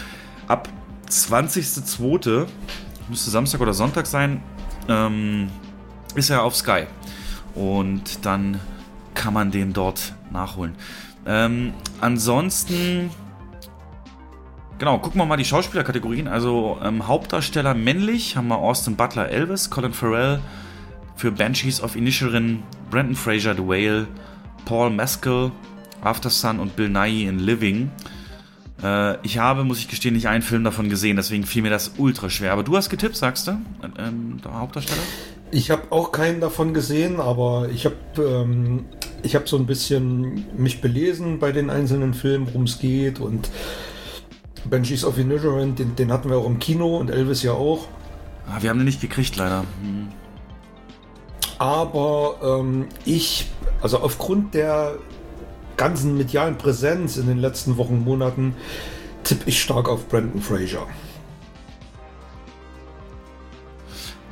Ab 20.02. müsste Samstag oder Sonntag sein, ähm, ist er auf Sky. Und dann kann man den dort nachholen. Ähm, ansonsten, genau, gucken wir mal die Schauspielerkategorien. Also ähm, Hauptdarsteller männlich haben wir Austin Butler Elvis, Colin Farrell für Banshees of Inisherin, Brandon Fraser The Whale, Paul Mescal, After Sun und Bill Nighy in Living. Äh, ich habe, muss ich gestehen, nicht einen Film davon gesehen, deswegen fiel mir das ultra schwer. Aber du hast getippt, sagst du? Ähm, der Hauptdarsteller? Ich habe auch keinen davon gesehen, aber ich habe ähm, ich habe so ein bisschen mich belesen bei den einzelnen Filmen, worum es geht und Banshees of Inisherin, den, den, hatten wir auch im Kino und Elvis ja auch. Ah, wir haben den nicht gekriegt, leider. Hm. Aber ähm, ich, also aufgrund der ganzen medialen Präsenz in den letzten Wochen, Monaten, tippe ich stark auf Brandon Fraser.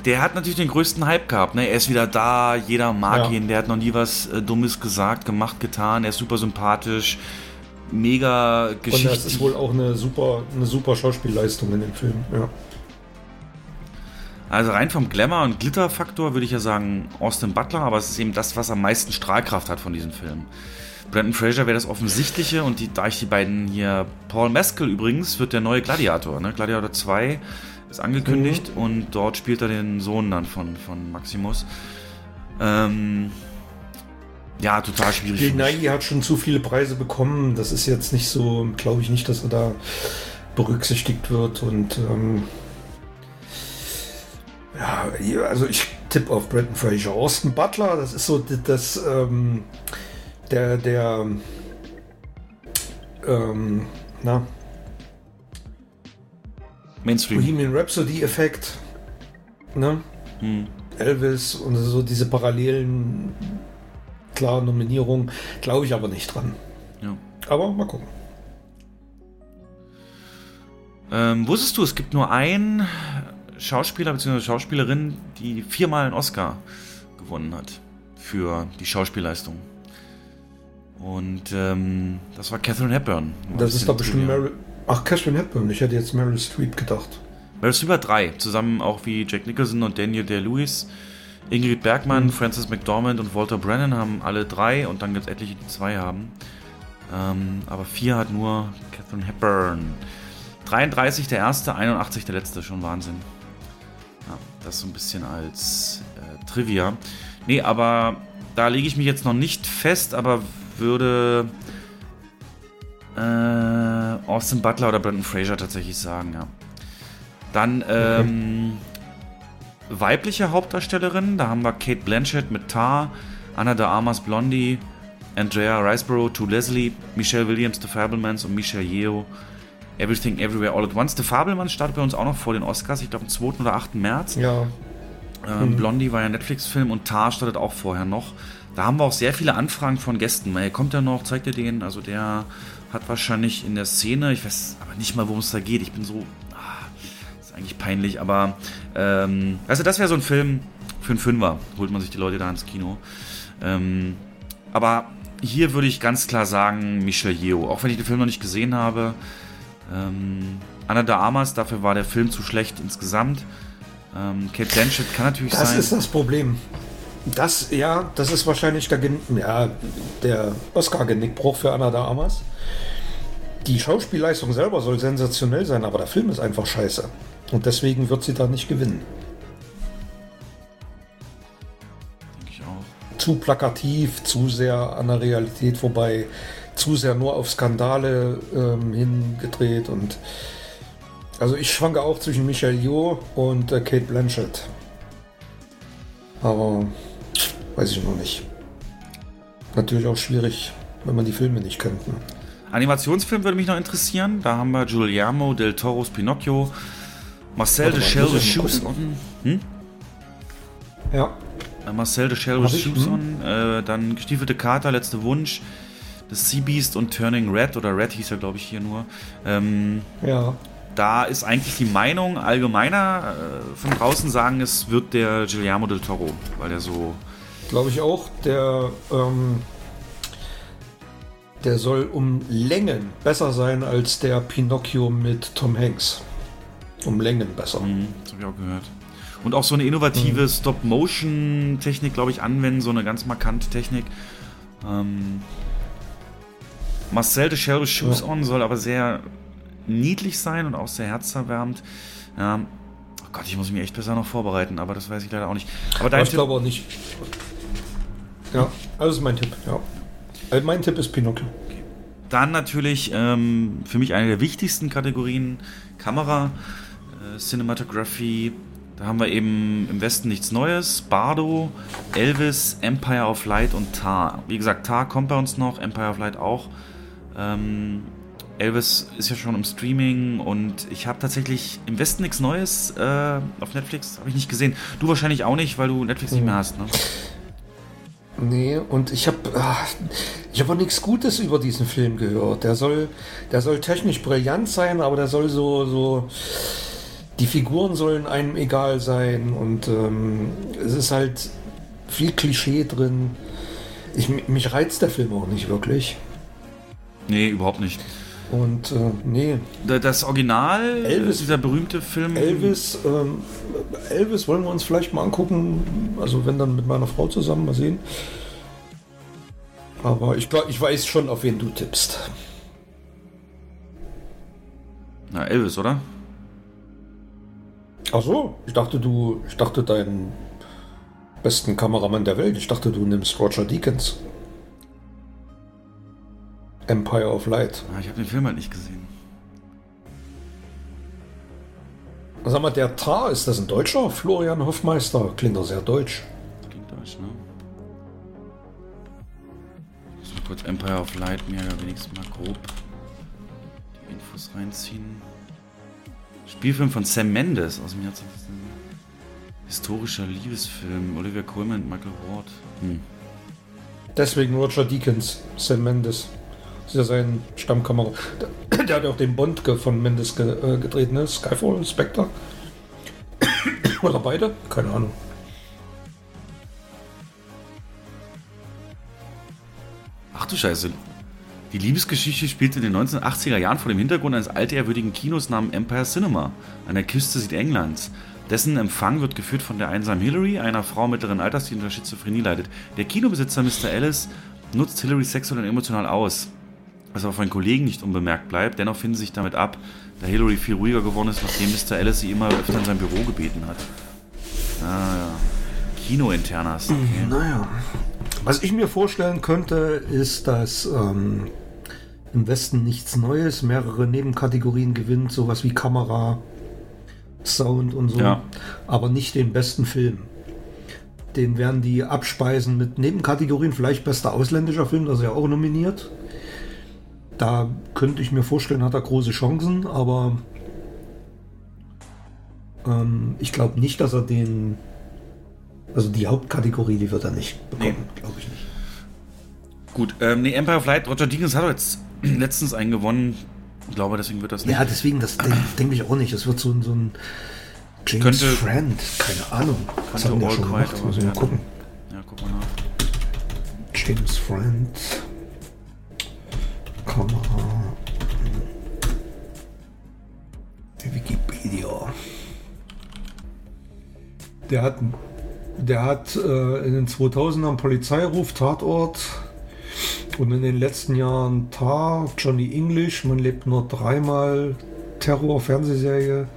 Der hat natürlich den größten Hype gehabt. Ne? Er ist wieder da, jeder mag ja. ihn. Der hat noch nie was äh, Dummes gesagt, gemacht, getan. Er ist super sympathisch, mega Geschichte. Und das ist wohl auch eine super, eine super Schauspielleistung in dem Film. Ja. Also rein vom Glamour- und Glitter-Faktor würde ich ja sagen Austin Butler, aber es ist eben das, was am meisten Strahlkraft hat von diesen Filmen. Brandon Fraser wäre das Offensichtliche und die, da ich die beiden hier. Paul Mescal übrigens wird der neue Gladiator. Ne? Gladiator 2 ist angekündigt mhm. und dort spielt er den Sohn dann von, von Maximus. Ähm, ja, total schwierig. Nighy hat schon zu viele Preise bekommen. Das ist jetzt nicht so, glaube ich nicht, dass er da berücksichtigt wird. Und ähm, ja, also ich tippe auf Bretton Fraser. Austin Butler, das ist so das, das ähm, der, der, ähm, na, Mainstream. Bohemian Rhapsody-Effekt, ne? Hm. Elvis und so diese parallelen, klaren Nominierungen, glaube ich aber nicht dran. Ja. Aber mal gucken. Ähm, wusstest du, es gibt nur einen Schauspieler bzw. Schauspielerin, die viermal einen Oscar gewonnen hat für die Schauspielleistung. Und ähm, das war Catherine Hepburn. Das ist doch bestimmt Meryl. Ach, Catherine Hepburn. Ich hätte jetzt Meryl Streep gedacht. Meryl Streep hat drei. Zusammen auch wie Jack Nicholson und Daniel Day-Lewis. Ingrid Bergmann, mhm. Frances McDormand und Walter Brennan haben alle drei und dann gibt es etliche, die zwei haben. Ähm, aber vier hat nur Catherine Hepburn. 33 der erste, 81 der letzte. Schon Wahnsinn. Ja, das so ein bisschen als äh, Trivia. Nee, aber da lege ich mich jetzt noch nicht fest, aber würde äh, Austin Butler oder Brandon Fraser tatsächlich sagen, ja. Dann ähm, okay. weibliche Hauptdarstellerin, da haben wir Kate Blanchett mit Tar, Anna de Armas Blondie, Andrea Riceborough to Leslie, Michelle Williams, The Fablemans und Michelle Yeo. Everything Everywhere All at Once. The Fablemans startet bei uns auch noch vor den Oscars, ich glaube am 2. oder 8. März. Ja. Ähm, mhm. Blondie war ja ein Netflix-Film und Tar startet auch vorher noch. Da haben wir auch sehr viele Anfragen von Gästen. Weil kommt er noch, zeigt er den. Also der hat wahrscheinlich in der Szene, ich weiß aber nicht mal, worum es da geht. Ich bin so, ah, ist eigentlich peinlich, aber ähm, also das wäre so ein Film für einen Fünfer. Holt man sich die Leute da ins Kino. Ähm, aber hier würde ich ganz klar sagen Michel Yeo. Auch wenn ich den Film noch nicht gesehen habe. Ähm, Anna de Armas, dafür war der Film zu schlecht insgesamt. Ähm, Kate Blanchett kann natürlich das sein. Das ist das Problem. Das, ja, das ist wahrscheinlich der, ja, der Oscar-Genickbruch für Anna de Armas. Die Schauspielleistung selber soll sensationell sein, aber der Film ist einfach scheiße. Und deswegen wird sie da nicht gewinnen. Denke ich auch. Zu plakativ, zu sehr an der Realität vorbei, zu sehr nur auf Skandale ähm, hingedreht und also ich schwanke auch zwischen Michelle Yeoh und äh, Kate Blanchett. Aber weiß ich noch nicht. Natürlich auch schwierig, wenn man die Filme nicht kennt. Ne? Animationsfilm würde mich noch interessieren. Da haben wir Guillermo del Toro's Pinocchio, Marcel de Shell Schuson. Hm? Ja. Marcel de Shell Schuson, hm? äh, dann Gestiefelte Kater, Letzter Wunsch, das Sea Beast und Turning Red, oder Red hieß er, glaube ich, hier nur. Ähm, ja. da ist eigentlich die Meinung allgemeiner äh, von draußen sagen, es wird der Guillermo del Toro, weil der so. Glaube ich auch, der, ähm, der soll um Längen besser sein als der Pinocchio mit Tom Hanks. Um Längen besser. Mhm, das habe ich auch gehört. Und auch so eine innovative mhm. Stop-Motion-Technik, glaube ich, anwenden, so eine ganz markante Technik. Ähm, Marcel de Shadow Shoes ja. On soll aber sehr niedlich sein und auch sehr herzerwärmend. Ja, oh Gott, ich muss mich echt besser noch vorbereiten, aber das weiß ich leider auch nicht. Aber, aber ich glaube auch nicht. Ja, das ist mein Tipp, ja. Also mein Tipp ist Pinocchio. Okay. Dann natürlich ähm, für mich eine der wichtigsten Kategorien Kamera, äh, Cinematography. Da haben wir eben im Westen nichts Neues. Bardo, Elvis, Empire of Light und Tar. Wie gesagt, Tar kommt bei uns noch, Empire of Light auch. Ähm, Elvis ist ja schon im Streaming und ich habe tatsächlich im Westen nichts Neues äh, auf Netflix, habe ich nicht gesehen. Du wahrscheinlich auch nicht, weil du Netflix mhm. nicht mehr hast, ne? Nee, und ich habe ah, ich habe auch nichts Gutes über diesen Film gehört. Der soll der soll technisch brillant sein, aber der soll so so die Figuren sollen einem egal sein und ähm, es ist halt viel Klischee drin. Ich, mich reizt der Film auch nicht wirklich. Nee, überhaupt nicht. Und äh, nee. Das Original, Elvis, dieser berühmte Film. Elvis, ähm, Elvis wollen wir uns vielleicht mal angucken. Also wenn dann mit meiner Frau zusammen mal sehen. Aber ich, ich weiß schon, auf wen du tippst. Na, Elvis, oder? Ach so, ich dachte du, ich dachte deinen besten Kameramann der Welt. Ich dachte du nimmst Roger Deakins. Empire of Light. Ah, ich habe den Film halt nicht gesehen. Sag mal, der Tar, ist das ein Deutscher? Florian Hoffmeister. Klingt doch sehr deutsch. Klingt deutsch, ne? Ich muss mal kurz Empire of Light mir wenigstens mal grob die Infos reinziehen. Spielfilm von Sam Mendes aus dem Jahr 2000. Historischer Liebesfilm. Olivia Colman und Michael Ward. Hm. Deswegen Roger Deakins, Sam Mendes ja sein Stammkamera. Der, der, hat auch den Bond von Mendes ge, äh, gedreht, ne? Skyfall, Spectre. <coughs> Oder beide? Keine Ahnung. Ach du Scheiße. Die Liebesgeschichte spielt in den 1980er Jahren vor dem Hintergrund eines altehrwürdigen Kinos namens Empire Cinema an der Küste Südenglands. Dessen Empfang wird geführt von der einsamen Hillary, einer Frau mittleren Alters, die unter Schizophrenie leidet. Der Kinobesitzer Mr. Ellis nutzt Hillary sexuell und emotional aus was aber von Kollegen nicht unbemerkt bleibt. Dennoch finden sie sich damit ab, da Hillary viel ruhiger geworden ist, nachdem Mr. Ellis sie immer öfter in sein Büro gebeten hat. Ah, ja. Kino-Internas. Okay. Naja. Was ich mir vorstellen könnte, ist, dass ähm, im Westen nichts Neues, mehrere Nebenkategorien gewinnt, sowas wie Kamera, Sound und so, ja. aber nicht den besten Film. Den werden die abspeisen mit Nebenkategorien, vielleicht bester ausländischer Film, das ist ja auch nominiert. Da könnte ich mir vorstellen, hat er große Chancen, aber ähm, ich glaube nicht, dass er den. Also die Hauptkategorie, die wird er nicht bekommen, nee. glaube ich nicht. Gut, ähm, nee, Empire of Light, Roger Deakins hat jetzt <clears throat> letztens einen gewonnen. Ich glaube, deswegen wird das nicht. Ja, deswegen, das denke <clears throat> denk ich auch nicht. Das wird so, so ein James könnte, Friend, keine Ahnung. Was haben wir schon gemacht? Gucken. Ja, guck mal nach. James Friend. Kamera. Wikipedia. Der hat, der hat äh, in den 2000ern Polizeiruf, Tatort und in den letzten Jahren Tar, Johnny English, man lebt nur dreimal, Terror, Fernsehserie,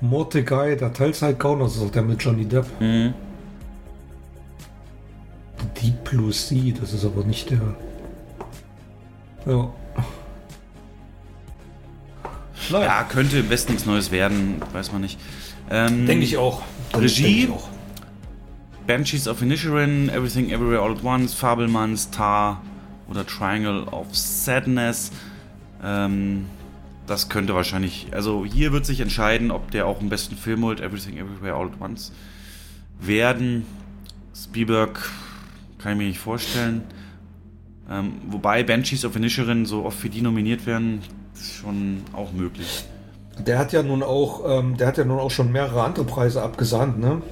Mordecai, der Teilzeitgauner, das ist auch der mit Johnny Depp. Mhm. Deep Blue Sea, das ist aber nicht der. Ja. Naja. Ja, könnte im Westen nichts Neues werden, weiß man nicht. Ähm, Denke ich auch. Regie. Ich auch. Banshees of Inisherin, Everything Everywhere All at Once, Fabelmanns, Tar oder Triangle of Sadness. Ähm, das könnte wahrscheinlich, also hier wird sich entscheiden, ob der auch im besten Film holt, Everything Everywhere All at Once, werden. Spielberg kann ich mir nicht vorstellen. Ähm, wobei Banshees of Inisherin so oft für die nominiert werden, ist schon auch möglich. der hat ja nun auch, ähm, der hat ja nun auch schon mehrere andere Preise abgesahnt, ne?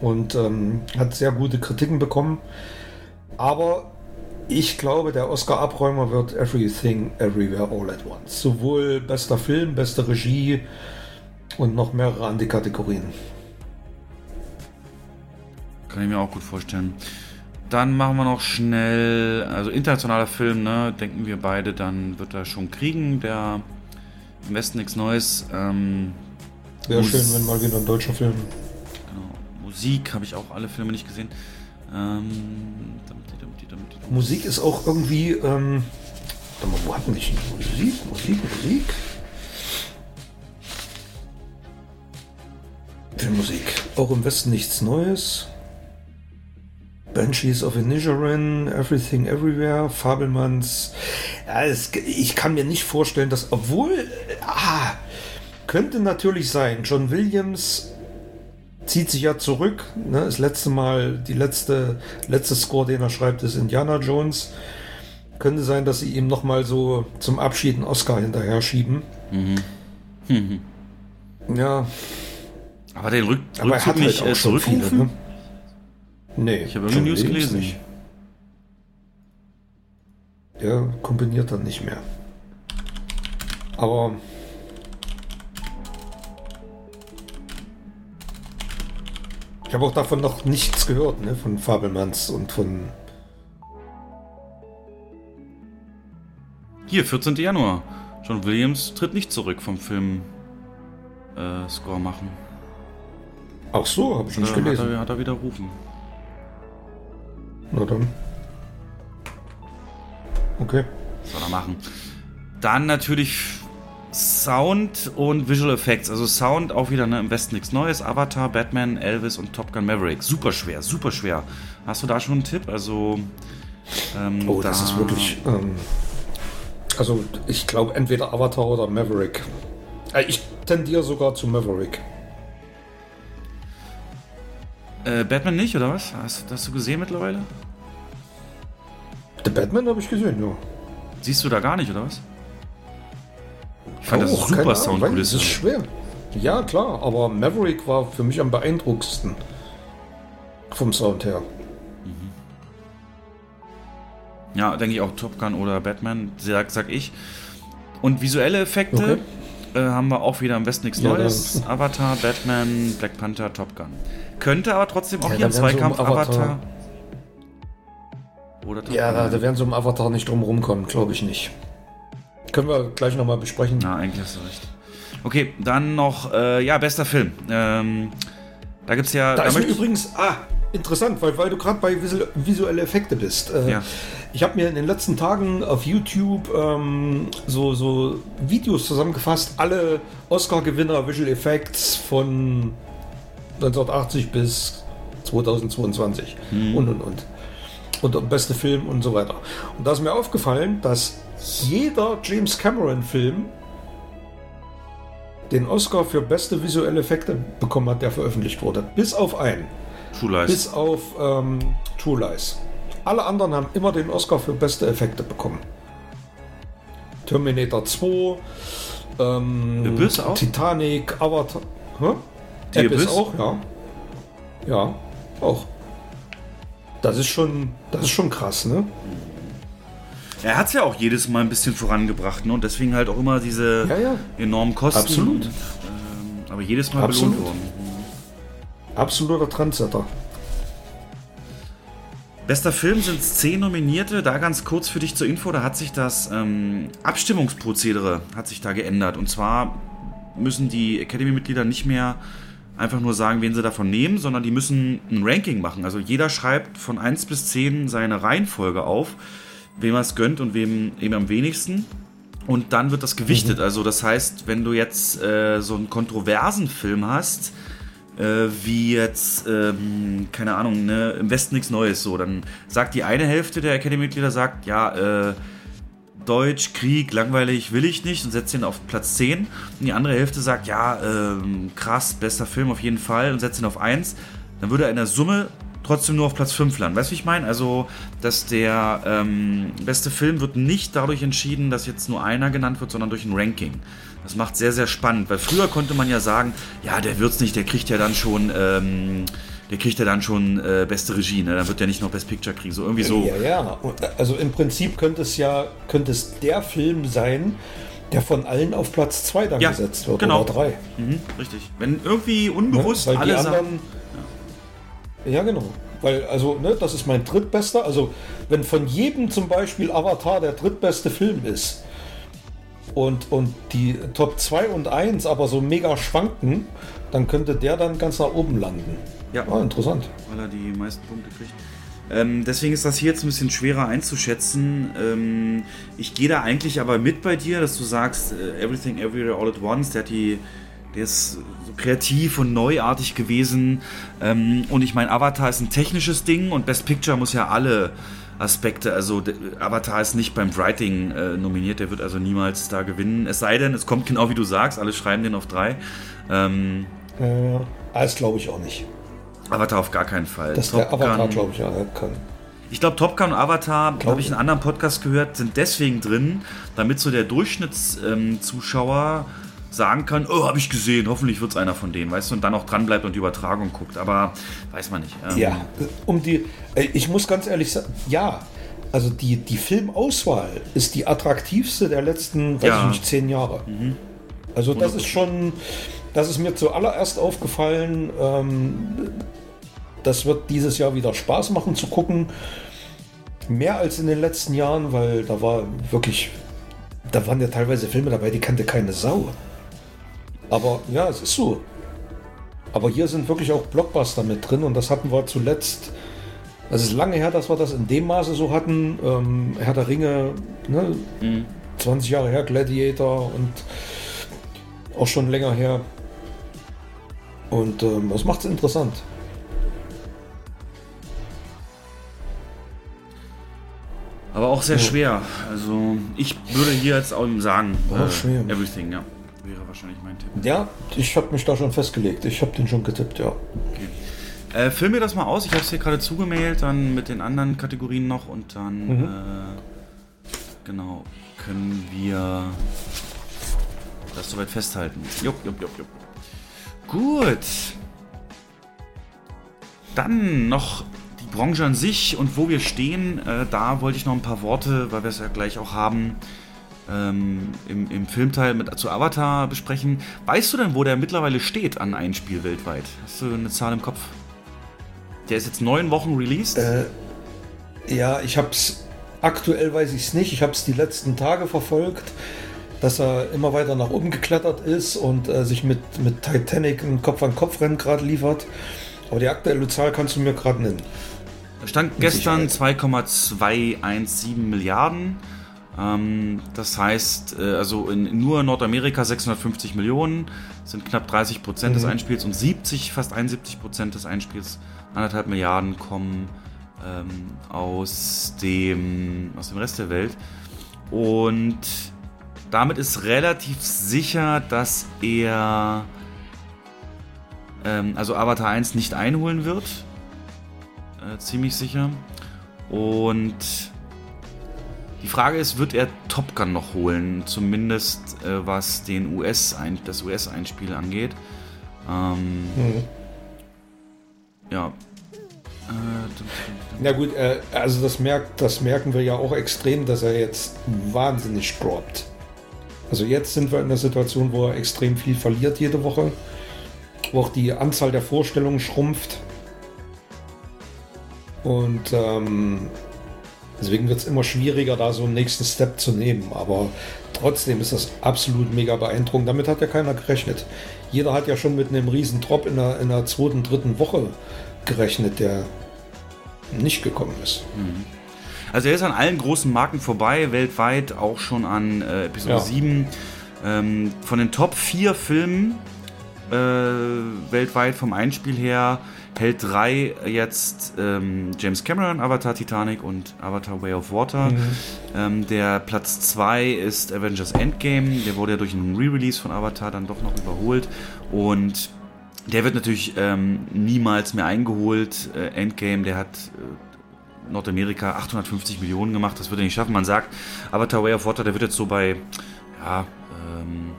Und ähm, hat sehr gute Kritiken bekommen. Aber ich glaube, der Oscar-Abräumer wird Everything, Everywhere, All at Once. Sowohl bester Film, beste Regie und noch mehrere andere Kategorien. Kann ich mir auch gut vorstellen. Dann machen wir noch schnell, also internationaler Film, ne, denken wir beide, dann wird er schon kriegen, der im Westen nichts Neues. Ähm, Wäre schön, wenn mal wieder ein deutscher Film. Genau. Musik habe ich auch alle Filme nicht gesehen. Ähm, Musik ist auch irgendwie. Ähm, warte mal, wo hatten die Musik? Musik, Musik? Filmmusik. Auch im Westen nichts Neues. Banshees of Inisherin, Everything Everywhere, Fabelmanns. Ja, es, ich kann mir nicht vorstellen, dass, obwohl, ah, könnte natürlich sein, John Williams zieht sich ja zurück. Ne? Das letzte Mal, die letzte, letzte Score, den er schreibt, ist Indiana Jones. Könnte sein, dass sie ihm nochmal so zum Abschied einen Oscar hinterher schieben. Mhm. Mhm. Ja. Aber den Rück Aber Rückzug nicht halt äh, zurückrufen? Viele, ne? Nee. Ich habe irgendwie News gelesen. Nicht. Der kombiniert dann nicht mehr. Aber ich habe auch davon noch nichts gehört, ne? Von Fabelmanns und von. Hier, 14. Januar. John Williams tritt nicht zurück vom Film äh, Score machen. Ach so, habe ich nicht gelesen. Hat er, hat er widerrufen. Na dann. Okay. Soll er machen. Dann natürlich Sound und Visual Effects. Also Sound auch wieder ne, im Westen nichts Neues. Avatar, Batman, Elvis und Top Gun Maverick. Super schwer, super schwer. Hast du da schon einen Tipp? Also. Ähm, oh, das da ist wirklich. Ähm, also ich glaube entweder Avatar oder Maverick. Äh, ich tendiere sogar zu Maverick. Äh, Batman nicht, oder was? Hast, hast du gesehen mittlerweile? The Batman habe ich gesehen, ja. Siehst du da gar nicht, oder was? Ich fand oh, das super Soundkulisse. Das ist schwer. Ja, klar, aber Maverick war für mich am beeindruckendsten. Vom Sound her. Mhm. Ja, denke ich auch Top Gun oder Batman, sag, sag ich. Und visuelle Effekte okay. Äh, haben wir auch wieder am besten nichts ja, Neues. Avatar, Batman, Black Panther, Top Gun. Könnte aber trotzdem auch ja, hier ein Zweikampf so Avatar. Avatar. Oder ja, da, da werden so im Avatar nicht drum rumkommen, glaube ich nicht. Können wir gleich nochmal besprechen. Na, eigentlich hast du recht. Okay, dann noch, äh, ja, bester Film. Ähm, da gibt es ja. Da, da ist übrigens, ah, interessant, weil, weil du gerade bei visu visuelle Effekte bist. Äh, ja. Ich habe mir in den letzten Tagen auf YouTube ähm, so, so Videos zusammengefasst, alle Oscar-Gewinner Visual Effects von 1980 bis 2022 hm. und und und. Und beste Film und so weiter. Und da ist mir aufgefallen, dass jeder James Cameron-Film den Oscar für beste visuelle Effekte bekommen hat, der veröffentlicht wurde. Bis auf einen. True Lies. Bis auf ähm, True Lies. Alle anderen haben immer den Oscar für beste Effekte bekommen. Terminator 2, ähm? Titanic, Avatar. Hä? Die Abyss? Abyss auch, ja. Ja, auch. Das ist schon, das ist schon krass, ne? Er hat es ja auch jedes Mal ein bisschen vorangebracht, ne? Und deswegen halt auch immer diese ja, ja. enormen Kosten. Absolut. ähm, aber jedes Mal Absolut. belohnt worden. Absoluter Trendsetter. Bester Film sind zehn Nominierte. Da ganz kurz für dich zur Info, da hat sich das ähm, Abstimmungsprozedere hat sich da geändert. Und zwar müssen die Academy-Mitglieder nicht mehr einfach nur sagen, wen sie davon nehmen, sondern die müssen ein Ranking machen. Also jeder schreibt von 1 bis 10 seine Reihenfolge auf, wem er es gönnt und wem eben am wenigsten. Und dann wird das gewichtet. Mhm. Also das heißt, wenn du jetzt äh, so einen kontroversen Film hast, äh, wie jetzt, ähm, keine Ahnung, ne, im Westen nichts Neues, so, dann sagt die eine Hälfte der Academy-Mitglieder, sagt, ja, äh, Deutsch, Krieg, langweilig will ich nicht und setzt ihn auf Platz 10. Und die andere Hälfte sagt, ja, ähm, krass, bester Film auf jeden Fall und setzt ihn auf 1. Dann würde er in der Summe trotzdem nur auf Platz 5 landen. Weißt du, wie ich meine? Also, dass der ähm, beste Film wird nicht dadurch entschieden, dass jetzt nur einer genannt wird, sondern durch ein Ranking. Das macht sehr, sehr spannend, weil früher konnte man ja sagen, ja, der wird's nicht, der kriegt ja dann schon, ähm, der kriegt ja dann schon äh, beste Regie, ne? Dann wird er nicht noch Best Picture kriegen, so irgendwie so. Ja, ja. Also im Prinzip könnte es ja, könnte es der Film sein, der von allen auf Platz 2 dann Ja, gesetzt wird genau. oder 3. Mhm, richtig. Wenn irgendwie unbewusst die alle sagen. anderen. Ja. genau. Weil, also, ne, das ist mein drittbester. Also, wenn von jedem zum Beispiel Avatar der drittbeste Film ist und, und die Top 2 und 1 aber so mega schwanken, dann könnte der dann ganz nach oben landen. Ja. Ah, interessant. weil er die meisten Punkte kriegt. Ähm, deswegen ist das hier jetzt ein bisschen schwerer einzuschätzen. Ähm, ich gehe da eigentlich aber mit bei dir, dass du sagst, äh, Everything Everywhere All at Once, der hat die, der ist so kreativ und neuartig gewesen. Ähm, und ich meine, Avatar ist ein technisches Ding und Best Picture muss ja alle Aspekte, also Avatar ist nicht beim Writing äh, nominiert, der wird also niemals da gewinnen. Es sei denn, es kommt genau wie du sagst, alle schreiben den auf drei. Ähm, Äh, das glaube ich auch nicht. Avatar auf gar keinen Fall. Dass Top der Avatar, glaube ich, ja kann. Ich glaube, Top Gun und Avatar, habe ich in einem anderen Podcast gehört, sind deswegen drin, damit so der Durchschnittszuschauer ähm, sagen kann, oh, habe ich gesehen, hoffentlich wird es einer von denen, weißt du, und dann auch dranbleibt und die Übertragung guckt. Aber weiß man nicht. Ähm, Ja, um die. äh, Ich muss ganz ehrlich sagen, ja. Also die, die Filmauswahl ist die attraktivste der letzten, weiß Ja. Mhm. ich nicht, zehn Jahre. Also das ist schon, das ist mir zuallererst aufgefallen. Ähm, das wird dieses Jahr wieder Spaß machen zu gucken. Mehr als in den letzten Jahren, weil da war wirklich, da waren ja teilweise Filme dabei, die kannte keine Sau. Aber ja, es ist so. Aber hier sind wirklich auch Blockbuster mit drin und das hatten wir zuletzt. Es ist lange her, dass wir das in dem Maße so hatten. Ähm, Herr der Ringe, ne? 20 Jahre her, Gladiator und auch schon länger her. Und ähm, das macht es interessant. Aber auch sehr schwer. Also ich würde hier jetzt auch sagen, Oh, schwer. Everything, ja. Wäre wahrscheinlich mein Tipp. Ja, ich habe mich da schon festgelegt. Ich habe den schon getippt, ja. Äh, füll mir das mal aus. Ich habe es hier gerade zugemailt, dann mit den anderen Kategorien noch und dann Mhm. äh, genau können wir das soweit festhalten. Jupp, jupp, jupp, jupp. Gut. Dann noch die Branche an sich und wo wir stehen. Äh, da wollte ich noch ein paar Worte, weil wir es ja gleich auch haben, ähm, im, im Filmteil mit zu Avatar besprechen. Weißt du denn, wo der mittlerweile steht an ein Spiel weltweit? Hast du eine Zahl im Kopf? Der ist jetzt neun Wochen released. Äh, Ja, ich habe es aktuell weiß ich es nicht. Ich habe es die letzten Tage verfolgt, dass er immer weiter nach oben geklettert ist und äh, sich mit, mit Titanic ein Kopf-an-Kopf-Rennen gerade liefert. Aber die aktuelle Zahl kannst du mir gerade nennen. Stand gestern 2,217 Milliarden. Ähm, das heißt, äh, also in nur Nordamerika 650 Millionen, sind knapp 30 Prozent des Einspiels und 70, fast 71 Prozent des Einspiels, anderthalb Milliarden kommen ähm, aus, dem, aus dem Rest der Welt. Und damit ist relativ sicher, dass er ähm, also Avatar 1 nicht einholen wird. Äh, ziemlich sicher. Und die Frage ist, wird er Top Gun noch holen? Zumindest äh, was den US -Ein das US-Einspiel angeht. Ähm, Ja. Äh. Na gut, äh, also das, merkt, das merken wir ja auch extrem, dass er jetzt wahnsinnig droppt. Also jetzt sind wir in der Situation, wo er extrem viel verliert jede Woche, wo auch die Anzahl der Vorstellungen schrumpft. Und ähm, deswegen wird es immer schwieriger, da so einen nächsten Step zu nehmen. Aber trotzdem ist das absolut mega beeindruckend. Damit hat ja keiner gerechnet. Jeder hat ja schon mit einem riesen Drop in der, in der zweiten, dritten Woche gerechnet, der nicht gekommen ist. Also er ist an allen großen Marken vorbei, weltweit, auch schon an äh, Episode Ja. 7. Ähm, von den Top 4 Filmen äh, weltweit vom Einspiel her hält drei jetzt ähm, James Cameron, Avatar Titanic und Avatar Way of Water. Ähm, der Platz 2 ist Avengers Endgame. Der wurde ja durch einen Re-Release von Avatar dann doch noch überholt. Und der wird natürlich ähm, niemals mehr eingeholt. Äh, Endgame, der hat äh, Nordamerika 850 Millionen gemacht. Das wird er nicht schaffen. Man sagt, Avatar Way of Water, der wird jetzt so bei ja, ähm,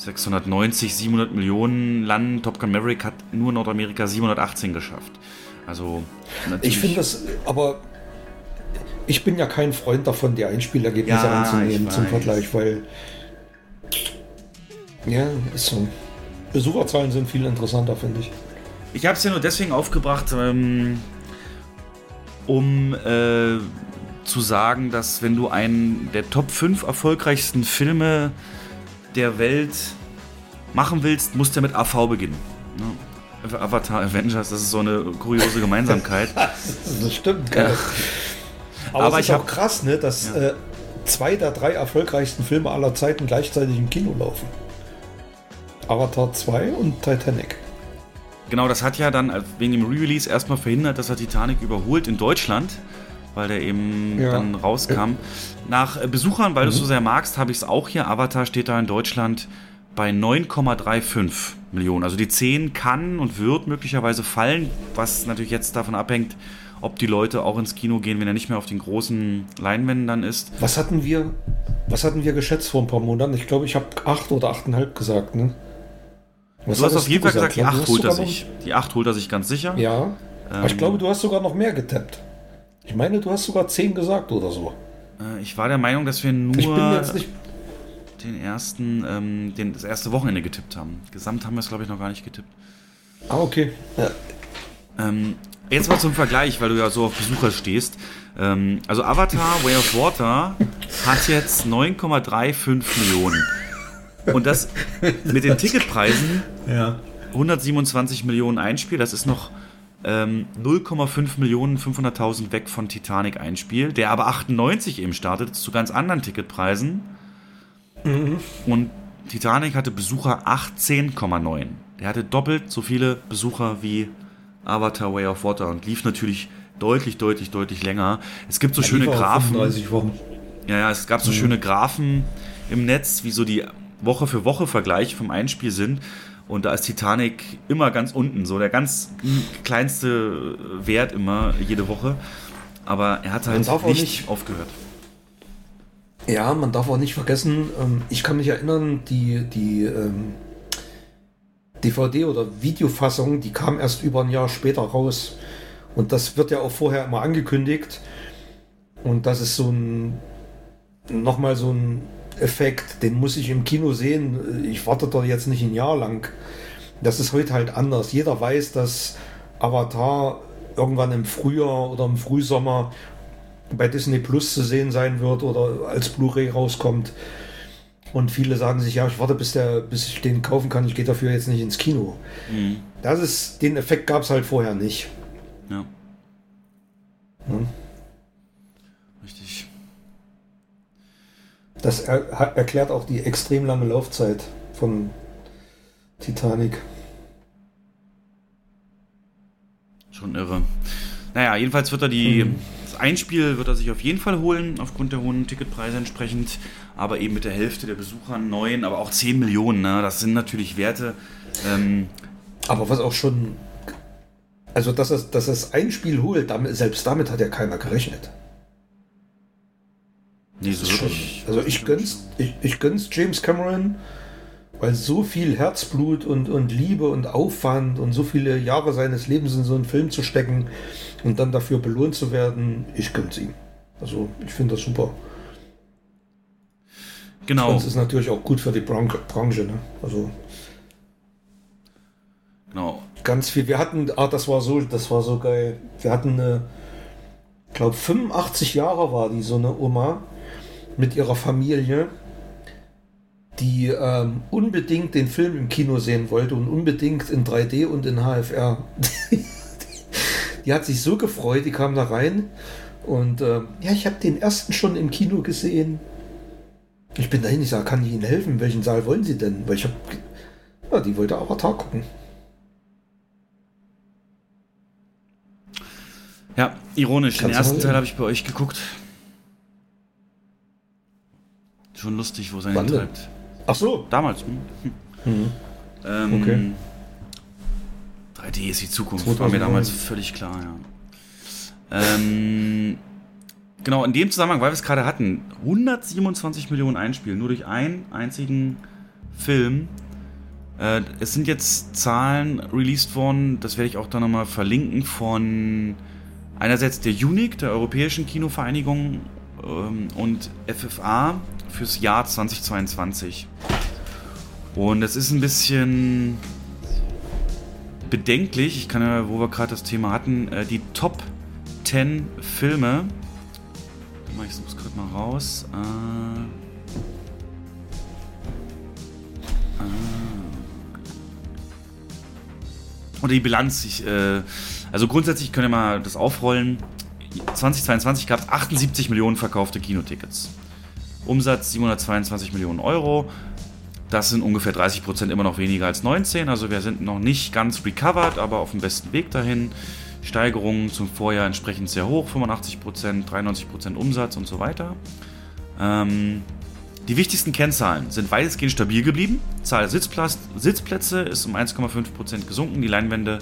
690, 700 Millionen landen. Top Gun Maverick hat nur Nordamerika 718 geschafft. Also Ich finde das, aber ich bin ja kein Freund davon, die Einspielergebnisse Ja, anzunehmen zum. Vergleich, weil ja, ist so. Besucherzahlen sind viel interessanter, finde ich. Ich habe es ja nur deswegen aufgebracht, ähm, um äh, zu sagen, dass wenn du einen der Top 5 erfolgreichsten Filme der Welt machen willst, musst du mit AV beginnen. Ne? Avatar Avengers, das ist so eine kuriose <laughs> Gemeinsamkeit. Das stimmt, geil. Aber, Aber es ist ich auch hab- krass, ne, dass Ja. äh, zwei der drei erfolgreichsten Filme aller Zeiten gleichzeitig im Kino laufen. Avatar 2 und Titanic. Genau, das hat ja dann äh, wegen dem Re-Release erstmal verhindert, dass er Titanic überholt in Deutschland, weil der eben Ja. dann rauskam. Nach äh, Besuchern, weil du es so sehr magst, habe ich es auch hier. Avatar steht da in Deutschland bei 9,35 Millionen. Also die 10 kann und wird möglicherweise fallen, was natürlich jetzt davon abhängt, ob die Leute auch ins Kino gehen, wenn er nicht mehr auf den großen Leinwänden dann ist. Was hatten wir, was hatten wir geschätzt vor ein paar Monaten? Ich glaube, ich habe 8 oder 8,5 gesagt, ne? Was Du hast auf jeden Fall gesagt, die Du 8 hast holt er sich. Die 8 holt er sich ganz sicher. Ja. Aber ich Ähm, glaube, du hast sogar noch mehr getappt. Ich meine, du hast sogar 10 gesagt oder so. Äh, Ich war der Meinung, dass wir nur den ersten, ähm, den, das erste Wochenende getippt haben. Gesamt haben wir es, glaube ich, noch gar nicht getippt. Ah, okay. Ja. Ähm, jetzt mal zum Vergleich, weil du ja so auf Besucher stehst. Ähm, also Avatar Way of Water hat jetzt 9,35 Millionen. Und das mit den Ticketpreisen ja. 127 Millionen Einspiel, das ist noch ähm, 0,5 Millionen 500.000 weg von Titanic Einspiel, der aber 98 eben startet, zu ganz anderen Ticketpreisen. Und Titanic hatte Besucher 18,9. Der hatte doppelt so viele Besucher wie Avatar Way of Water und lief natürlich deutlich, deutlich, deutlich länger. Es gibt so schöne war auf Graphen. 35 Wochen. Ja, ja, es gab so schöne Graphen im Netz, wie so die Woche für Woche Vergleiche vom Einspiel sind. Und da ist Titanic immer ganz unten, so der ganz kleinste Wert immer jede Woche. Aber er hat halt nicht, nicht- aufgehört. Ja, man darf auch nicht vergessen, ähm, ich kann mich erinnern, die, die ähm, DVD- oder Videofassung, die kam erst über ein Jahr später raus. Und das wird ja auch vorher immer angekündigt. Und das ist so ein, nochmal so ein Effekt, den muss ich im Kino sehen. Ich warte da jetzt nicht ein Jahr lang. Das ist heute halt anders. Jeder weiß, dass Avatar irgendwann im Frühjahr oder im Frühsommer bei Disney Plus zu sehen sein wird oder als Blu-ray rauskommt. Und viele sagen sich, ja, ich warte, bis, der, bis ich den kaufen kann, ich gehe dafür jetzt nicht ins Kino. Das ist, den Effekt gab es halt vorher nicht. Ja. Hm. Richtig. Das er, erklärt auch die extrem lange Laufzeit von Titanic. Schon irre. Naja, jedenfalls wird er die. Mhm. Das Einspiel wird er sich auf jeden Fall holen, aufgrund der hohen Ticketpreise entsprechend. Aber eben mit der Hälfte der Besucher neun, aber auch 10 Millionen. Ne? Das sind natürlich Werte. Ähm, Aber was auch schon. Also, dass es, dass es ein Spiel holt, damit, selbst damit hat ja keiner gerechnet. Schon, wirklich. also ich gönn's, ich, ich gönn's James Cameron, weil so viel Herzblut und, und Liebe und Aufwand und so viele Jahre seines Lebens in so einen Film zu stecken und dann dafür belohnt zu werden, ich gönn's ihm. Also ich finde das super. Genau. Und es ist natürlich auch gut für die Bran Branche. Ne? Also genau. ganz viel. Wir hatten, ah, das war so, das war so geil. Wir hatten eine, ich glaube 85 Jahre war die so eine Oma mit ihrer Familie, die ähm, unbedingt den Film im Kino sehen wollte und unbedingt in 3D und in HFR. <laughs> die hat sich so gefreut, die kam da rein und ähm, ja, ich habe den ersten schon im Kino gesehen. Ich bin dahin, ich sage, kann ich Ihnen helfen? Welchen Saal wollen Sie denn? Weil ich habe, ja, die wollte Avatar gucken. Ja, ironisch. Den Kannst ersten Teil habe ich bei euch geguckt. Schon lustig, wo es einen Wann denn? treibt. Ach so. Damals. Hm. Ähm, Okay. 3D ist die Zukunft, war mir 2009. damals völlig klar, ja. Ähm, genau, in dem Zusammenhang, weil wir es gerade hatten, 127 Millionen Einspielen, nur durch einen einzigen Film. Äh, es sind jetzt Zahlen released worden, das werde ich auch da nochmal verlinken, von einerseits der UNIC, der Europäischen Kinovereinigung, ähm, und FFA fürs Jahr 2022. Und es ist ein bisschen bedenklich, ich kann ja, wo wir gerade das Thema hatten, äh, die Top 10 Filme. Ich suche es gerade mal raus. Äh, Und die Bilanz, ich, äh, also grundsätzlich können wir mal das aufrollen. 2022 gab es 78 Millionen verkaufte Kinotickets. Umsatz 722 Millionen Euro. Das sind ungefähr 30 Prozent immer noch weniger als 19. Also wir sind noch nicht ganz recovered, aber auf dem besten Weg dahin. Steigerungen zum Vorjahr entsprechend sehr hoch, 85 Prozent, 93 Prozent Umsatz und so weiter. Ähm, die wichtigsten Kennzahlen sind weitestgehend stabil geblieben. Zahl Sitzplätze ist um 1,5% gesunken, die Leinwände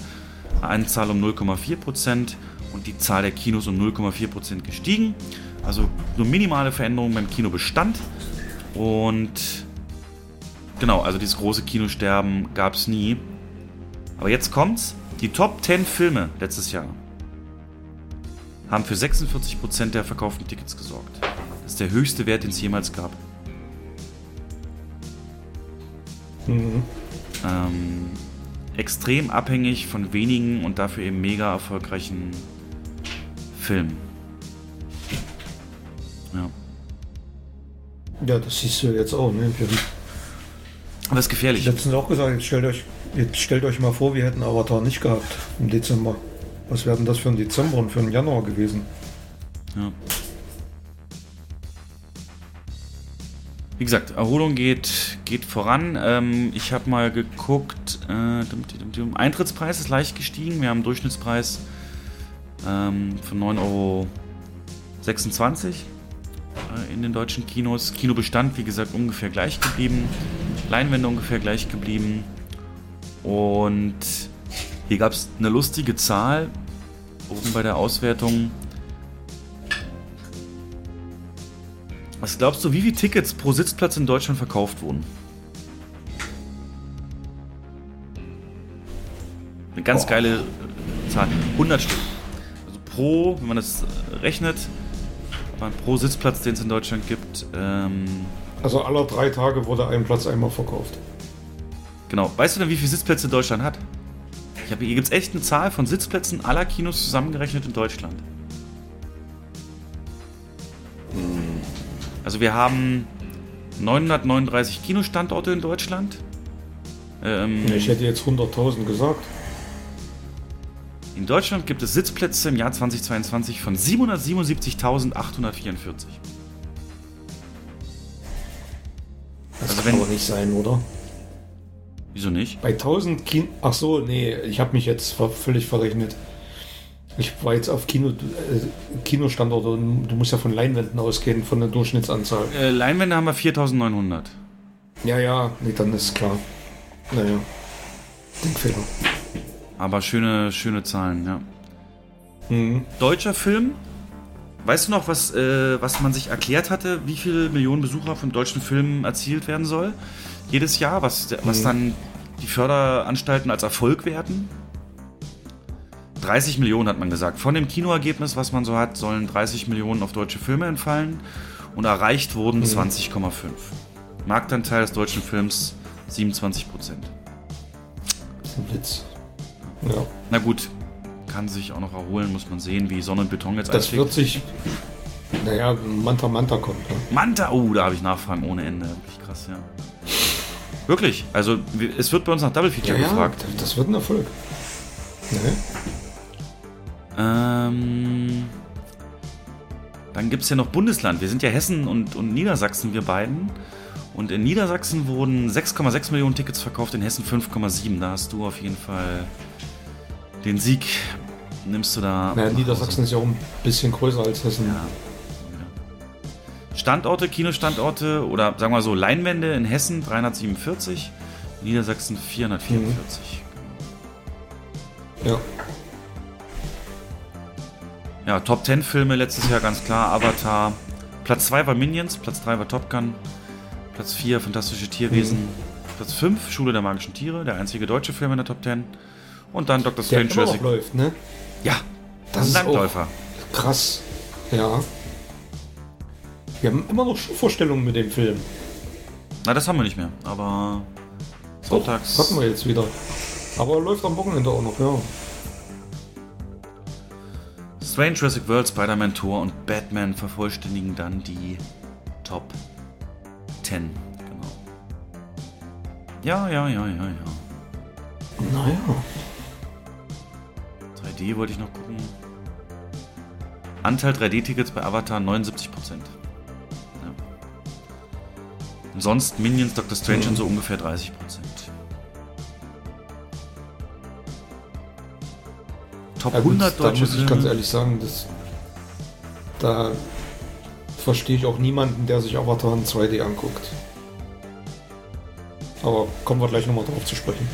Anzahl um 0,4% und die Zahl der Kinos um 0,4% gestiegen. Also nur minimale Veränderungen beim Kinobestand. Und genau, also dieses große Kinosterben gab es nie. Aber jetzt kommt's. Die Top 10 Filme letztes Jahr haben für 46% der verkauften Tickets gesorgt. Das ist der höchste Wert, den es jemals gab. Mhm. Ähm, extrem abhängig von wenigen und dafür eben mega erfolgreichen Filmen. Ja. Ja, das siehst du jetzt auch, ne? Aber das ist gefährlich. Ich letztens auch gesagt, jetzt stellt, euch, jetzt stellt euch mal vor, wir hätten Avatar nicht gehabt im Dezember. Was wäre denn das für ein Dezember und für ein Januar gewesen? Ja. Wie gesagt, Erholung geht, geht voran. Ähm, ich habe mal geguckt, äh, Eintrittspreis ist leicht gestiegen. Wir haben einen Durchschnittspreis ähm, von 9,26 Euro in den deutschen Kinos. Kinobestand, wie gesagt, ungefähr gleich geblieben. Leinwände ungefähr gleich geblieben. Und hier gab es eine lustige Zahl oben bei der Auswertung. Was glaubst du, wie viele Tickets pro Sitzplatz in Deutschland verkauft wurden? Eine ganz Boah. geile Zahl. 100 Stück. Also pro, wenn man das rechnet, pro Sitzplatz, den es in Deutschland gibt. Ähm, also aller drei Tage wurde ein Platz einmal verkauft. Genau. Weißt du denn, wie viele Sitzplätze Deutschland hat? Ich habe hier gibt es echt eine Zahl von Sitzplätzen aller Kinos zusammengerechnet in Deutschland. Also wir haben 939 Kinostandorte in Deutschland. Ähm, ich hätte jetzt 100.000 gesagt. In Deutschland gibt es Sitzplätze im Jahr 2022 von 777.844. Das also kann wenn, aber nicht sein, oder? Wieso nicht? Bei 1000 Kin Ach so, nee, ich habe mich jetzt völlig verrechnet. Ich war jetzt auf Kino, äh, Kinostandort und du musst ja von Leinwänden ausgehen, von der Durchschnittsanzahl. Äh, Leinwände haben wir 4900. Ja, ja, nee, dann ist klar. Naja, Denkfehler. Aber schöne, schöne Zahlen, ja. Mhm. Deutscher Film. Weißt du noch, was, äh, was man sich erklärt hatte, wie viele Millionen Besucher von deutschen Filmen erzielt werden soll? Jedes Jahr, was, was mhm. dann die Förderanstalten als Erfolg werten? 30 Millionen hat man gesagt. Von dem Kinoergebnis, was man so hat, sollen 30 Millionen auf deutsche Filme entfallen und erreicht wurden mhm. 20,5. Marktanteil des deutschen Films 27 Prozent. Blitz. Ja. Na gut, kann sich auch noch erholen, muss man sehen, wie Sonne und Beton jetzt Das einschlägt. wird sich. Naja, Manta Manta kommt. Ne? Manta, oh, da habe ich Nachfragen ohne Ende. Wirklich krass, ja. Wirklich, also es wird bei uns nach Double Feature gefragt. Ja, das wird ein Erfolg. Nee. Ähm, dann gibt es ja noch Bundesland. Wir sind ja Hessen und, und Niedersachsen, wir beiden. Und in Niedersachsen wurden 6,6 Millionen Tickets verkauft, in Hessen 5,7. Da hast du auf jeden Fall den Sieg. Nimmst du da. Naja, Niedersachsen ist ja auch ein bisschen größer als Hessen. Ja. Standorte, Kinostandorte oder sagen wir so Leinwände in Hessen 347, Niedersachsen 444. Mhm. Ja. Ja, Top 10 Filme letztes Jahr ganz klar. Avatar. Platz 2 war Minions, Platz 3 war Top Gun, Platz 4 Fantastische Tierwesen, mhm. Platz 5 Schule der magischen Tiere, der einzige deutsche Film in der Top 10. Und dann Dr. Der Strange noch Jurassic. läuft, ne? Ja, Das ist Langläufer. auch krass. Ja. Wir haben immer noch Vorstellungen mit dem Film. Na, das haben wir nicht mehr. Aber sonntags. Doch, hatten wir jetzt wieder. Aber er läuft am Wochenende auch noch, ja. Strange Jurassic World, Spider-Man Tour und Batman vervollständigen dann die Top 10. Genau. Ja, ja, ja, ja, ja. Naja. 3D wollte ich noch gucken. Anteil 3D-Tickets bei Avatar 79%. Ja. Und sonst Minions, Doctor Strange und so ungefähr 30%. Top Ja, gut, 100 da deutsche muss ich ganz ehrlich sagen, das, da verstehe ich auch niemanden, der sich Avatar in 2D anguckt. Aber kommen wir gleich nochmal drauf zu sprechen.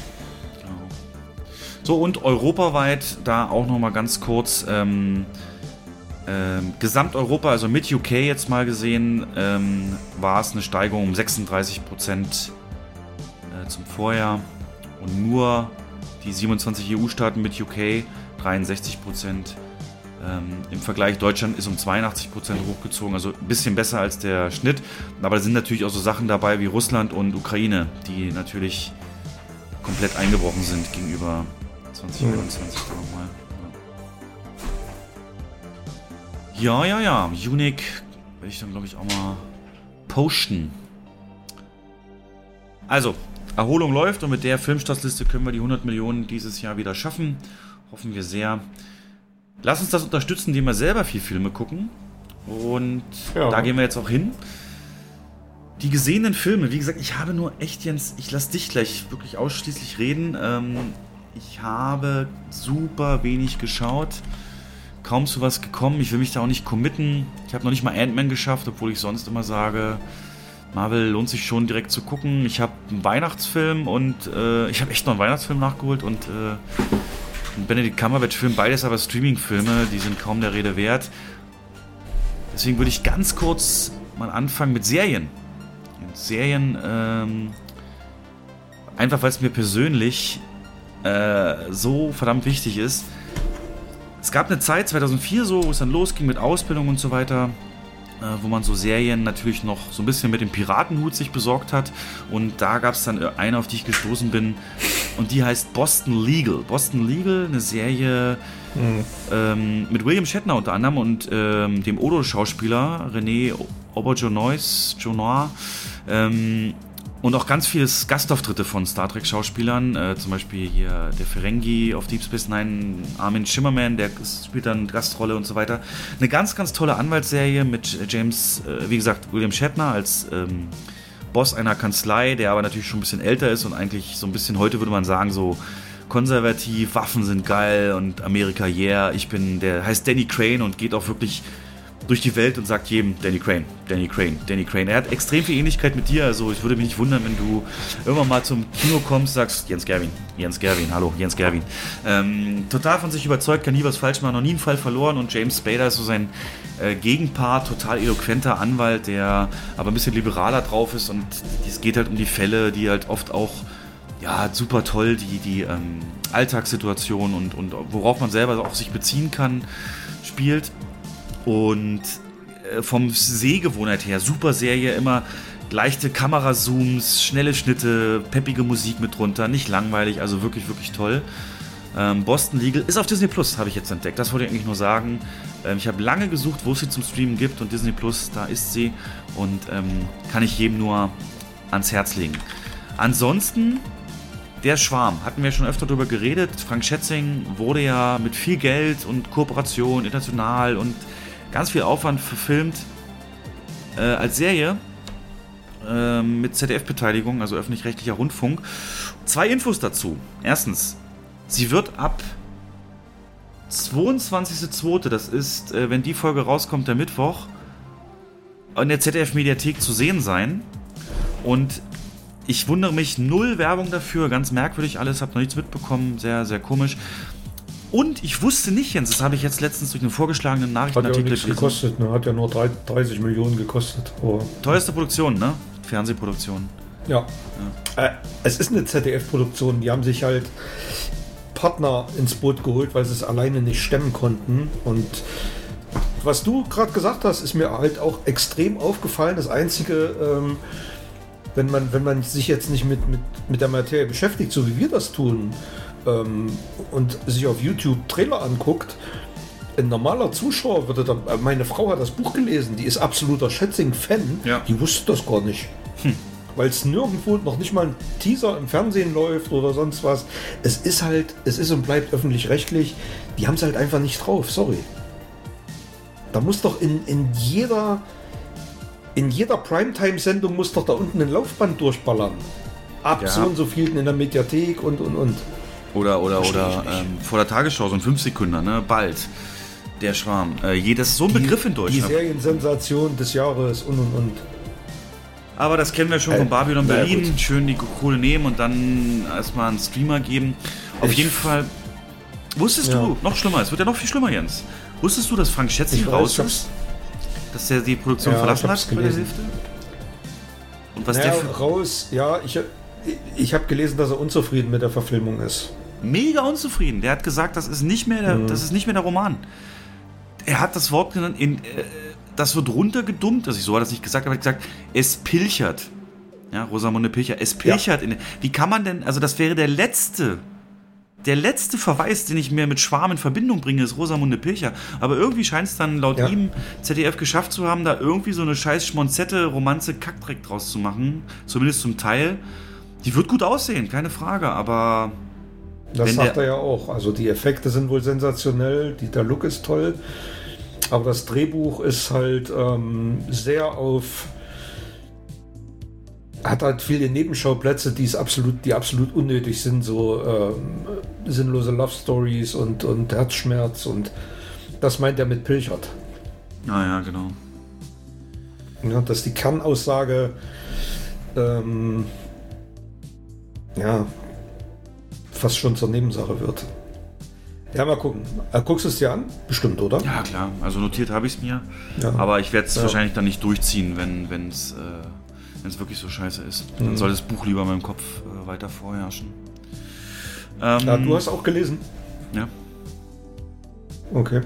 So, und europaweit, da auch nochmal ganz kurz, ähm, ähm, Gesamteuropa, also mit UK jetzt mal gesehen, ähm, war es eine Steigerung um 36 Prozent äh, zum Vorjahr. Und nur die 27 EU-Staaten mit UK 63 Prozent. Ähm, Im Vergleich Deutschland ist um 82 Prozent hochgezogen, also ein bisschen besser als der Schnitt. Aber da sind natürlich auch so Sachen dabei wie Russland und Ukraine, die natürlich komplett eingebrochen sind gegenüber 2021 da nochmal. Ja, ja, ja. Unique werde ich dann, glaube ich, auch mal posten. Also, Erholung läuft und mit der Filmstartsliste können wir die 100 Millionen dieses Jahr wieder schaffen. Hoffen wir sehr. Lass uns das unterstützen, indem wir selber viel Filme gucken. Und Ja. da gehen wir jetzt auch hin. Die gesehenen Filme, wie gesagt, ich habe nur echt, Jens, ich lasse dich gleich wirklich ausschließlich reden. Ähm, ich habe super wenig geschaut, kaum zu was gekommen. Ich will mich da auch nicht committen. Ich habe noch nicht mal Ant-Man geschafft, obwohl ich sonst immer sage, Marvel lohnt sich schon direkt zu gucken. Ich habe einen Weihnachtsfilm und äh, ich habe echt noch einen Weihnachtsfilm nachgeholt und äh, einen Benedict Cumberbatch-Film, beides aber Streaming-Filme, die sind kaum der Rede wert. Deswegen würde ich ganz kurz mal anfangen mit Serien. Und Serien, ähm, einfach weil es mir persönlich äh, so verdammt wichtig ist. Es gab eine Zeit, 2004 so, wo es dann losging mit Ausbildung und so weiter, äh, wo man so Serien natürlich noch so ein bisschen mit dem Piratenhut sich besorgt hat. Und da gab es dann eine, auf die ich gestoßen bin. Und die heißt Boston Legal. Boston Legal, eine Serie ähm, mit William Shatner unter anderem und ähm, dem Odo-Schauspieler René Auberjonois, Jonois, ähm, und auch ganz viele Gastauftritte von Star Trek-Schauspielern, äh, zum Beispiel hier der Ferengi auf Deep Space Nine, Armin Shimmerman, der spielt dann Gastrolle und so weiter. Eine ganz, ganz tolle Anwaltsserie mit James, äh, wie gesagt, William Shatner als ähm, Boss einer Kanzlei, der aber natürlich schon ein bisschen älter ist und eigentlich so ein bisschen, heute würde man sagen, so konservativ, Waffen sind geil und Amerika, yeah. Ich bin, der heißt Danny Crane und geht auch wirklich durch die Welt und sagt jedem Danny Crane, Danny Crane, Danny Crane. Er hat extrem viel Ähnlichkeit mit dir, also ich würde mich nicht wundern, wenn du irgendwann mal zum Kino kommst, sagst Jens Gerwin, Jens Gerwin, hallo, Jens Gerwin. Ähm, total von sich überzeugt, kann nie was falsch machen, noch nie einen Fall verloren und James Spader ist so sein äh, Gegenpart, total eloquenter Anwalt, der aber ein bisschen liberaler drauf ist und es geht halt um die Fälle, die halt oft auch ja, super toll, die, die ähm, Alltagssituation und, und worauf man selber auch sich beziehen kann, spielt. Und äh, vom Sehgewohnheit her, super Serie, immer leichte Kamerazooms, schnelle Schnitte, peppige Musik mit drunter, nicht langweilig, also wirklich, wirklich toll. Ähm, Boston Legal ist auf Disney Plus, habe ich jetzt entdeckt. Das wollte ich eigentlich nur sagen. Ähm, ich habe lange gesucht, wo es sie zum Streamen gibt und Disney Plus, da ist sie und ähm, kann ich jedem nur ans Herz legen. Ansonsten der Schwarm, hatten wir schon öfter darüber geredet. Frank Schätzing wurde ja mit viel Geld und Kooperation international und ganz viel Aufwand verfilmt äh, als Serie äh, mit ZDF-Beteiligung, also öffentlich-rechtlicher Rundfunk. Zwei Infos dazu. Erstens, sie wird ab 22.02., das ist, äh, wenn die Folge rauskommt, der Mittwoch, in der ZDF-Mediathek zu sehen sein. Und ich wundere mich, null Werbung dafür, ganz merkwürdig alles, habe noch nichts mitbekommen, sehr, sehr komisch. Und ich wusste nicht, Jens, das habe ich jetzt letztens durch einen vorgeschlagenen Hat ja Nachrichtenartikel nichts gelesen. gekostet, ne? Hat ja nur drei- 30 Millionen gekostet. Aber Teuerste Produktion, ne? Fernsehproduktion. Ja. ja. Äh, es ist eine ZDF-Produktion. Die haben sich halt Partner ins Boot geholt, weil sie es alleine nicht stemmen konnten. Und was du gerade gesagt hast, ist mir halt auch extrem aufgefallen. Das Einzige, ähm, wenn, man, wenn man sich jetzt nicht mit, mit, mit der Materie beschäftigt, so wie wir das tun, ähm, und sich auf YouTube Trailer anguckt, ein normaler Zuschauer würde dann, äh, meine Frau hat das Buch gelesen, die ist absoluter Schätzing-Fan, ja. die wusste das gar nicht. Hm. Weil es nirgendwo noch nicht mal ein Teaser im Fernsehen läuft oder sonst was. Es ist halt, es ist und bleibt öffentlich-rechtlich. Die haben es halt einfach nicht drauf, sorry. Da muss doch in, in jeder in jeder Primetime-Sendung muss doch da unten ein Laufband durchballern. Ab ja. so und so vielen in der Mediathek und und und. Oder oder oder ähm, vor der Tagesschau so ein 5 Sekunden, ne? Bald. Der Schwarm. Äh, jedes so ein die, Begriff in Deutschland. Die Seriensensation des Jahres und und und. Aber das kennen wir schon äh, von Babylon Berlin. Ja, Schön die Kohle nehmen und dann erstmal einen Streamer geben. Auf ich jeden Fall. Wusstest ja. du, noch schlimmer, es wird ja noch viel schlimmer, Jens. Wusstest du, dass Frank Schätzing raus ist? Dass er die Produktion ja, verlassen hat bei der Hälfte? Und was naja, der für raus, ja, ich, ich habe gelesen, dass er unzufrieden mit der Verfilmung ist. Mega unzufrieden. Der hat gesagt, das ist nicht mehr der, mhm. das ist nicht mehr der Roman. Er hat das Wort genannt, in, äh, das wird runtergedummt, also ich so hat das nicht gesagt, aber er hat gesagt, es pilchert. Ja, Rosamunde Pilcher, es pilchert. Ja. In, wie kann man denn, also das wäre der letzte der letzte Verweis, den ich mir mit Schwarm in Verbindung bringe, ist Rosamunde Pilcher. Aber irgendwie scheint es dann laut ja. ihm ZDF geschafft zu haben, da irgendwie so eine scheiß Schmonzette, Romanze, Kackdreck draus zu machen. Zumindest zum Teil. Die wird gut aussehen, keine Frage, aber. Das sagt er ja auch. Also die Effekte sind wohl sensationell, die, der Look ist toll. Aber das Drehbuch ist halt ähm, sehr auf hat halt viele Nebenschauplätze, die es absolut, die absolut unnötig sind, so ähm, sinnlose Love Stories und, und Herzschmerz und das meint er mit Pilchert. Ah ja, genau. Ja, dass die Kernaussage ähm, ja fast schon zur Nebensache wird. Ja, mal gucken. Äh, guckst du es dir an? Bestimmt, oder? Ja, klar. Also notiert habe ich es mir. Ja. Aber ich werde es ja. wahrscheinlich dann nicht durchziehen, wenn es äh, wirklich so scheiße ist. Dann mhm. soll das Buch lieber in meinem Kopf äh, weiter vorherrschen. Ähm, ja, du hast auch gelesen. Ja. Okay.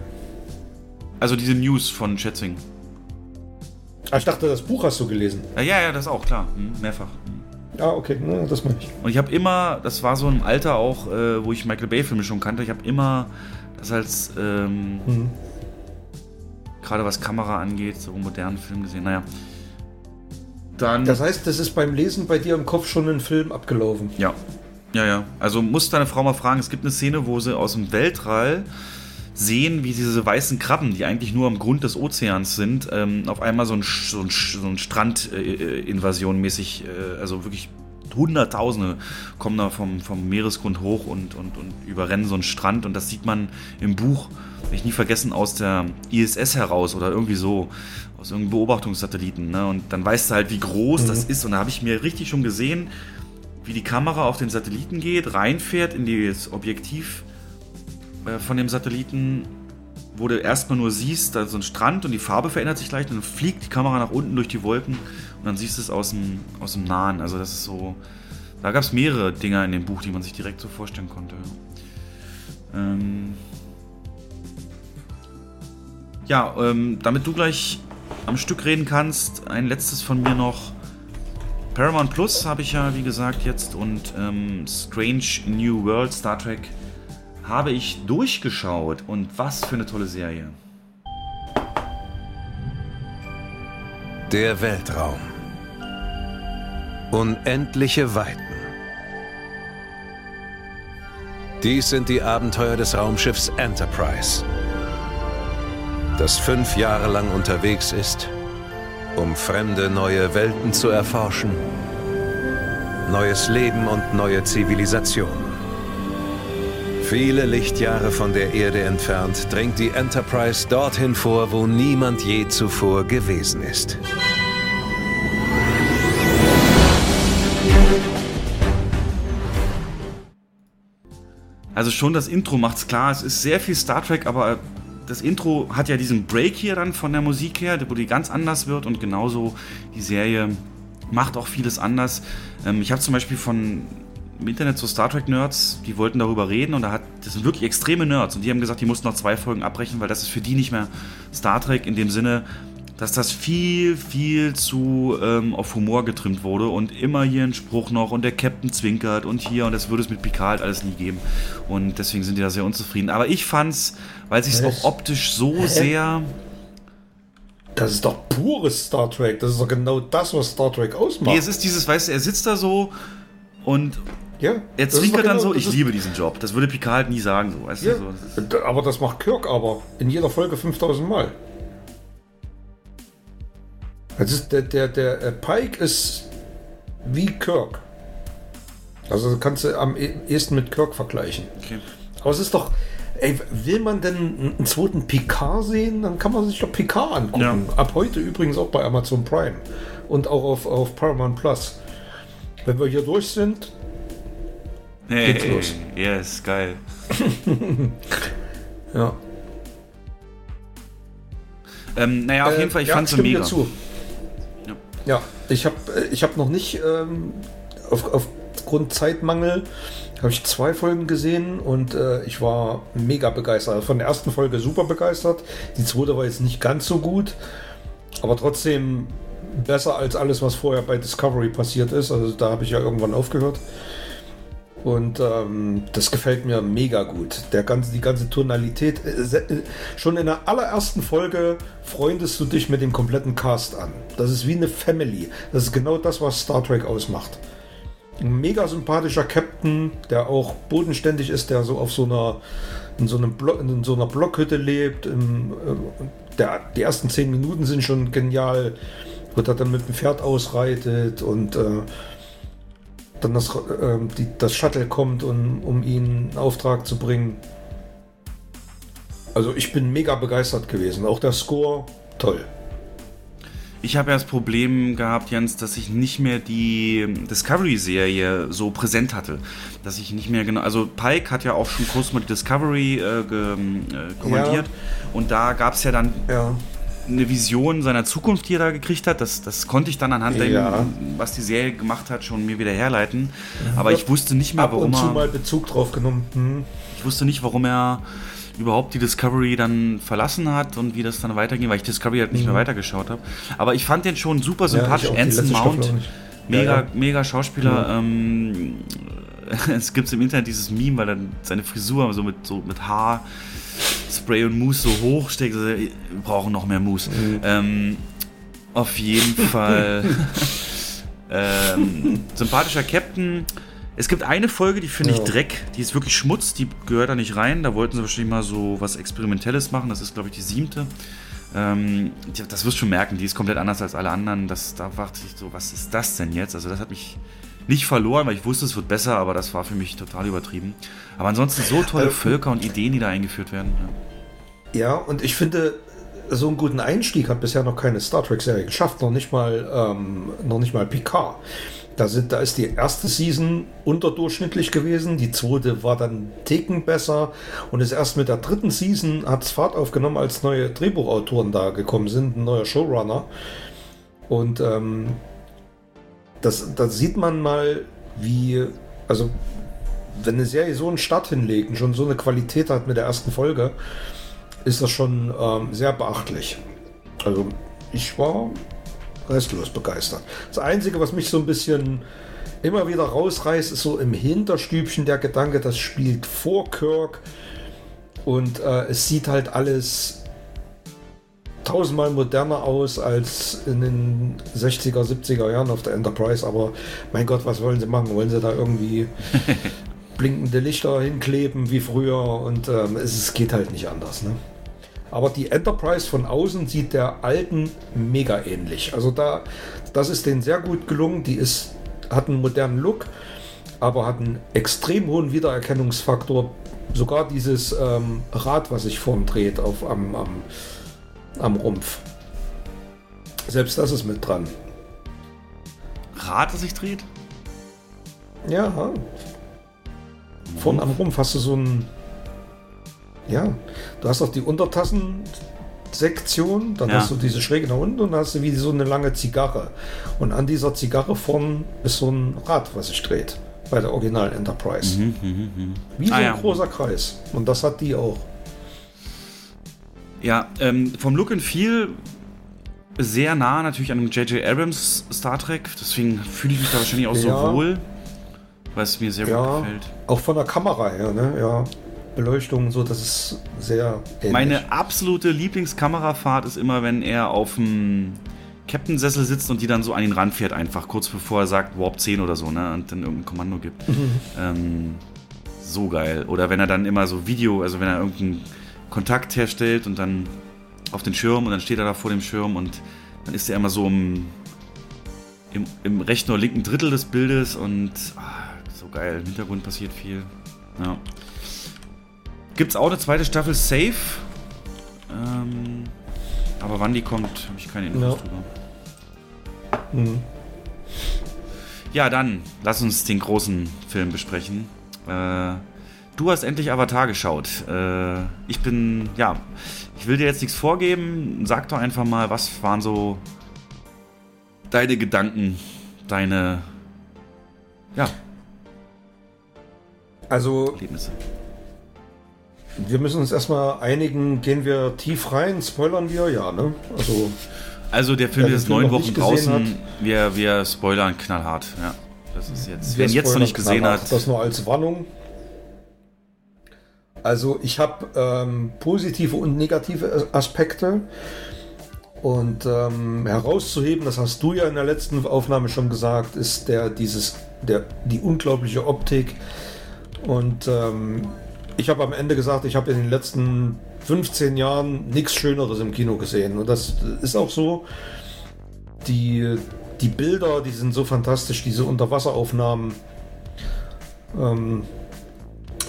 Also diese News von Schätzing. Ah, ich dachte, das Buch hast du gelesen. Ja, ja, ja das auch, klar. Hm, mehrfach. Ah, okay, ja, das meine ich. Und ich habe immer, das war so ein Alter auch, äh, wo ich Michael Bay-Filme schon kannte, ich habe immer das als, ähm, mhm. gerade was Kamera angeht, so modernen Film gesehen. Naja, dann. Das heißt, das ist beim Lesen bei dir im Kopf schon ein Film abgelaufen. Ja. Ja, ja. Also muss deine Frau mal fragen, es gibt eine Szene, wo sie aus dem Weltall sehen, wie diese weißen Krabben, die eigentlich nur am Grund des Ozeans sind, ähm, auf einmal so ein, so ein, so ein Strandinvasion äh, mäßig, äh, also wirklich Hunderttausende kommen da vom, vom Meeresgrund hoch und, und, und überrennen so einen Strand und das sieht man im Buch, will ich nie vergessen, aus der ISS heraus oder irgendwie so aus irgendeinem Beobachtungssatelliten. Ne? Und dann weißt du halt, wie groß mhm. das ist. Und da habe ich mir richtig schon gesehen, wie die Kamera auf den Satelliten geht, reinfährt in das Objektiv äh, von dem Satelliten, wo du erstmal nur siehst, da ist so ein Strand und die Farbe verändert sich leicht und dann fliegt die Kamera nach unten durch die Wolken und dann siehst du es aus dem, aus dem Nahen. Also das ist so. Da gab es mehrere Dinger in dem Buch, die man sich direkt so vorstellen konnte. Ähm ja, ähm, damit du gleich am Stück reden kannst. Ein letztes von mir noch. Paramount Plus habe ich ja, wie gesagt, jetzt und ähm, Strange New World Star Trek habe ich durchgeschaut und was für eine tolle Serie. Der Weltraum. Unendliche Weiten. Dies sind die Abenteuer des Raumschiffs Enterprise das fünf Jahre lang unterwegs ist, um fremde neue Welten zu erforschen, neues Leben und neue Zivilisationen. Viele Lichtjahre von der Erde entfernt dringt die Enterprise dorthin vor, wo niemand je zuvor gewesen ist. Also schon das Intro macht's klar, es ist sehr viel Star Trek, aber das Intro hat ja diesen Break hier dann von der Musik her, wo die ganz anders wird und genauso die Serie macht auch vieles anders. Ähm, ich habe zum Beispiel von im Internet so Star Trek Nerds, die wollten darüber reden und da hat, das sind wirklich extreme Nerds und die haben gesagt, die mussten noch zwei Folgen abbrechen, weil das ist für die nicht mehr Star Trek in dem Sinne, dass das viel, viel zu ähm, auf Humor getrimmt wurde und immer hier ein Spruch noch und der Captain zwinkert und hier und das würde es mit Picard alles nie geben. Und deswegen sind die da sehr unzufrieden. Aber ich fand's, weil sich es auch optisch so sehr. Das ist doch pures Star Trek. Das ist doch genau das, was Star Trek ausmacht. Nee, es ist dieses, weißt du, er sitzt da so und ja, er ist zwinkert doch dann genau- so, ich liebe diesen Job. Das würde Picard halt nie sagen, so, weißt Ja, du? So, das aber das macht Kirk aber in jeder Folge 5000 Mal. Das ist der, der, der äh, Pike ist wie Kirk. Also kannst du am e- ehesten mit Kirk vergleichen. okay. Aber es ist doch, ey, will man denn einen zweiten Picard sehen, dann kann man sich doch Picard angucken. Ja. Ab heute übrigens auch bei Amazon Prime und auch auf, auf Paramount Plus. Wenn wir hier durch sind, Hey, Geht's los. yes, geil. <laughs> ja. Ähm, naja, auf Äh, jeden Fall, ich ja, fand's mega. Zu. Ja. Ja, ich habe ich hab noch nicht, ähm, auf, aufgrund Zeitmangel, habe ich zwei Folgen gesehen und äh, ich war mega begeistert. Also Von der ersten Folge super begeistert. Die zweite war jetzt nicht ganz so gut, aber trotzdem besser als alles, was vorher bei Discovery passiert ist. Also da habe ich ja irgendwann aufgehört. Und ähm, das gefällt mir mega gut. Der ganze, die ganze Tonalität. Äh, äh, schon in der allerersten Folge freundest du dich mit dem kompletten Cast an. Das ist wie eine Family. Das ist genau das, was Star Trek ausmacht. Ein mega sympathischer Captain, der auch bodenständig ist, der so auf so einer in so, einem Blo in so einer Blockhütte lebt. Im, äh, der, die ersten zehn Minuten sind schon genial, wo er dann mit dem Pferd ausreitet und äh, dann das, äh, die, das Shuttle kommt, um, um ihn einen Auftrag zu bringen. Also ich bin mega begeistert gewesen. Auch der Score, toll. Ich habe ja das Problem gehabt, Jens, dass ich nicht mehr die Discovery-Serie so präsent hatte. Dass ich nicht mehr genau. Also, Pike hat ja auch schon kurz mal die Discovery äh, ge, äh, kommandiert. Und da gab es ja dann Ja. Eine Vision seiner Zukunft, die er da gekriegt hat. Das, das konnte ich dann anhand Ja. dem, was die Serie gemacht hat, schon mir wieder herleiten. Aber ich wusste nicht mehr, Ab warum und zu er. mal Bezug drauf genommen. Hm. Ich wusste nicht, warum er überhaupt die Discovery dann verlassen hat und wie das dann weiterging, weil ich Discovery halt nicht mehr weitergeschaut habe. Aber ich fand den schon super sympathisch. Mhm. die Anson Mount, mega, Ja, ja. mega Schauspieler. Ähm, <laughs> es gibt im Internet dieses Meme, weil dann seine Frisur so mit, so mit Haar, Spray und Mousse so hoch steckt. Also, wir brauchen noch mehr Mousse. Mhm. Ähm, auf jeden <laughs> Fall. ähm, sympathischer Captain. Es gibt eine Folge, die finde ich Ja. Dreck. Die ist wirklich Schmutz, die gehört da nicht rein. Da wollten sie wahrscheinlich mal so was Experimentelles machen. Das ist, glaube ich, die siebte. Ähm, das wirst du schon merken, die ist komplett anders als alle anderen. Das, da dachte ich so, was ist das denn jetzt? Also das hat mich nicht verloren, weil ich wusste, es wird besser, aber das war für mich total übertrieben. Aber ansonsten so tolle Äh, Völker und Ideen, die da eingeführt werden. Ja. Ja, und ich finde, so einen guten Einstieg hat bisher noch keine Star Trek-Serie geschafft, noch nicht mal, ähm, noch nicht mal Picard. Da, sind, da ist die erste Season unterdurchschnittlich gewesen, die zweite war dann Ticken besser und ist erst mit der dritten Season hat es Fahrt aufgenommen, als neue Drehbuchautoren da gekommen sind, ein neuer Showrunner. Und ähm, das, da sieht man mal, wie, also wenn eine Serie so einen Start hinlegt und schon so eine Qualität hat mit der ersten Folge, ist das schon ähm, sehr beachtlich. Also ich war restlos begeistert. Das Einzige, was mich so ein bisschen immer wieder rausreißt, ist so im Hinterstübchen der Gedanke, das spielt vor Kirk und äh, es sieht halt alles tausendmal moderner aus als in den 60er, 70er Jahren auf der Enterprise. Aber mein Gott, was wollen sie machen? Wollen sie da irgendwie <laughs> blinkende Lichter hinkleben wie früher? Und ähm, es, es geht halt nicht anders. Ne? Aber die Enterprise von außen sieht der alten mega ähnlich. Also da, das ist denen sehr gut gelungen. Die ist, hat einen modernen Look, aber hat einen extrem hohen Wiedererkennungsfaktor. Sogar dieses ähm, Rad, was sich vorn dreht auf, am, am, am Rumpf. Selbst das ist mit dran. Rad, das sich dreht? Ja. Vorn am Rumpf hast du so ein. Ja, du hast auch die Untertassen, Hauptsektion, dann Ja. hast du diese Schräge nach unten und dann hast du wie so eine lange Zigarre. Und an dieser Zigarre vorn ist so ein Rad, was sich dreht. Bei der Original Enterprise. Wie so Ah, ein ja. großer Kreis. Und das hat die auch. Ja, ähm, vom Look and Feel sehr nah natürlich an dem J.J. Abrams Star Trek. Deswegen fühle ich mich da wahrscheinlich auch so Ja. wohl, weil es mir sehr gut Ja, gefällt. auch von der Kamera her, ne? Ja. Beleuchtung, so, das ist sehr ähnlich. Meine absolute Lieblingskamerafahrt ist immer, wenn er auf dem Captain-Sessel sitzt und die dann so an ihn ranfährt, einfach kurz bevor er sagt Warp 10 oder so, ne? Und dann irgendein Kommando gibt. ähm, so geil. Oder wenn er dann immer so Video, also wenn er irgendeinen Kontakt herstellt und dann auf den Schirm und dann steht er da vor dem Schirm und dann ist er immer so im, im, im rechten oder linken Drittel des Bildes und ah, so geil. Im Hintergrund passiert viel. Ja. Gibt's auch eine zweite Staffel Safe? Ähm, aber wann die kommt, habe ich keine Infos Ja. drüber. Mhm. Ja, dann lass uns den großen Film besprechen. Äh, du hast endlich Avatar geschaut. Äh, ich bin, ja, ich will dir jetzt nichts vorgeben. Sag doch einfach mal, was waren so deine Gedanken, deine, ja, Also, Erlebnisse. wir müssen uns erstmal einigen, gehen wir tief rein, spoilern wir? Ja, ne? Also, Also der Film ist neun Wochen draußen. Wir, wir spoilern knallhart. Ja, das ist jetzt. wir Wer ihn jetzt noch nicht gesehen hat, Das nur als Warnung. Also, ich habe ähm, positive und negative Aspekte. Und ähm, herauszuheben, das hast du ja in der letzten Aufnahme schon gesagt, ist der dieses der die unglaubliche Optik. Und ähm, ich habe am Ende gesagt, ich habe in den letzten 15 Jahren nichts Schöneres im Kino gesehen. Und das ist auch so. Die, die Bilder, die sind so fantastisch, diese Unterwasseraufnahmen. Ähm,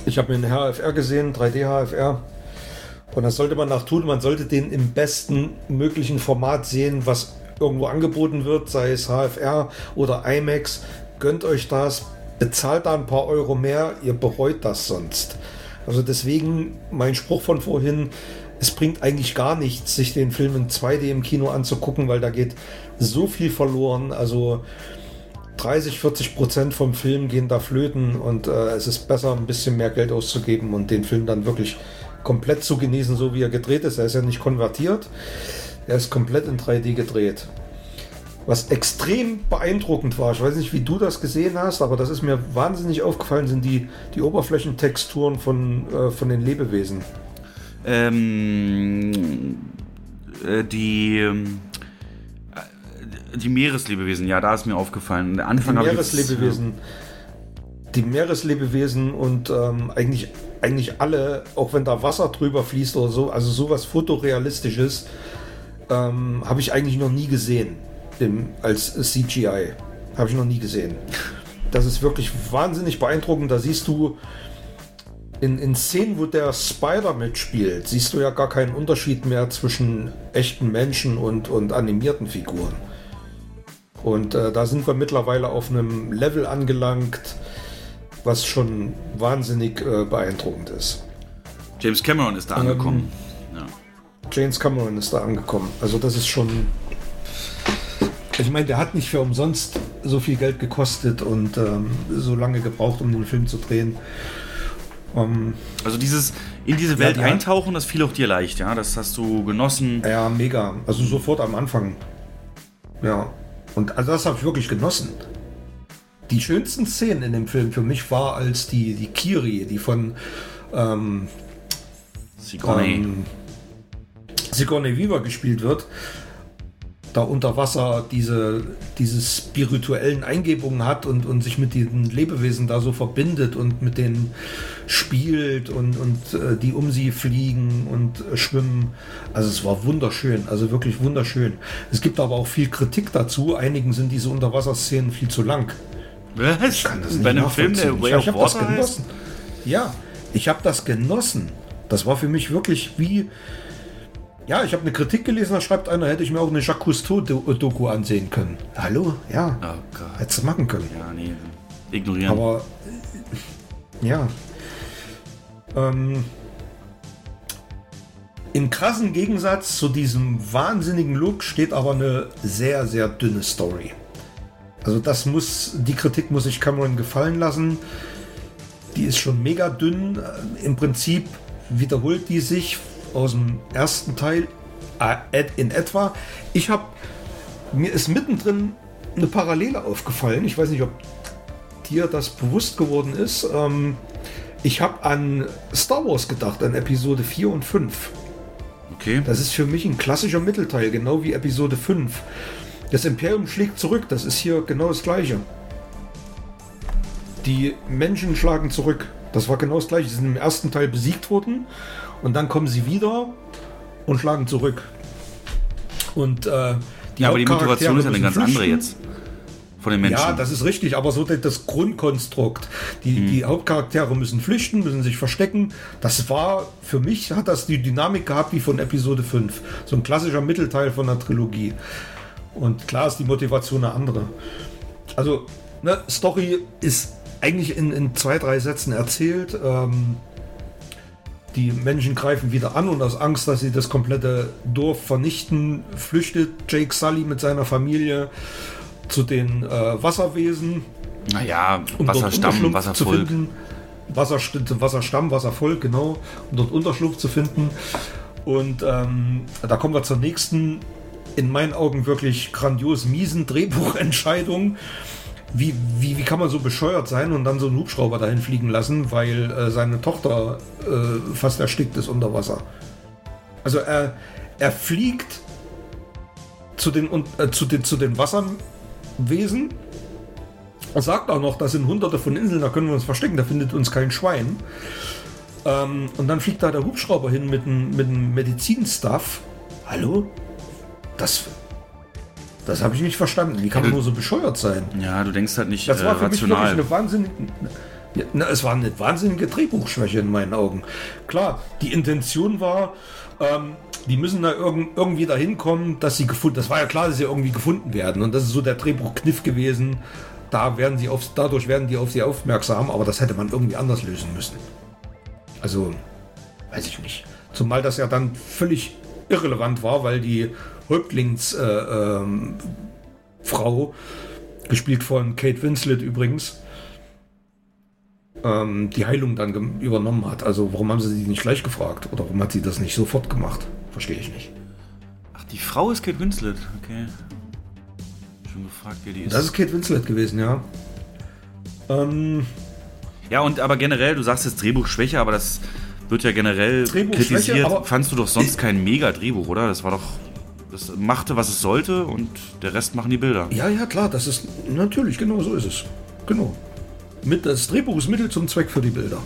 ich habe mir einen HFR gesehen, 3D HFR. Und das sollte man nach tun. Man sollte den im besten möglichen Format sehen, was irgendwo angeboten wird, sei es HFR oder IMAX. Gönnt euch das, bezahlt da ein paar Euro mehr, ihr bereut das sonst. Also deswegen mein Spruch von vorhin, es bringt eigentlich gar nichts, sich den Film in 2D im Kino anzugucken, weil da geht so viel verloren. Also 30, 40 Prozent vom Film gehen da flöten und äh, es ist besser, ein bisschen mehr Geld auszugeben und den Film dann wirklich komplett zu genießen, so wie er gedreht ist. Er ist ja nicht konvertiert, er ist komplett in 3D gedreht. Was extrem beeindruckend war, ich weiß nicht, wie du das gesehen hast, aber das ist mir wahnsinnig aufgefallen, sind die, die Oberflächentexturen von, äh, von den Lebewesen. ähm, äh, die, ähm, äh, die Meereslebewesen, ja, da ist mir aufgefallen. Der Die Anfang jetzt- Meereslebewesen. Die Meereslebewesen und ähm, eigentlich, eigentlich alle, auch wenn da Wasser drüber fließt oder so, also sowas fotorealistisches, ähm, habe ich eigentlich noch nie gesehen im, als CGI. Habe ich noch nie gesehen. Das ist wirklich wahnsinnig beeindruckend. Da siehst du in, in Szenen, wo der Spider mitspielt, siehst du ja gar keinen Unterschied mehr zwischen echten Menschen und, und animierten Figuren. Und äh, da sind wir mittlerweile auf einem Level angelangt, was schon wahnsinnig äh, beeindruckend ist. James Cameron ist da angekommen. Ja. James Cameron ist da angekommen. Also das ist schon. Ich meine, der hat nicht für umsonst so viel Geld gekostet und ähm, so lange gebraucht, um den Film zu drehen. Ähm, Also dieses in diese Welt ja. eintauchen, das fiel auch dir leicht, ja. Das hast du genossen. ja, mega. Also sofort am Anfang. Ja. Und also das habe ich wirklich genossen. Die schönsten Szenen in dem Film für mich war, als die, die Kiri, die von ähm, Sigourney. ähm, Sigourney Weaver gespielt wird, da unter Wasser diese, diese spirituellen Eingebungen hat und, und sich mit diesen Lebewesen da so verbindet und mit denen spielt und, und äh, die um sie fliegen und äh, schwimmen. Also es war wunderschön, also wirklich wunderschön. Es gibt aber auch viel Kritik dazu. Einigen sind diese Unterwasserszenen viel zu lang. Was? kann das Bei nicht einem Film, der. Way ich, ich habe das heißt? genossen. Ja, ich habe das genossen. Das war für mich wirklich wie. Ja, ich habe eine Kritik gelesen, da schreibt einer, hätte ich mir auch eine Jacques Cousteau-Doku ansehen können. Hallo? Ja, Oh Gott. hättest du machen können. Ja, nee. Ignorieren. Aber äh, ja. Ähm, Im krassen Gegensatz zu diesem wahnsinnigen Look steht aber eine sehr, sehr dünne Story. Also das muss, die Kritik muss ich Cameron gefallen lassen. Die ist schon mega dünn. Im Prinzip wiederholt die sich aus dem ersten Teil äh, in etwa. Ich habe, mir ist mittendrin eine Parallele aufgefallen. Ich weiß nicht, ob dir das bewusst geworden ist. Ähm, ich habe an Star Wars gedacht, an Episode 4 und 5. Okay. Das ist für mich ein klassischer Mittelteil, genau wie Episode 5. Das Imperium schlägt zurück, das ist hier genau das gleiche. Die Menschen schlagen zurück. Das war genau das gleiche. Sie sind im ersten Teil besiegt worden und dann kommen sie wieder und schlagen zurück. Und äh, die ja, aber die Motivation ist ja eine ganz andere jetzt von den Menschen. Ja, das ist richtig, aber so das Grundkonstrukt. Die, hm. die Hauptcharaktere müssen flüchten, müssen sich verstecken. Das war, für mich hat das die Dynamik gehabt wie von Episode 5. So ein klassischer Mittelteil von der Trilogie. Und klar ist die Motivation eine andere. Also, ne, Story ist eigentlich in, in zwei, drei Sätzen erzählt. Ähm, die Menschen greifen wieder an und aus Angst, dass sie das komplette Dorf vernichten, flüchtet Jake Sully mit seiner Familie zu den äh, Wasserwesen. Naja, um Wasserstamm, Wasservolk. Wasserst Wasserstamm, Wasservolk, genau, um dort Unterschlupf zu finden. Und ähm, da kommen wir zur nächsten, in meinen Augen wirklich grandios miesen Drehbuchentscheidung. Wie, wie, wie kann man so bescheuert sein und dann so einen Hubschrauber dahin fliegen lassen, weil äh, seine Tochter äh, fast erstickt ist unter Wasser? Also er, er fliegt zu den, äh, zu den, zu den Wassern, Wesen. Er sagt auch noch, das sind hunderte von Inseln, da können wir uns verstecken, da findet uns kein Schwein. Ähm, und dann fliegt da der Hubschrauber hin mit dem, mit Medizinstuff. Hallo? Das, das habe ich nicht verstanden. Wie kann man nur so bescheuert sein? Ja, du denkst halt nicht das war für äh, rational. Mich eine wahnsinnige, na, es war eine wahnsinnige Drehbuchschwäche in meinen Augen. Klar, die Intention war, ähm, die müssen da irg irgendwie dahin kommen, dass sie gefunden. Das war ja klar, dass sie irgendwie gefunden werden. Und das ist so der Drehbuchkniff gewesen. Da werden sie auf, dadurch werden die auf sie aufmerksam, aber das hätte man irgendwie anders lösen müssen. Also, weiß ich nicht. Zumal das ja dann völlig irrelevant war, weil die Häuptlingsfrau, äh, ähm, gespielt von Kate Winslet übrigens, ähm, die Heilung dann übernommen hat. Also warum haben sie sie nicht gleich gefragt? Oder warum hat sie das nicht sofort gemacht? Verstehe ich nicht. Ach, die Frau ist Kate Winslet. Okay. Schon gefragt, wer die ist. Das ist Kate Winslet gewesen, ja. Ähm, ja, und aber generell, du sagst jetzt Drehbuchschwäche, aber das wird ja generell kritisiert. Fandst du doch sonst kein Mega-Drehbuch, oder? Das war doch. Das machte, was es sollte und der Rest machen die Bilder. Ja, ja, klar, das ist natürlich, genau so ist es. Genau. Mit, das Drehbuch ist Mittel zum Zweck für die Bilder.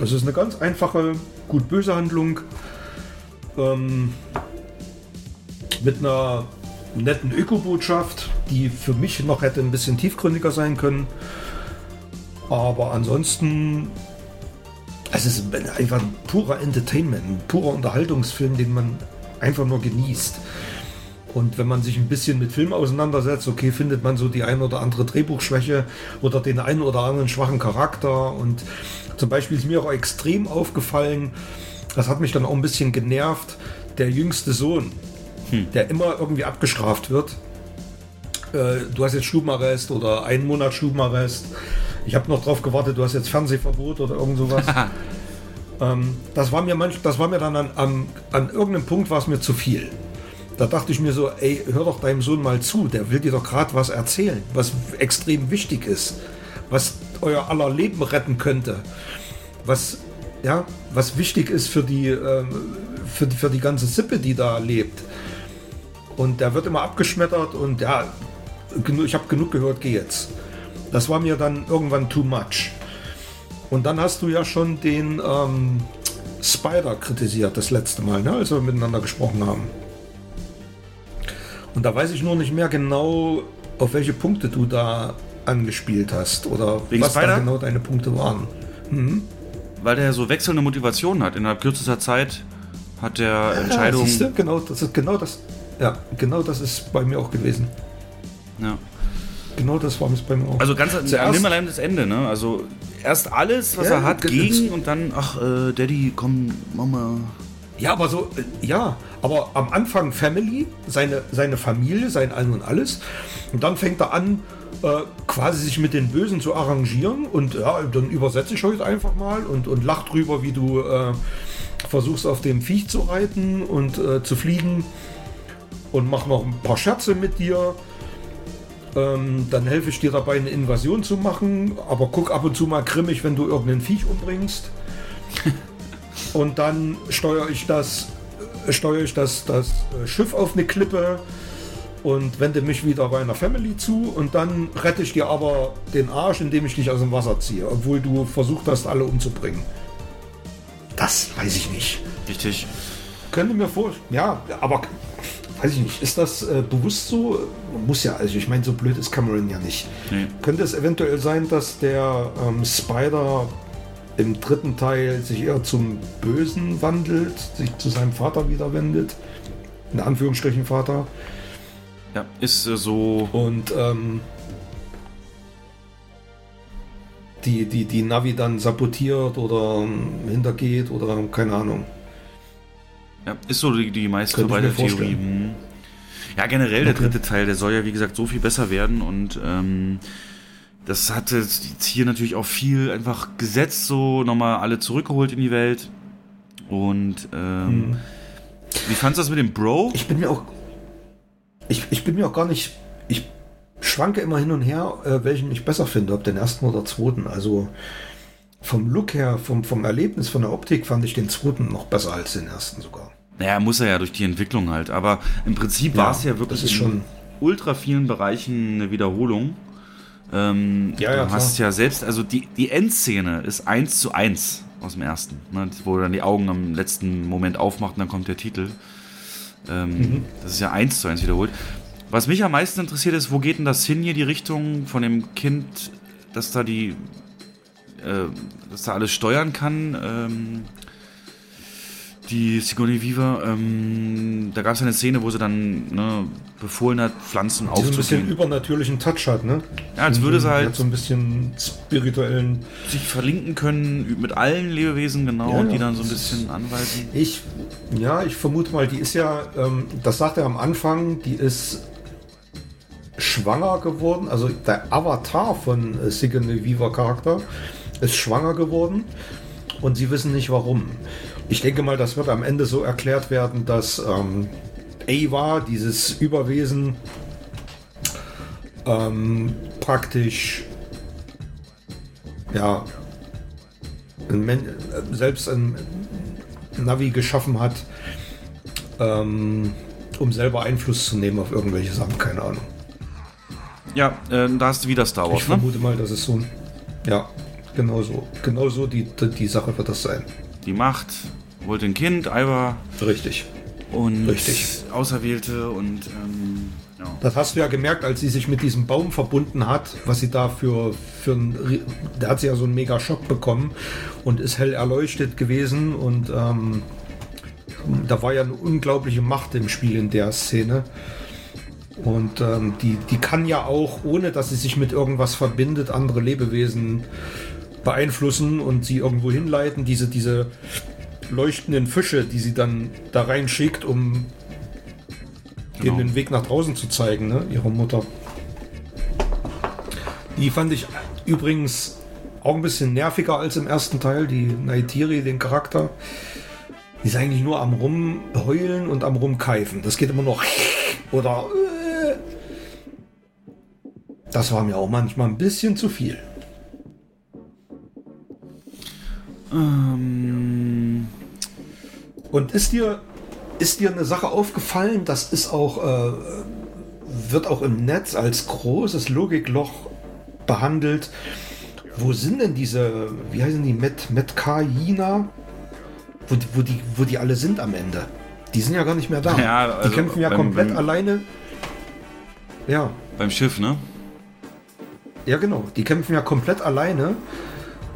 Es ist eine ganz einfache, gut-böse Handlung. Ähm, mit einer netten Öko-Botschaft, die für mich noch hätte ein bisschen tiefgründiger sein können. Aber ansonsten, es ist einfach ein purer Entertainment, ein purer Unterhaltungsfilm, den man einfach nur genießt. Und wenn man sich ein bisschen mit Film auseinandersetzt, okay, findet man so die ein oder andere Drehbuchschwäche oder den einen oder anderen schwachen Charakter. Und zum Beispiel ist mir auch extrem aufgefallen, das hat mich dann auch ein bisschen genervt, der jüngste Sohn, hm. der immer irgendwie abgestraft wird. Äh, du hast jetzt Stubenarrest oder einen Monat Stubenarrest. Ich habe noch drauf gewartet, du hast jetzt Fernsehverbot oder irgend sowas. <laughs> ähm, das war mir manch, das war mir dann an, an, an irgendeinem Punkt war es mir zu viel. Da dachte ich mir so, ey, hör doch deinem Sohn mal zu, der will dir doch gerade was erzählen, was extrem wichtig ist, was euer aller Leben retten könnte, was, ja, was wichtig ist für die, ähm, für, für die ganze Sippe, die da lebt. Und der wird immer abgeschmettert und ja, ich habe genug gehört, geh jetzt. Das war mir dann irgendwann too much. Und dann hast du ja schon den ähm, Spider kritisiert das letzte Mal, ne, als wir miteinander gesprochen haben. Und da weiß ich nur nicht mehr genau, auf welche Punkte du da angespielt hast oder Wegen was da genau deine Punkte waren. Mhm. Weil der so wechselnde Motivationen hat. Innerhalb kürzester Zeit hat der Entscheidungen. Ja, genau, das ist genau das. Ja, genau das ist bei mir auch gewesen. Ja. Genau das war es bei mir auch. Also ganz Zuerst, nimm allein das Ende, ne? Also erst alles, was ja, er hat, gegen und dann, ach, äh, Daddy, komm, Mama. Ja, aber so, äh, ja, aber am Anfang Family, seine, seine Familie, sein All und alles. Und dann fängt er an, äh, quasi sich mit den Bösen zu arrangieren. Und ja, dann übersetze ich heute einfach mal und, und lach drüber, wie du äh, versuchst auf dem Viech zu reiten und äh, zu fliegen. Und mach noch ein paar Scherze mit dir. Ähm, dann helfe ich dir dabei, eine Invasion zu machen. Aber guck ab und zu mal grimmig, wenn du irgendein Viech umbringst. <laughs> und dann steuere ich das, äh, steuere ich das, das äh, Schiff auf eine Klippe und wende mich wieder bei einer Family zu und dann rette ich dir aber den Arsch, indem ich dich aus dem Wasser ziehe, obwohl du versucht hast, alle umzubringen. Das weiß ich nicht. Richtig. Könnte mir vor, ja, aber weiß ich nicht, ist das äh, bewusst so? Muss ja, also ich meine, so blöd ist Cameron ja nicht. Nee. Könnte es eventuell sein, dass der ähm, Spider im dritten Teil sich eher zum Bösen wandelt, sich zu seinem Vater wieder wendet? In Anführungsstrichen Vater. Ja, ist äh, so. Und ähm, die, die, die Navi dann sabotiert oder ähm, hintergeht oder keine Ahnung. Ja, ist so die, die meist Könnte ich mir verbreitete Theorie. vorstellen. Hm. Ja, generell der Okay. dritte Teil, der soll ja wie gesagt so viel besser werden und ähm, das hatte jetzt hier natürlich auch viel einfach gesetzt, so nochmal alle zurückgeholt in die Welt. Und ähm, wie fandst du das mit dem Bro? Ich bin mir auch. Ich, ich bin mir auch gar nicht. Ich schwanke immer hin und her, äh, welchen ich besser finde, ob den ersten oder zweiten. Also vom Look her, vom, vom Erlebnis, von der Optik fand ich den zweiten noch besser als den ersten sogar. Naja, muss er ja durch die Entwicklung halt. Aber im Prinzip Ja, war es ja wirklich in ultra vielen Bereichen eine Wiederholung. Ähm, Ja, ja, du hast ja selbst, also die, die Endszene ist eins zu eins aus dem ersten, ne, wo er dann die Augen am letzten Moment aufmacht und dann kommt der Titel. Ähm, Mhm. Das ist ja eins zu eins wiederholt. Was mich am meisten interessiert ist, wo geht denn das hin hier, die Richtung von dem Kind, dass da die, äh, dass da alles steuern kann? Ähm, die Sigourney Weaver, ähm, da gab es eine Szene, wo sie dann ne, befohlen hat, Pflanzen Die so ein bisschen aufzugehen. übernatürlichen Touch hat, ne? Ja, als würde sie halt hat so ein bisschen spirituellen. sich verlinken können mit allen Lebewesen, genau, Ja, und die ja, dann so ein bisschen anweisen. Ich, ja, ich vermute mal, die ist ja, ähm, das sagt er am Anfang, die ist schwanger geworden. Also der Avatar von äh, Sigourney Weaver Charakter ist schwanger geworden und sie wissen nicht warum. Ich denke mal, das wird am Ende so erklärt werden, dass ähm, Ava, dieses Überwesen, ähm, praktisch ja ein äh, selbst ein Navi geschaffen hat, ähm, um selber Einfluss zu nehmen auf irgendwelche Sachen, keine Ahnung. Ja, äh, da hast du wieder Star Ich Wars, ne? vermute mal, dass es so ein. Ja, genau so. Genau so die, die, die Sache wird das sein. Die Macht, wollte ein Kind, Ivar Richtig. und Richtig. Auserwählte und ähm, ja. Das hast du ja gemerkt, als sie sich mit diesem Baum verbunden hat, was sie da für, für ein. Da hat sie ja so einen mega Schock bekommen und ist hell erleuchtet gewesen und ähm, da war ja eine unglaubliche Macht im Spiel in der Szene. Und ähm, die, die kann ja auch, ohne dass sie sich mit irgendwas verbindet, andere Lebewesen beeinflussen und sie irgendwo hinleiten. Diese, diese leuchtenden Fische, die sie dann da reinschickt, um Genau. den Weg nach draußen zu zeigen, ne? ihrer Mutter. Die fand ich übrigens auch ein bisschen nerviger als im ersten Teil, die Naitiri, den Charakter. Die ist eigentlich nur am Rumheulen und am Rumkeifen. Das geht immer noch. <laughs> Oder. äh. Das war mir auch manchmal ein bisschen zu viel. Ähm, Und ist dir, ist dir eine Sache aufgefallen, das ist auch, äh, wird auch im Netz als großes Logikloch behandelt. Wo sind denn diese, wie heißen die, Met, Metkaina? Wo, die- wo, die, wo die alle sind am Ende? Die sind ja gar nicht mehr da. Ja, also die kämpfen ja beim- komplett beim- alleine. Ja, beim Schiff, ne? ja genau. Die kämpfen ja komplett alleine.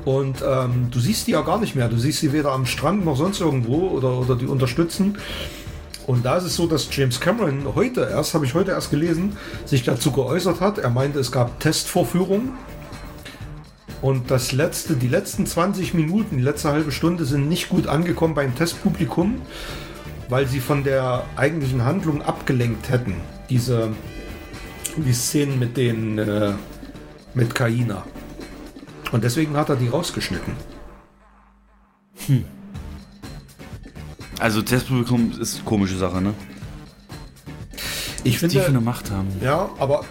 Und ähm, du siehst die ja gar nicht mehr. Du siehst sie weder am Strand noch sonst irgendwo oder, oder die unterstützen. Und da ist es so, dass James Cameron heute erst, habe ich heute erst gelesen, sich dazu geäußert hat. Er meinte, es gab Testvorführungen. Und das letzte, die letzten 20 Minuten, die letzte halbe Stunde sind nicht gut angekommen beim Testpublikum, weil sie von der eigentlichen Handlung abgelenkt hätten. Diese die Szenen mit den äh, mit Kaina. Und deswegen hat er die rausgeschnitten. Also Testpublikum ist eine komische Sache, ne? Ich Die für eine finde, Macht haben. ja, aber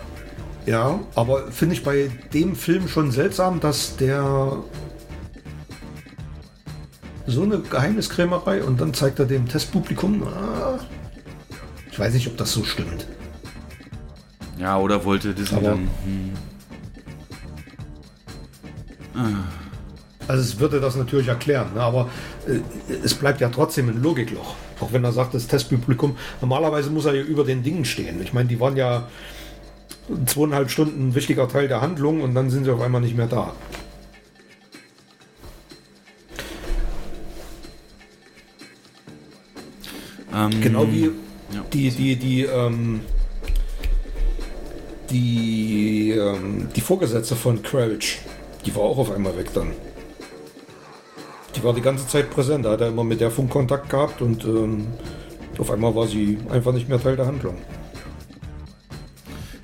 ja, aber finde ich bei dem Film schon seltsam, dass der so eine Geheimniskrämerei und dann zeigt er dem Testpublikum. Ah, ich weiß nicht, ob das so stimmt. Ja, oder wollte Disney Aber- dann. Hm. Also es würde das natürlich erklären, ne? aber äh, es bleibt ja trotzdem ein Logikloch. Auch wenn er sagt, das Testpublikum, normalerweise muss er ja über den Dingen stehen. Ich meine, die waren ja zweieinhalb Stunden ein wichtiger Teil der Handlung und dann sind sie auf einmal nicht mehr da. Ähm, Genau wie ja. die, die, die, ähm, die, ähm, die Vorgesetzte von Crouch, die war auch auf einmal weg dann. Die war die ganze Zeit präsent, da hat er immer mit der Funkkontakt gehabt und ähm, auf einmal war sie einfach nicht mehr Teil der Handlung.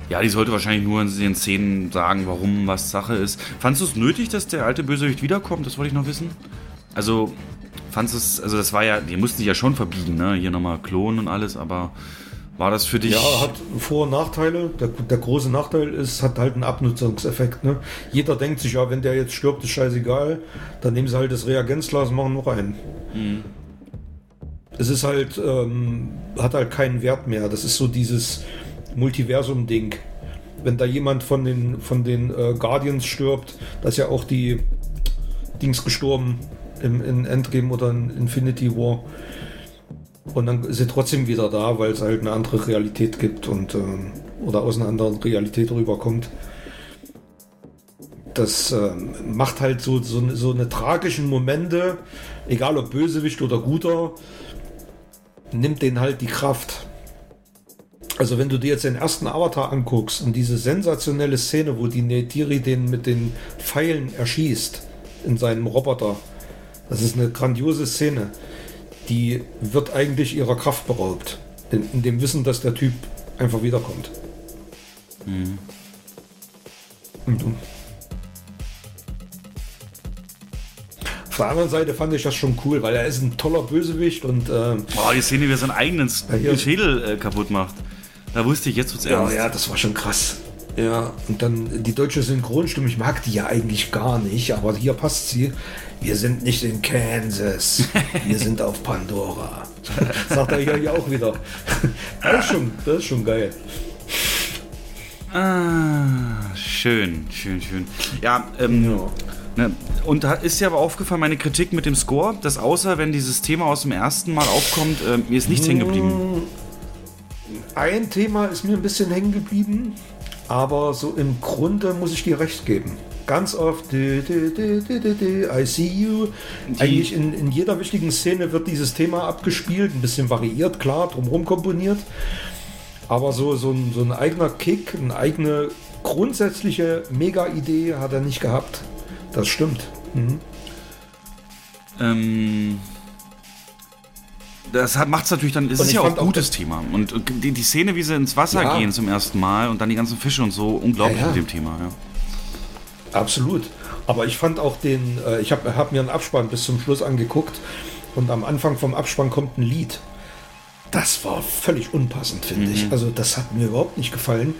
Ja, die sollte wahrscheinlich nur in den Szenen sagen, warum was Sache ist. Fandest du es nötig, dass der alte Bösewicht wiederkommt? Das wollte ich noch wissen. Also, fandest du es, also das war ja, die mussten sich ja schon verbiegen, ne? Hier nochmal klonen und alles, aber war das für dich. Ja, hat Vor- und Nachteile. Der, der große Nachteil ist, hat halt einen Abnutzungseffekt. Ne? Jeder denkt sich, ja, wenn der jetzt stirbt, ist scheißegal. Dann nehmen sie halt das Reagenzglas und machen noch einen. Es ist halt, ähm, hat halt keinen Wert mehr. Das ist so dieses Multiversum-Ding. Wenn da jemand von den, von den äh, Guardians stirbt, da ist ja auch die Dings gestorben im, in Endgame oder in Infinity War. Und dann sie trotzdem wieder da, weil es halt eine andere Realität gibt und ähm, oder aus einer anderen Realität rüberkommt. Das ähm, macht halt so, so, so eine tragischen Momente, egal ob Bösewicht oder Guter, nimmt denen halt die Kraft. Also wenn du dir jetzt den ersten Avatar anguckst und diese sensationelle Szene, wo die Neytiri den mit den Pfeilen erschießt in seinem Roboter, das ist eine grandiose Szene die wird eigentlich ihrer Kraft beraubt. In, in dem Wissen, dass der Typ einfach wiederkommt. Und, und. Auf der anderen Seite fand ich das schon cool, weil er ist ein toller Bösewicht und ähm, Boah, die Szene, wie er seinen eigenen Ja, Schädel äh, kaputt macht. Da wusste ich, jetzt wird's ja, ernst. ja, das war schon krass. Ja, und dann die deutsche Synchronstimme, ich mag die ja eigentlich gar nicht, aber hier passt sie. Wir sind nicht in Kansas, <laughs> wir sind auf Pandora. Sagt er hier, hier auch wieder. Das ist schon, das ist schon geil. Ah, schön, schön, schön. Ja, ähm, Ja. ne, und da ist dir aber aufgefallen, meine Kritik mit dem Score, dass außer wenn dieses Thema aus dem ersten Mal aufkommt, äh, mir ist nichts hängen geblieben. Ein Thema ist mir ein bisschen hängen geblieben, aber so im Grunde muss ich dir recht geben. Ganz oft di, di, di, I see you. Eigentlich in, in jeder wichtigen Szene wird dieses Thema abgespielt, ein bisschen variiert, klar, drumherum komponiert. Aber so, so, ein, so ein eigener Kick, eine eigene grundsätzliche Mega-Idee hat er nicht gehabt. Das stimmt. Mhm. Ähm, das macht es natürlich dann, es ist ja auch ein auch gutes das- Thema. Und äh, die, die Szene, wie sie ins Wasser Ja. gehen zum ersten Mal und dann die ganzen Fische und so, unglaublich Ja, ja. mit dem Thema. Ja. Absolut. Aber ich fand auch den, äh, ich habe hab mir einen Abspann bis zum Schluss angeguckt und am Anfang vom Abspann kommt ein Lied. Das war völlig unpassend, finde ich. Also das hat mir überhaupt nicht gefallen.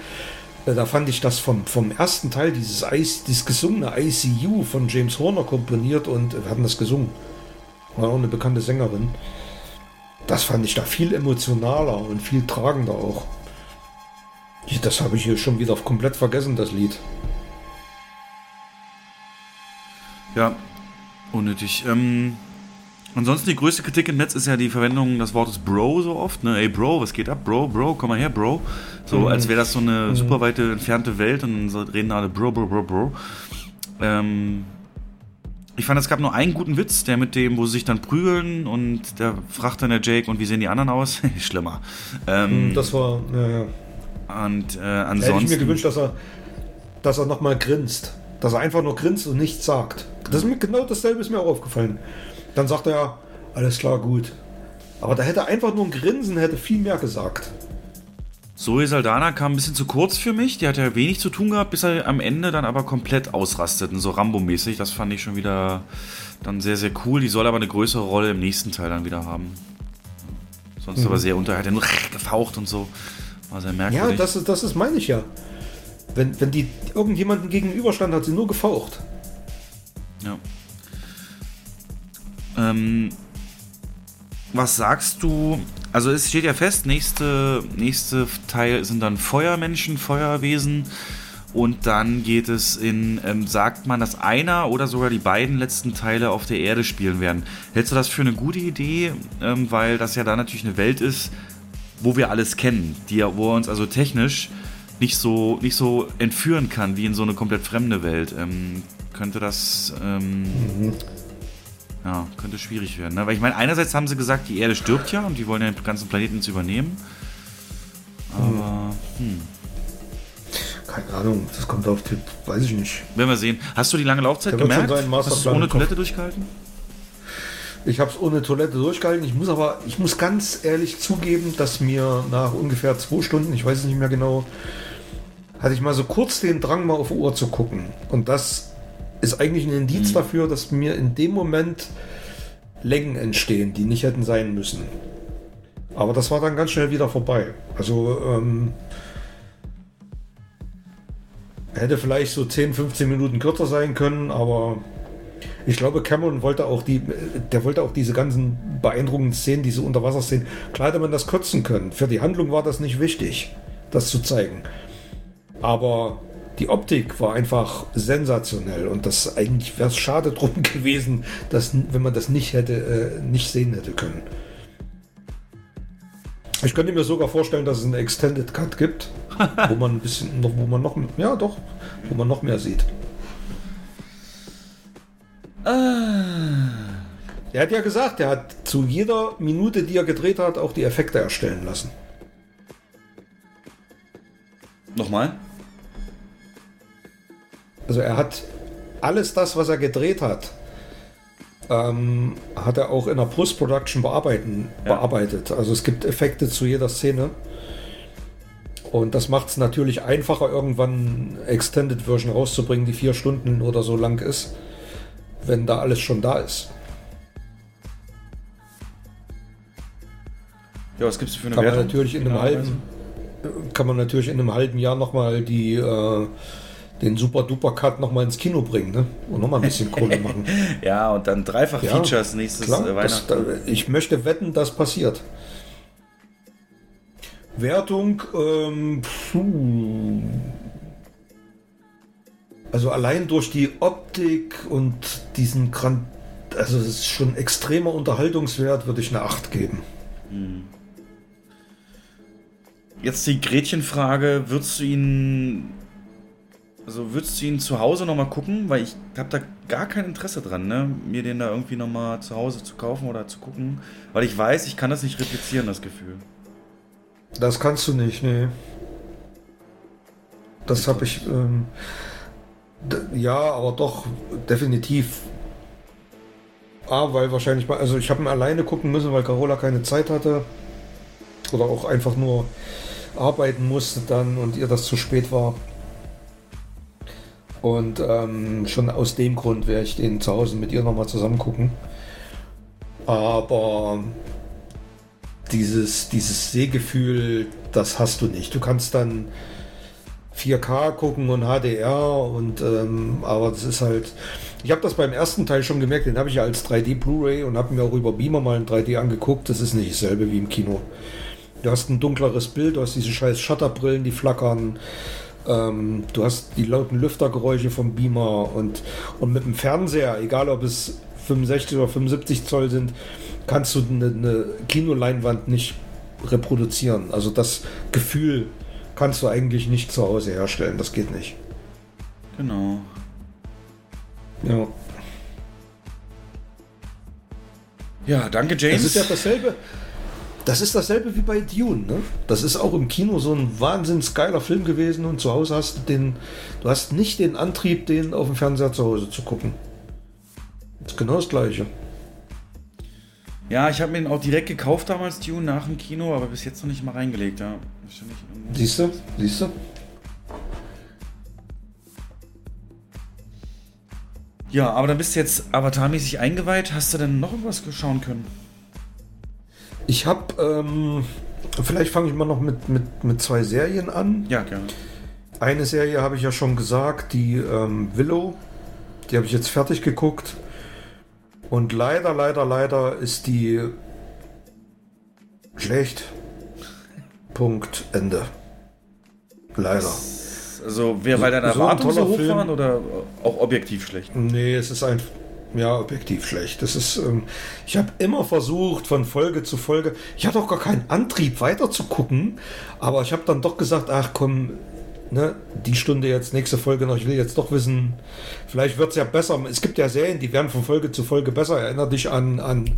Äh, Da fand ich das vom, vom ersten Teil, dieses, Ice, dieses gesungene ICU von James Horner komponiert und wir hatten das gesungen. War auch eine bekannte Sängerin. Das fand ich da viel emotionaler und viel tragender auch. Das habe ich hier schon wieder komplett vergessen, das Lied. Ja, unnötig. Ähm, ansonsten die größte Kritik im Netz ist ja die Verwendung des Wortes Bro so oft. Ne? Ey Bro, was geht ab? Bro, Bro, komm mal her, Bro. So als wäre das so eine super weite entfernte Welt und reden alle Bro, Bro, Bro, Bro. Ähm, ich fand, es gab nur einen guten Witz, der mit dem, wo sie sich dann prügeln und der fragt dann der Jake, und wie sehen die anderen aus? <laughs> Schlimmer. Ähm, Das war, ja, ja. und äh, Da hätte ich mir ansonsten. gewünscht, dass er, dass er nochmal grinst. Dass er einfach nur grinst und nichts sagt. Das ist mir genau dasselbe ist mir auch aufgefallen. Dann sagt er, alles klar, gut. Aber da hätte einfach nur ein Grinsen, hätte viel mehr gesagt. Zoe Saldana kam ein bisschen zu kurz für mich. Die hat ja wenig zu tun gehabt, bis er am Ende dann aber komplett ausrastet. so Rambo-mäßig. Das fand ich schon wieder dann sehr, sehr cool. Die soll aber eine größere Rolle im nächsten Teil dann wieder haben. Sonst mhm. aber sehr unter. Hat er nur <laughs> gefaucht und so. War sehr merkwürdig. Ja, das ist, das ist meine ich ja. Wenn, wenn die irgendjemanden gegenüberstand, hat sie nur gefaucht. Ja. Ähm, was sagst du? Also es steht ja fest, nächste, nächste Teil sind dann Feuermenschen, Feuerwesen. Und dann geht es in, ähm, sagt man, dass einer oder sogar die beiden letzten Teile auf der Erde spielen werden. Hältst du das für eine gute Idee? Ähm, weil das ja da natürlich eine Welt ist, wo wir alles kennen, die, wo er uns also technisch nicht so, nicht so entführen kann wie in so eine komplett fremde Welt. Ähm, könnte das. Ähm, mhm. Ja, könnte schwierig werden. Ne? Weil ich meine, einerseits haben sie gesagt, die Erde stirbt ja und die wollen ja den ganzen Planeten jetzt übernehmen. Aber, hm. Keine Ahnung, das kommt auf die, weiß ich nicht. Werden wir sehen. Hast du die lange Laufzeit gemerkt? Hast du ohne Toilette durchgehalten? Ich habe es ohne Toilette durchgehalten. Ich muss aber, ich muss ganz ehrlich zugeben, dass mir nach ungefähr zwei Stunden, ich weiß es nicht mehr genau, hatte ich mal so kurz den Drang, mal auf Uhr zu gucken. Und das ist eigentlich ein Indiz mhm. dafür, dass mir in dem Moment Längen entstehen, die nicht hätten sein müssen. Aber das war dann ganz schnell wieder vorbei. Also ähm, hätte vielleicht so 10, 15 Minuten kürzer sein können, aber ich glaube, Cameron wollte auch die, der wollte auch diese ganzen beeindruckenden Szenen, diese Unterwasserszenen, klar hätte man das kürzen können. Für die Handlung war das nicht wichtig, das zu zeigen. Aber die Optik war einfach sensationell und das eigentlich wäre es schade drum <laughs> gewesen, dass, wenn man das nicht hätte, äh, nicht sehen hätte können. Ich könnte mir sogar vorstellen, dass es einen Extended Cut gibt, <laughs> wo man ein bisschen, noch, wo man noch, ja doch, wo man noch mehr sieht. Ah. Er hat ja gesagt, er hat zu jeder Minute, die er gedreht hat, auch die Effekte erstellen lassen. Nochmal? Also er hat alles das, was er gedreht hat, ähm, hat er auch in der Post-Production bearbeiten, ja. bearbeitet. Also es gibt Effekte zu jeder Szene. Und das macht es natürlich einfacher, irgendwann eine Extended Version rauszubringen, die vier Stunden oder so lang ist, wenn da alles schon da ist. Ja, was gibt es für eine kann Wertung? Man natürlich in einem halben, kann man natürlich in einem halben Jahr nochmal die äh, den Super Duper Cut nochmal ins Kino bringen ne? und nochmal ein bisschen Kohle <laughs> machen. ja, und dann dreifach ja, Features nächstes klar, äh, Weihnachten. Das, ich möchte wetten, das passiert. Wertung, ähm, puh. also allein durch die Optik und diesen Grand, also es ist schon extremer Unterhaltungswert, würde ich eine 8 geben. Hm. Jetzt die Gretchenfrage, würdest du ihn also würdest du ihn zu Hause nochmal gucken? Weil ich habe da gar kein Interesse dran, ne? mir den da irgendwie nochmal zu Hause zu kaufen oder zu gucken. Weil ich weiß, ich kann das nicht replizieren, das Gefühl. Das kannst du nicht, nee. Das habe ich. Ähm, ja, aber doch, definitiv. A, weil wahrscheinlich. Also, ich habe ihn alleine gucken müssen, weil Carola keine Zeit hatte. Oder auch einfach nur arbeiten musste dann und ihr das zu spät war. Und ähm, schon aus dem Grund werde ich den zu Hause mit ihr nochmal zusammen gucken. Aber dieses, dieses Sehgefühl, das hast du nicht. Du kannst dann 4K gucken und HDR und ähm, aber das ist halt. Ich habe das beim ersten Teil schon gemerkt, den habe ich ja als 3D Blu-ray und habe mir auch über Beamer mal in 3D angeguckt. Das ist nicht dasselbe wie im Kino. Du hast ein dunkleres Bild, du hast diese scheiß Shutterbrillen, die flackern. Ähm, du hast die lauten Lüftergeräusche vom Beamer und, und mit dem Fernseher, egal ob es 65 oder 75 Zoll sind, kannst du eine, eine Kinoleinwand nicht reproduzieren. Also das Gefühl kannst du eigentlich nicht zu Hause herstellen. Das geht nicht. Genau. Ja. Ja, danke James. Es ist ja dasselbe. Das ist dasselbe wie bei Dune. Ne? Das ist auch im Kino so ein wahnsinns geiler Film gewesen und zu Hause hast du den, du hast nicht den Antrieb, den auf dem Fernseher zu Hause zu gucken. Das ist genau das Gleiche. Ja, ich habe mir den auch direkt gekauft damals, Dune, nach dem Kino, aber bis jetzt noch nicht mal reingelegt. Ja. Siehst du? Siehst du? Ja, aber dann bist du jetzt avatarmäßig eingeweiht. Hast du denn noch irgendwas schauen können? Ich habe, ähm, vielleicht fange ich mal noch mit, mit, mit zwei Serien an. Ja, gerne. Eine Serie habe ich ja schon gesagt, die ähm, Willow. Die habe ich jetzt fertig geguckt. Und leider, leider, leider ist die schlecht. <laughs> Punkt, Ende. Leider. Also, wer, weil deine So- Erwartungen so hoch Film. waren oder auch objektiv schlecht? Nee, es ist ein ja objektiv schlecht. Das ist, ähm, ich habe immer versucht, von Folge zu Folge. Ich hatte auch gar keinen Antrieb, weiter zu gucken, aber ich habe dann doch gesagt, ach komm, ne, die Stunde jetzt, nächste Folge noch. Ich will jetzt doch wissen, vielleicht wird es ja besser. Es gibt ja Serien, die werden von Folge zu Folge besser. Erinner dich an, an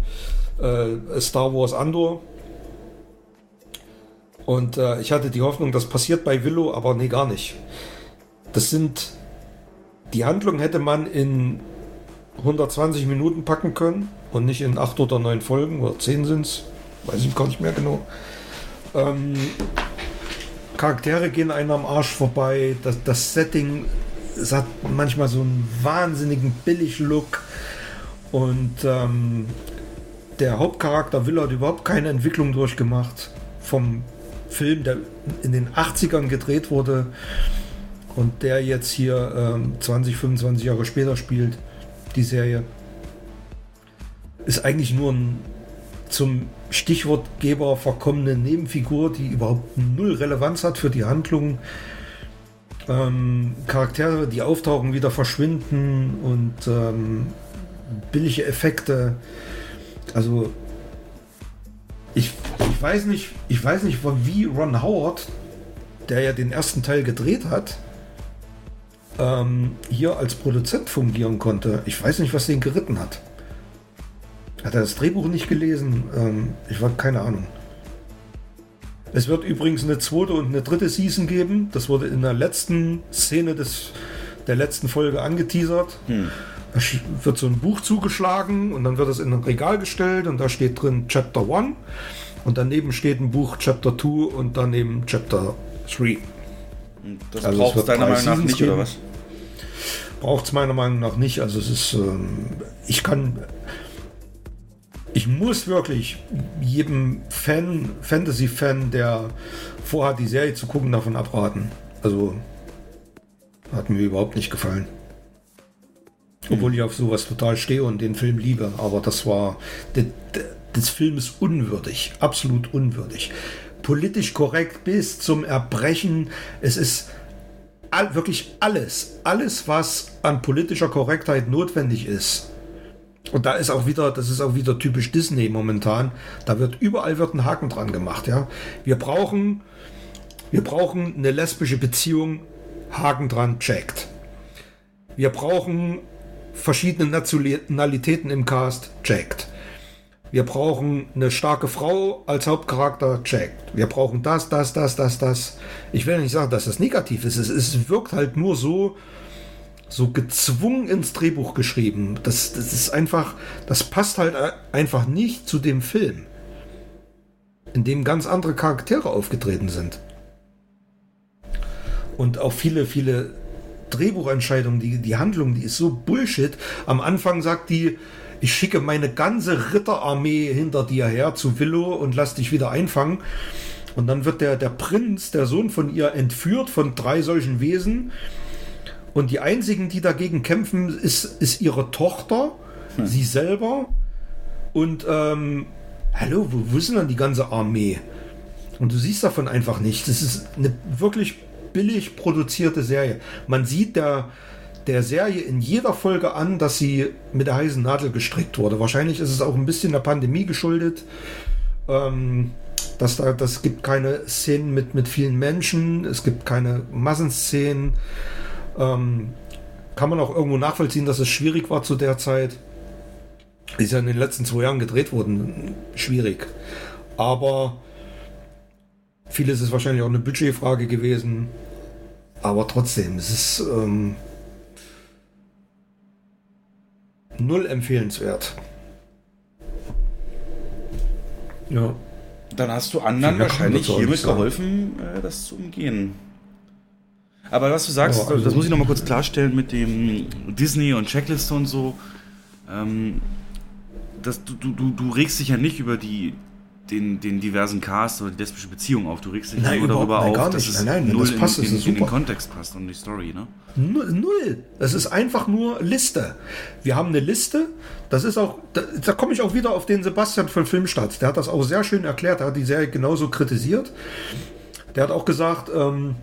äh, Star Wars Andor. Und äh, ich hatte die Hoffnung, das passiert bei Willow, aber nee, gar nicht. Das sind. Die Handlung hätte man in 120 Minuten packen können und nicht in 8 oder 9 Folgen oder 10 sind es. Weiß ich gar nicht mehr genau. Ähm, Charaktere gehen einem am Arsch vorbei. Das, das Setting hat manchmal so einen wahnsinnigen Billig-Look. Und ähm, der Hauptcharakter Will hat überhaupt keine Entwicklung durchgemacht. Vom Film, der in den 80ern gedreht wurde und der jetzt hier ähm, 20, 25 Jahre später spielt, die Serie, ist eigentlich nur ein zum Stichwortgeber verkommene Nebenfigur, die überhaupt null Relevanz hat für die Handlung. Ähm, Charaktere, die auftauchen, wieder verschwinden und ähm, billige Effekte. Also ich, ich weiß nicht, ich weiß nicht, wie Ron Howard, der ja den ersten Teil gedreht hat, ähm, hier als Produzent fungieren konnte. Ich weiß nicht, was den geritten hat. Hat er das Drehbuch nicht gelesen? Ähm, ich war keine Ahnung. Es wird übrigens eine zweite und eine dritte Season geben. Das wurde in der letzten Szene des, der letzten Folge angeteasert. Da sch- wird so ein Buch zugeschlagen und dann wird es in ein Regal gestellt und da steht drin Chapter 1 und daneben steht ein Buch Chapter 2 und daneben Chapter 3. Das Also es braucht wird deiner Meinung nach nicht, oder was? Braucht es meiner Meinung nach nicht. Also es ist, ähm, ich kann, ich muss wirklich jedem Fan, Fantasy-Fan, der vorhat, die Serie zu gucken, davon abraten. Also hat mir überhaupt nicht gefallen. Obwohl ich auf sowas total stehe und den Film liebe. Aber das war, der, das Film ist unwürdig, absolut unwürdig. Politisch korrekt bis zum Erbrechen. Es ist all, wirklich alles, alles, was an politischer Korrektheit notwendig ist. Und da ist auch wieder, das ist auch wieder typisch Disney momentan. Da wird überall wird ein Haken dran gemacht, ja. Wir brauchen, wir brauchen eine lesbische Beziehung, Haken dran, checkt. Wir brauchen verschiedene Nationalitäten im Cast, checkt. Wir brauchen eine starke Frau als Hauptcharakter, checkt. Wir brauchen das, das, das, das, das. Ich will nicht sagen, dass das negativ ist. Es, es wirkt halt nur so, so gezwungen ins Drehbuch geschrieben. Das, das ist einfach, das passt halt einfach nicht zu dem Film, in dem ganz andere Charaktere aufgetreten sind. Und auch viele, viele Drehbuchentscheidungen, die, die Handlung, die ist so Bullshit. Am Anfang sagt die, ich schicke meine ganze Ritterarmee hinter dir her zu Willow und lass dich wieder einfangen. Und dann wird der, der Prinz, der Sohn von ihr, entführt von drei solchen Wesen. Und die einzigen, die dagegen kämpfen, ist, ist ihre Tochter, sie selber. Und ähm, hallo, wo, wo ist denn dann die ganze Armee? Und du siehst davon einfach nicht. Das ist eine wirklich billig produzierte Serie. Man sieht der, der Serie in jeder Folge an, dass sie mit der heißen Nadel gestrickt wurde. Wahrscheinlich ist es auch ein bisschen der Pandemie geschuldet. Ähm, dass da, das gibt keine Szenen mit, mit vielen Menschen, es gibt keine Massenszenen. Ähm, kann man auch irgendwo nachvollziehen, dass es schwierig war zu der Zeit. Ist ja in den letzten zwei Jahren gedreht worden. Schwierig. aber vieles ist wahrscheinlich auch eine Budgetfrage gewesen. Aber trotzdem, es ist ähm, null empfehlenswert. Ja. Dann hast du anderen wahrscheinlich hiermit sagen. geholfen, äh, das zu umgehen. Aber was du sagst, Ja, also- das muss ich nochmal kurz klarstellen mit dem Disney und Checkliste und so. Ähm, das, du, du, du, du regst dich ja nicht über die, den, den diversen Cast oder die lesbische Beziehung auf. Du regst dich Nein, nur darüber nein, auf, gar dass nicht. es Nein, nein, null das passt, in, in, es in den. Kontext passt und die Story, ne? Null. Das ist einfach nur Liste. Wir haben eine Liste. Das ist auch, da, da komme ich auch wieder auf den Sebastian von Filmstadt. Der hat das auch sehr schön erklärt. Er hat die Serie genauso kritisiert. Der hat auch gesagt, ähm,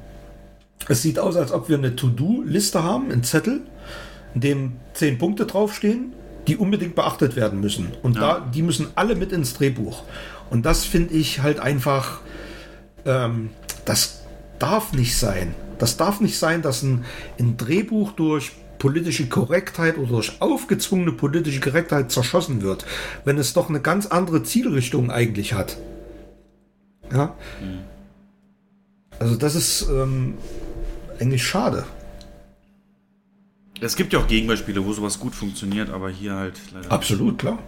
es sieht aus, als ob wir eine To-Do-Liste haben, einen Zettel, in dem zehn Punkte draufstehen, die unbedingt beachtet werden müssen. Und Ja. da, die müssen alle mit ins Drehbuch. Und das finde ich halt einfach, ähm, das darf nicht sein. Das darf nicht sein, dass ein, ein Drehbuch durch politische Korrektheit oder durch aufgezwungene politische Korrektheit zerschossen wird, wenn es doch eine ganz andere Zielrichtung eigentlich hat. Ja. Also das ist ähm, eigentlich schade. Es gibt ja auch Gegenbeispiele, wo sowas gut funktioniert, aber hier halt leider. Absolut, klar.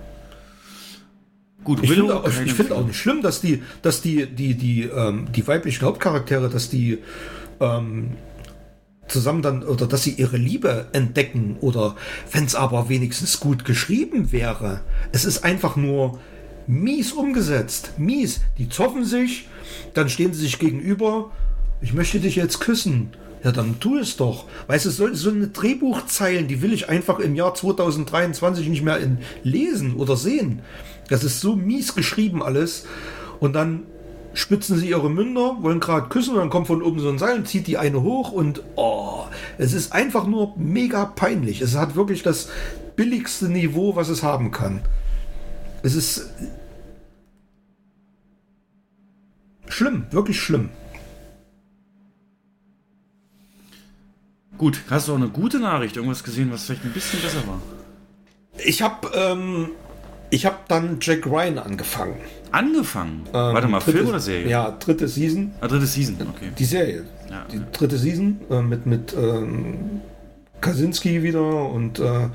Gut, Ich finde auch, ich finde auch nicht schlimm, dass die, dass die, die, die, ähm, die weiblichen Hauptcharaktere, dass die ähm, zusammen dann oder dass sie ihre Liebe entdecken oder wenn es aber wenigstens gut geschrieben wäre. Es ist einfach nur mies umgesetzt. Mies. Die zoffen sich, dann stehen sie sich gegenüber. Ich möchte dich jetzt küssen. Ja, dann tu es doch. Weißt du, so, so eine Drehbuchzeilen, die will ich einfach im Jahr 2023 nicht mehr in, lesen oder sehen. Das ist so mies geschrieben alles. Und dann spitzen sie ihre Münder, wollen gerade küssen und dann kommt von oben so ein Seil und zieht die eine hoch und oh, es ist einfach nur mega peinlich. Es hat wirklich das billigste Niveau, was es haben kann. Es ist schlimm, wirklich schlimm. Gut, hast du auch eine gute Nachricht, irgendwas gesehen, was vielleicht ein bisschen besser war? Ich habe ähm, ich habe dann Jack Ryan angefangen. Angefangen. Ähm, Warte mal, dritte- Film oder Serie? Ja, dritte Season. Ah, dritte Season, okay. Die Serie. Ja, Die ja. dritte Season äh, mit, mit ähm, Kaczynski wieder und äh,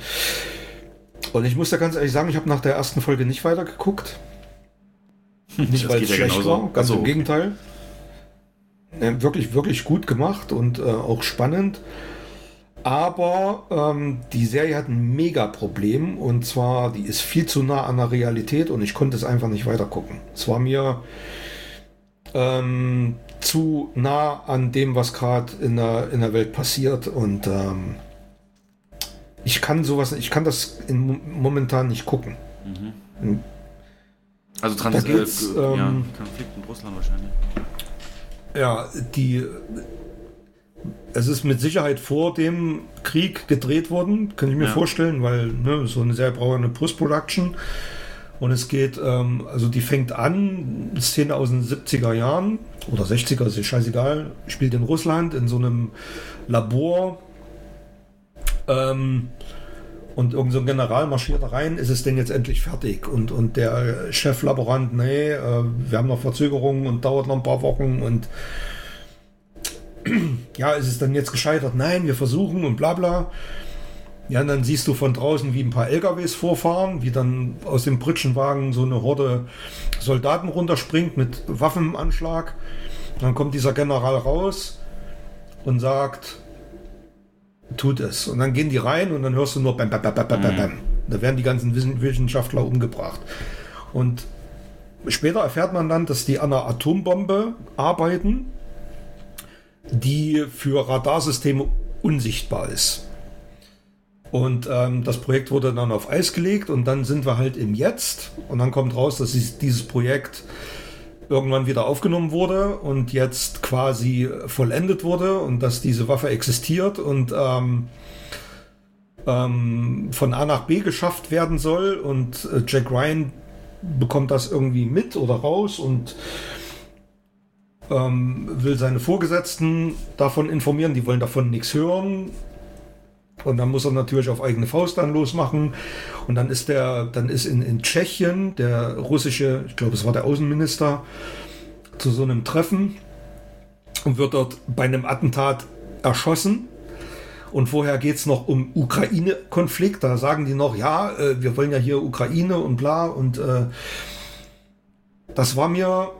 und ich muss da ganz ehrlich sagen, ich habe nach der ersten Folge nicht weitergeguckt. <laughs> Nicht, weil es ja schlecht genauso. war, ganz so, im okay. Gegenteil. Äh, wirklich, wirklich gut gemacht und äh, auch spannend. Aber ähm, die Serie hat ein Mega-Problem und zwar, die ist viel zu nah an der Realität und ich konnte es einfach nicht weitergucken. Es war mir ähm, zu nah an dem, was gerade in der, in der Welt passiert und ähm, ich kann sowas, ich kann das in, momentan nicht gucken. Also Trans Da geht's, äh, ja, ähm, Konflikt mit Russland wahrscheinlich. Ja, die. Es ist mit Sicherheit vor dem Krieg gedreht worden, kann ich mir Ja. vorstellen, weil ne, so eine sehr braucht eine Post-Production. Und es geht, ähm, also die fängt an, Szene aus den 70er Jahren oder 60er, ist scheißegal, spielt in Russland in so einem Labor. Ähm, und irgend so ein General marschiert da rein, ist es denn jetzt endlich fertig? Und, und der Cheflaborant, nee, äh, wir haben noch Verzögerungen und dauert noch ein paar Wochen und <clears throat> ja, ist es dann jetzt gescheitert? Nein, wir versuchen und bla bla. Ja, und dann siehst du von draußen, wie ein paar LKWs vorfahren, wie dann aus dem Pritschenwagen so eine Horde Soldaten runterspringt mit Waffen im Anschlag. Dann kommt dieser General raus und sagt, tut es. Und dann gehen die rein und dann hörst du nur bam, bam, bam, bam, bam, bam, bam. Da werden die ganzen Wissen- Wissenschaftler umgebracht. Und später erfährt man dann, dass die an einer Atombombe arbeiten, die für Radarsysteme unsichtbar ist. Und ähm, das Projekt wurde dann auf Eis gelegt und dann sind wir halt im Jetzt und dann kommt raus, dass dies- dieses Projekt irgendwann wieder aufgenommen wurde und jetzt quasi vollendet wurde und dass diese Waffe existiert und ähm, ähm, von A nach B geschafft werden soll und äh, Jack Ryan bekommt das irgendwie mit oder raus und ähm, will seine Vorgesetzten davon informieren, die wollen davon nichts hören. Und dann muss er natürlich auf eigene Faust dann losmachen. Und dann ist der, dann ist in, in Tschechien der russische, ich glaube, es war der Außenminister, zu so einem Treffen und wird dort bei einem Attentat erschossen. Und vorher geht es noch um Ukraine-Konflikt. Da sagen die noch, ja, äh, wir wollen ja hier Ukraine und bla. Und äh, das war mir,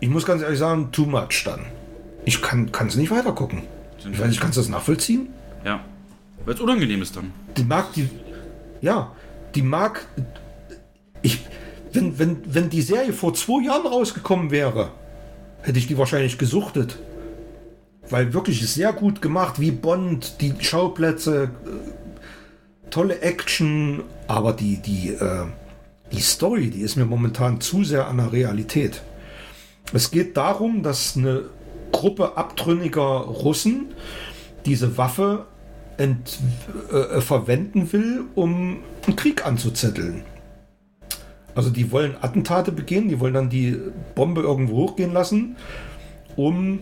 ich muss ganz ehrlich sagen, too much dann. Ich kann es nicht weiter gucken. Ich weiß nicht, kannst du das nachvollziehen? Ja. Weil es unangenehm ist dann. Die mag die. Ja, die mag. Ich. Wenn, wenn, wenn die Serie vor zwei Jahren rausgekommen wäre, hätte ich die wahrscheinlich gesuchtet. Weil wirklich sehr gut gemacht, wie Bond, die Schauplätze, äh, tolle Action, aber die, die, äh, die Story, die ist mir momentan zu sehr an der Realität. Es geht darum, dass eine Gruppe abtrünniger Russen diese Waffe ent, äh, verwenden will, um einen Krieg anzuzetteln. Also die wollen Attentate begehen, die wollen dann die Bombe irgendwo hochgehen lassen, um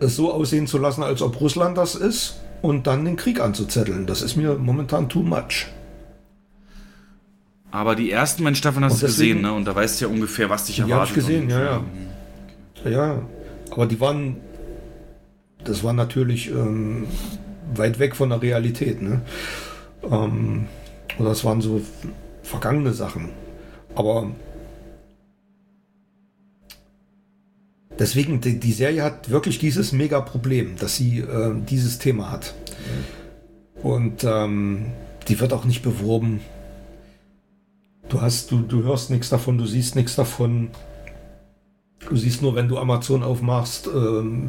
es so aussehen zu lassen, als ob Russland das ist und dann den Krieg anzuzetteln. Das ist mir momentan too much. Aber die ersten, mein Stefan, hast du gesehen, ne? Und da weißt du ja ungefähr, was dich erwartet. Die habe ich gesehen, ja, ja. Ja, aber die waren, das war natürlich ähm, weit weg von der Realität, ne? Ähm, oder das waren so vergangene Sachen. Aber deswegen, die, die Serie hat wirklich dieses Mega-Problem, dass sie äh, dieses Thema hat. Und ähm, die wird auch nicht beworben. Du hast, du, du hörst nichts davon, du siehst nichts davon. Du siehst nur, wenn du Amazon aufmachst, ähm,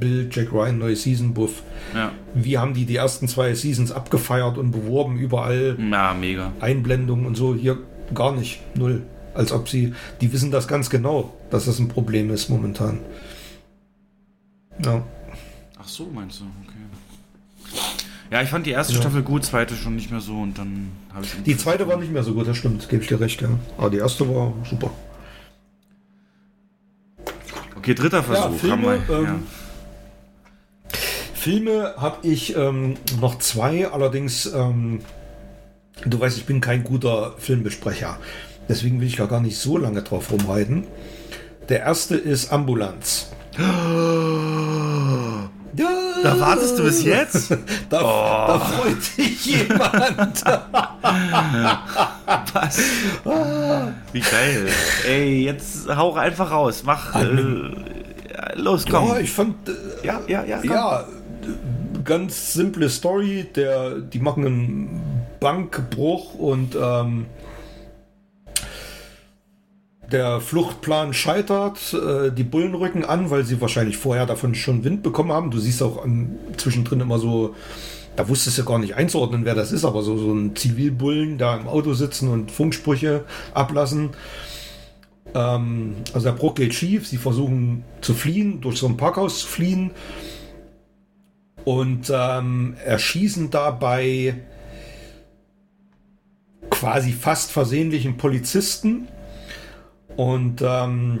Bild, Jack Ryan, neue Season Buff. Ja. Wie haben die die ersten zwei Seasons abgefeiert und beworben, überall. Ja, mega. Einblendungen und so. Hier gar nicht. Null. Als ob sie, die wissen das ganz genau, dass das ein Problem ist momentan. Ja. Ach so, meinst du? Ja, ich fand die erste ja. Staffel gut, zweite schon nicht mehr so und dann habe ich. Die zweite war nicht mehr so gut, das stimmt, gebe ich dir recht, ja. Aber die erste war super. Okay, dritter Versuch. Ja, Filme, ähm, ja. Filme habe ich ähm, noch zwei, allerdings, ähm, du weißt, ich bin kein guter Filmbesprecher. Deswegen will ich gar nicht so lange drauf rumreiten. Der erste ist Ambulanz. <gasps> Da wartest du bis jetzt? <laughs> da, oh. da, freut sich jemand. <laughs> Was? Wie geil. Ey, jetzt hau einfach raus. Mach. Äh, los, komm. Ja, ich fand. Äh, ja, ja, ja. Komm. Ja, ganz simple Story. Der, die machen einen Bankbruch und. Ähm, der Fluchtplan scheitert, äh, die Bullen rücken an, weil sie wahrscheinlich vorher davon schon Wind bekommen haben. Du siehst auch an, zwischendrin immer so, da wusstest du gar nicht einzuordnen, wer das ist, aber so, so ein Zivilbullen da im Auto sitzen und Funksprüche ablassen. Ähm, also der Bruch geht schief, sie versuchen zu fliehen, durch so ein Parkhaus zu fliehen und ähm, erschießen dabei quasi fast versehentlichen Polizisten und ähm,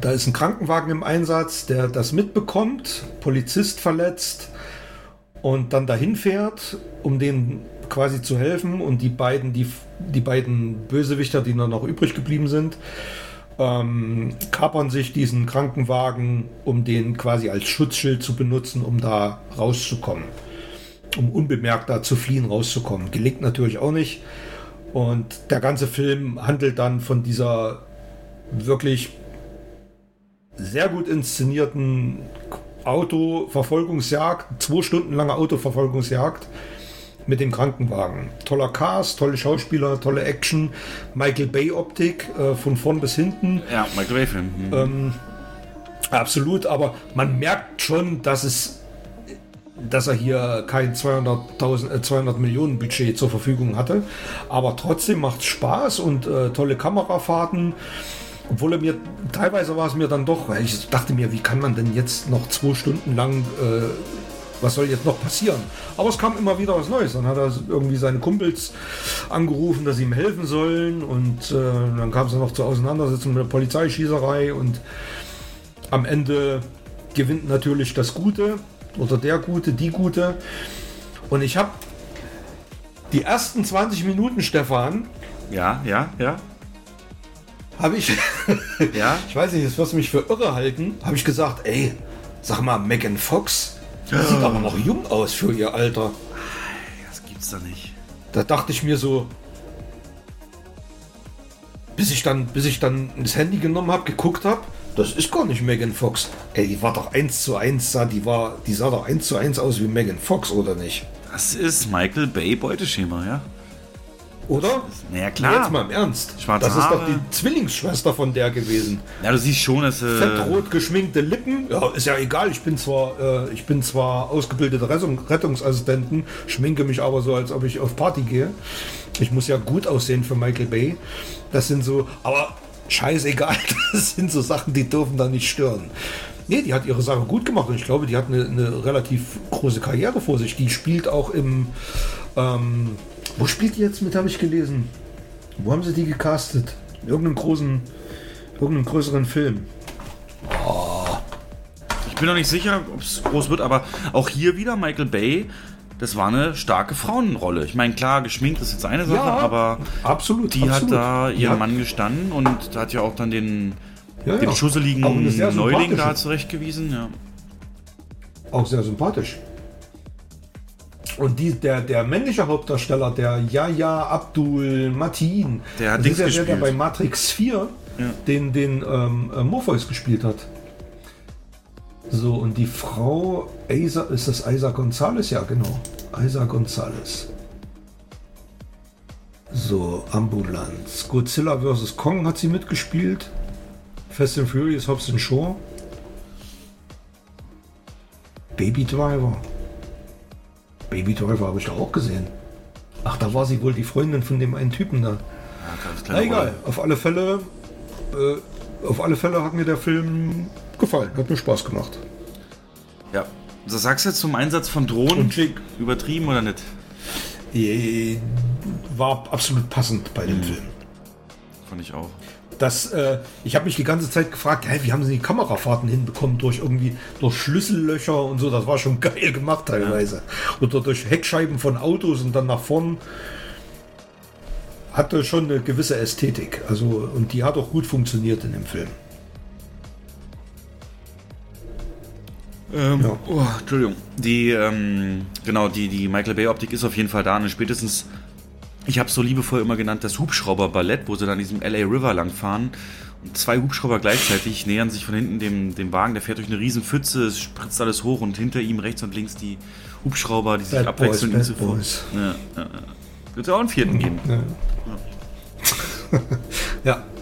da ist ein Krankenwagen im Einsatz, der das mitbekommt, Polizist verletzt und dann dahin fährt, um denen quasi zu helfen. Und die beiden, die, die beiden Bösewichter, die noch übrig geblieben sind, ähm, kapern sich diesen Krankenwagen, um den quasi als Schutzschild zu benutzen, um da rauszukommen. Um unbemerkt da zu fliehen, rauszukommen. Gelingt natürlich auch nicht. Und der ganze Film handelt dann von dieser wirklich sehr gut inszenierten Autoverfolgungsjagd, zwei Stunden lange Autoverfolgungsjagd mit dem Krankenwagen. Toller Cast, tolle Schauspieler, tolle Action, Michael Bay Optik äh, von vorn bis hinten. Ja, Michael Bay Film. Mhm. Ähm, absolut, aber man merkt schon, dass es dass er hier kein 200.000, äh, 200 Millionen Budget zur Verfügung hatte. Aber trotzdem macht es Spaß und äh, tolle Kamerafahrten. Obwohl er mir, teilweise war es mir dann doch, weil ich dachte mir, wie kann man denn jetzt noch zwei Stunden lang, äh, was soll jetzt noch passieren? Aber es kam immer wieder was Neues. Dann hat er irgendwie seine Kumpels angerufen, dass sie ihm helfen sollen. Und äh, dann kam es noch zur Auseinandersetzung mit der Polizeischießerei. Und am Ende gewinnt natürlich das Gute oder der Gute, die Gute. Und ich habe die ersten 20 Minuten, Stefan, Ja, ja, ja. habe ich, <laughs> Ja. ich weiß nicht, das wirst du mich für irre halten, habe ich gesagt, ey, sag mal, Megan Fox, sieht aber noch jung aus für ihr Alter. Das gibt's da nicht. Da dachte ich mir so, bis ich dann, bis ich dann das Handy genommen habe, geguckt habe, das ist gar nicht Megan Fox. Ey, die war doch eins zu eins, sah, die war, die sah doch eins zu eins aus wie Megan Fox, oder nicht? Das ist Michael Bay Beuteschema, ja. Oder? Naja, Nee, klar. Jetzt mal im Ernst. Schwarze das ist doch Haare. die Zwillingsschwester von der gewesen. Ja, du siehst schon, dass äh, Fettrot geschminkte Lippen. Ja, ist ja egal. Ich bin zwar, äh, ich bin zwar ausgebildete Rettung, Rettungsassistenten, schminke mich aber so, als ob ich auf Party gehe. Ich muss ja gut aussehen für Michael Bay. Das sind so, aber scheißegal. <laughs> Das sind so Sachen, die dürfen da nicht stören. Nee, die hat ihre Sache gut gemacht und ich glaube, die hat eine, eine relativ große Karriere vor sich. Die spielt auch im, ähm, wo spielt die jetzt mit, habe ich gelesen. Wo haben sie die gecastet? In irgendeinem großen, irgendeinem größeren Film. ich bin noch nicht sicher, ob es groß wird, aber auch hier wieder Michael Bay. Das war eine starke Frauenrolle. Ich meine, klar, geschminkt ist jetzt eine Sache, aber absolut. die hat absolut. da Die ihren hat- Mann gestanden und hat ja auch dann den, Ja, den ja. schusseligen Neuling da zurechtgewiesen. Ja. Auch sehr sympathisch. Und die, der, der männliche Hauptdarsteller, der Yahya Abdul Matin, Der hat das ist ja der, der bei Matrix 4 Ja. den, den ähm, äh, Morpheus gespielt hat. So, und die Frau, Isa, ist das Isa Gonzalez? Ja, genau. Isa Gonzalez. So, Ambulanz. Godzilla vs. Kong hat sie mitgespielt. Fast and Furious Hobbs and Shaw. Baby Driver. Baby Driver habe ich doch auch gesehen. Ach, da war sie wohl die Freundin von dem einen Typen da. Ja, ganz Na egal, auf alle Fälle, äh, auf alle Fälle hat mir der Film gefallen, hat mir Spaß gemacht. Ja. Was sagst du jetzt zum Einsatz von Drohnen? Schick. Übertrieben oder nicht? Äh, War absolut passend bei dem Mhm. Film. Fand ich auch. Das, äh, ich habe mich die ganze Zeit gefragt, hä, wie haben sie die Kamerafahrten hinbekommen durch irgendwie durch Schlüssellöcher und so. Das war schon <laughs> geil gemacht teilweise. Oder durch Heckscheiben von Autos und dann nach vorn. Hatte schon eine gewisse Ästhetik. Also, und die hat auch gut funktioniert in dem Film. Ähm, Ja. oh, Entschuldigung. Die, ähm, genau, die, die Michael Bay Optik ist auf jeden Fall da. Und spätestens, ich habe es so liebevoll immer genannt, das Hubschrauber-Ballett, wo sie dann diesem LA River langfahren. Und zwei Hubschrauber gleichzeitig nähern sich von hinten dem, dem Wagen. Der fährt durch eine riesen Pfütze, es spritzt alles hoch und hinter ihm rechts und links die Hubschrauber, die sich Bad abwechseln. Boys, Bad Boys. Ja, ja, ja. Wird ja auch einen vierten geben. Ja. ja. <laughs>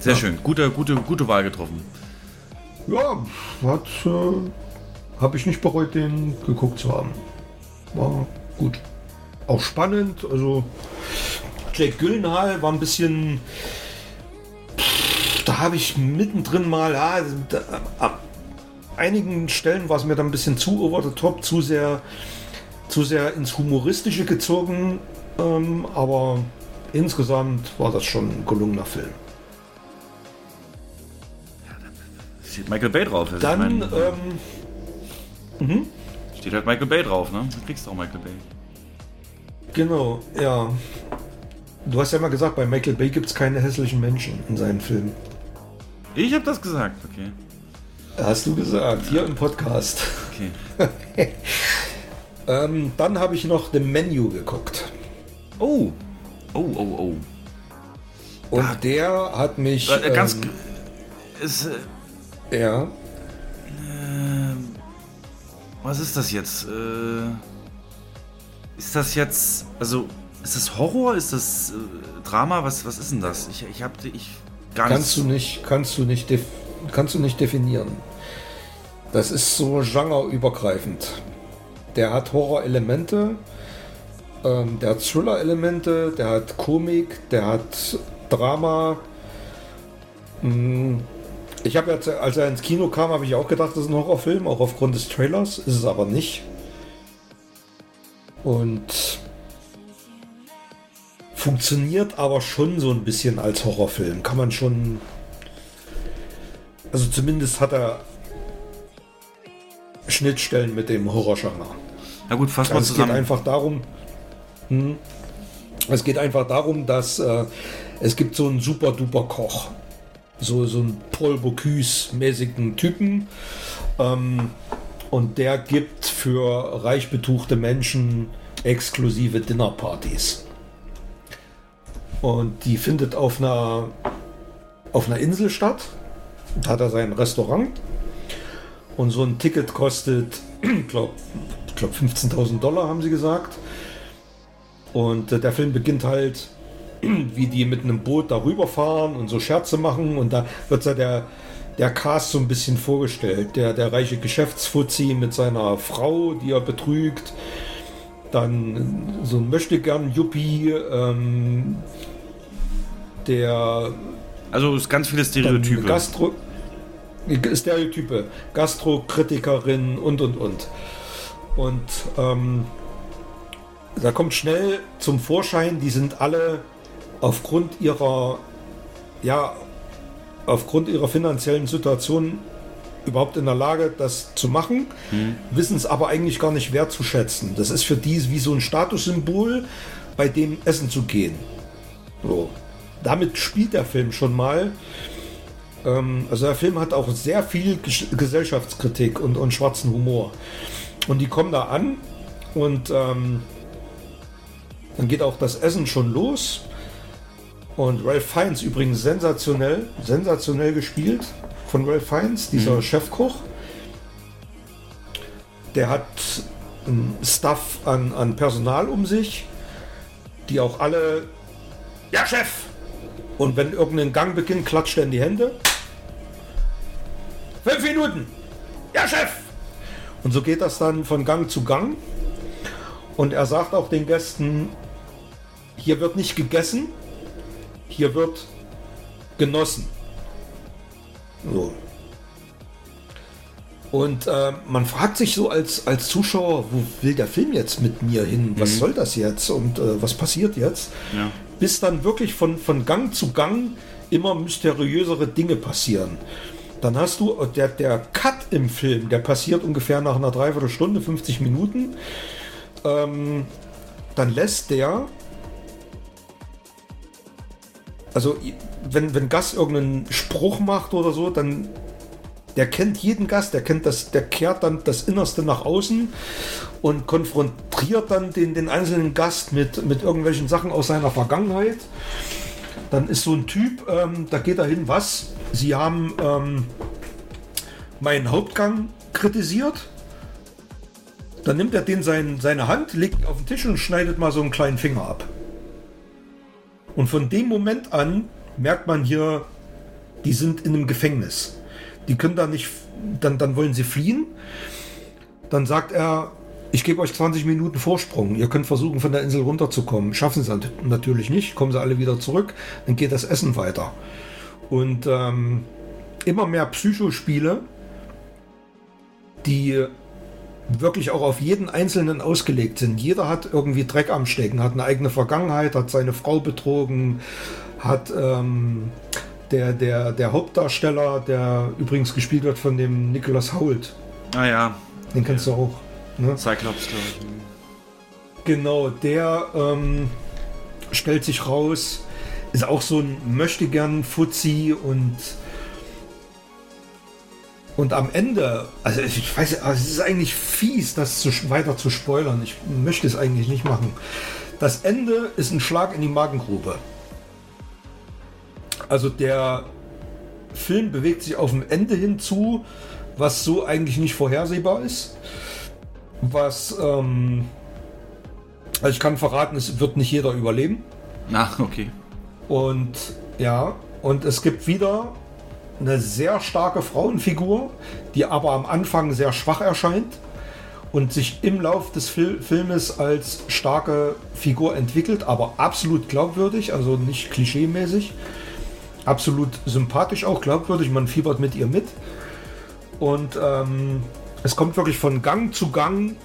Sehr schön. Gute, gute, gute Wahl getroffen. Ja, hat, äh, habe ich nicht bereut, den geguckt zu haben. War gut. Auch spannend, also Jake Gyllenhaal war ein bisschen, da habe ich mittendrin mal, ja, da, ab einigen Stellen war es mir dann ein bisschen zu over the top, zu sehr, zu sehr ins Humoristische gezogen, ähm, aber insgesamt war das schon ein gelungener Film. Steht Michael Bay drauf. Also Dann, mein, ähm, steht halt Michael Bay drauf, ne? Du kriegst auch Michael Bay. Genau, ja. Du hast ja mal gesagt, bei Michael Bay gibt es keine hässlichen Menschen in seinen Filmen. Ich habe das gesagt, okay. Hast du gesagt, hier im Podcast. Okay. <laughs> Ähm, dann habe ich noch The Menu geguckt. Oh. Oh, oh, oh. Und der hat mich. Äh, ganz. ähm, Ist, äh, ja. was ist das jetzt? Äh, ist das jetzt. Also. Ist das Horror? Ist das äh, Drama? Was, was ist denn das? Ich, ich habe ich gar Kannst du nicht, kannst du nicht, kannst du nicht definieren. Das ist so genreübergreifend. Der hat Horror-Elemente, ähm, der hat Thriller-Elemente, der hat Komik, der hat Drama. Mm, Ich habe jetzt, als er ins Kino kam, habe ich auch gedacht, das ist ein Horrorfilm, auch aufgrund des Trailers. Ist es aber nicht. Und funktioniert aber schon so ein bisschen als Horrorfilm. Kann man schon. Also zumindest hat er Schnittstellen mit dem Horrorgenre. Na gut, fassen wir Also es geht zusammen. einfach darum, hm, es geht einfach darum, dass äh, es gibt so einen super duper Koch, so so einen Paul Bocuse mäßigen Typen, ähm, und der gibt für reich betuchte Menschen exklusive Dinnerpartys. Und die findet auf einer auf einer Insel statt. Da hat er sein Restaurant. Und so ein Ticket kostet, <clears throat> ich glaube, ich glaub 15.000 Dollar, haben sie gesagt. Und äh, der Film beginnt halt, <clears throat> wie die mit einem Boot darüber fahren und so Scherze machen. Und da wird ja der, der Cast so ein bisschen vorgestellt. Der, der reiche Geschäftsfuzzi mit seiner Frau, die er betrügt. Dann so ein Möchtegern-Yuppie, ähm, der Also es ist ganz viele Stereotype. Gastro Stereotype, Gastrokritikerin und und und. Und ähm, da kommt schnell zum Vorschein, die sind alle aufgrund ihrer, ja, aufgrund ihrer finanziellen Situation überhaupt in der Lage, das zu machen, wissen es aber eigentlich gar nicht wertzuschätzen. Das ist für die wie so ein Statussymbol, bei dem Essen zu gehen. So. Damit spielt der Film schon mal. Ähm, also der Film hat auch sehr viel Gesch- Gesellschaftskritik und, und schwarzen Humor. Und die kommen da an und ähm, dann geht auch das Essen schon los. Und Ralph Fiennes übrigens sensationell, sensationell gespielt von Ralph Fiennes, dieser Chefkoch. Der hat einen Staff an, an Personal um sich, die auch alle, ja Chef! Und wenn irgendein Gang beginnt, klatscht er in die Hände. Fünf Minuten! Ja Chef! Und so geht das dann von Gang zu Gang. Und er sagt auch den Gästen, hier wird nicht gegessen, hier wird genossen. So. Und äh, man fragt sich so als, als Zuschauer, wo will der Film jetzt mit mir hin? Was soll das jetzt? Und äh, was passiert jetzt? Ja. Bis dann wirklich von, von Gang zu Gang immer mysteriösere Dinge passieren. Dann hast du, äh, der, der Cut im Film, der passiert ungefähr nach einer Dreiviertelstunde, 50 Minuten. Ähm, dann lässt der also wenn, wenn Gast irgendeinen Spruch macht oder so, dann der kennt jeden Gast, der kennt das, der kehrt dann das Innerste nach außen und konfrontiert dann den, den einzelnen Gast mit, mit irgendwelchen Sachen aus seiner Vergangenheit. Dann ist so ein Typ, ähm, da geht er hin, was? Sie haben ähm, meinen Hauptgang kritisiert. Dann nimmt er den sein, seine Hand, legt ihn auf den Tisch und schneidet mal so einen kleinen Finger ab. Und von dem Moment an merkt man hier, die sind in einem Gefängnis. Die können da nicht, dann, dann wollen sie fliehen. Dann sagt er, ich gebe euch 20 Minuten Vorsprung. Ihr könnt versuchen, von der Insel runterzukommen. Schaffen sie natürlich nicht. Kommen sie alle wieder zurück. Dann geht das Essen weiter. Und ähm, immer mehr Psychospiele, die wirklich auch auf jeden Einzelnen ausgelegt sind. Jeder hat irgendwie Dreck am Stecken, hat eine eigene Vergangenheit, hat seine Frau betrogen, hat ähm, der, der, der Hauptdarsteller, der übrigens gespielt wird von dem Nicholas Hoult, Ah ja, den kennst du auch. Ne? Cyclops, glaube ich. Genau, der ähm, stellt sich raus, ist auch so ein möchtegern Fuzzi und und am Ende, also ich weiß, also es ist eigentlich fies, das zu, weiter zu spoilern. Ich möchte es eigentlich nicht machen. Das Ende ist ein Schlag in die Magengrube. Also der Film bewegt sich auf dem Ende hinzu, was so eigentlich nicht vorhersehbar ist. Was, ähm, also ich kann verraten, es wird nicht jeder überleben. Ach, okay. Und ja, und es gibt wieder eine sehr starke Frauenfigur, die aber am Anfang sehr schwach erscheint und sich im Lauf des Fil Filmes als starke Figur entwickelt, aber absolut glaubwürdig, also nicht klischeemäßig. Absolut sympathisch auch, glaubwürdig, man fiebert mit ihr mit. Und ähm, es kommt wirklich von Gang zu Gang,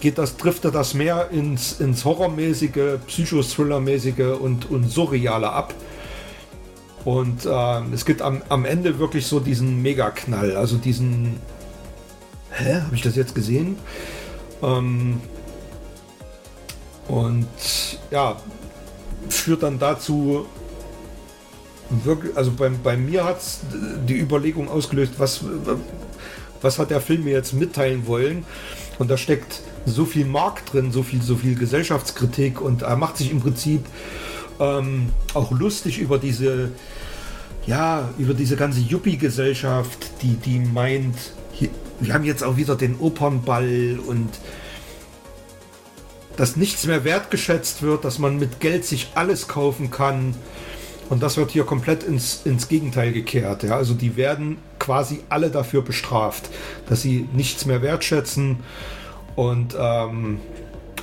geht das, driftet das mehr ins, ins Horrormäßige, Psychothriller-mäßige und, und Surreale ab. Und ähm, es gibt am, am Ende wirklich so diesen Megaknall, also diesen, hä, habe ich das jetzt gesehen? Ähm, und ja, führt dann dazu, wirklich, also bei, bei mir hat es die Überlegung ausgelöst, was, was hat der Film mir jetzt mitteilen wollen? Und da steckt so viel Markt drin, so viel, so viel Gesellschaftskritik und er macht sich im Prinzip ähm, auch lustig über diese, ja, über diese ganze Yuppie-Gesellschaft, die, die meint, hier, wir haben jetzt auch wieder den Opernball und dass nichts mehr wertgeschätzt wird, dass man mit Geld sich alles kaufen kann. Und das wird hier komplett ins, ins Gegenteil gekehrt. Ja? Also die werden quasi alle dafür bestraft, dass sie nichts mehr wertschätzen. Und ähm,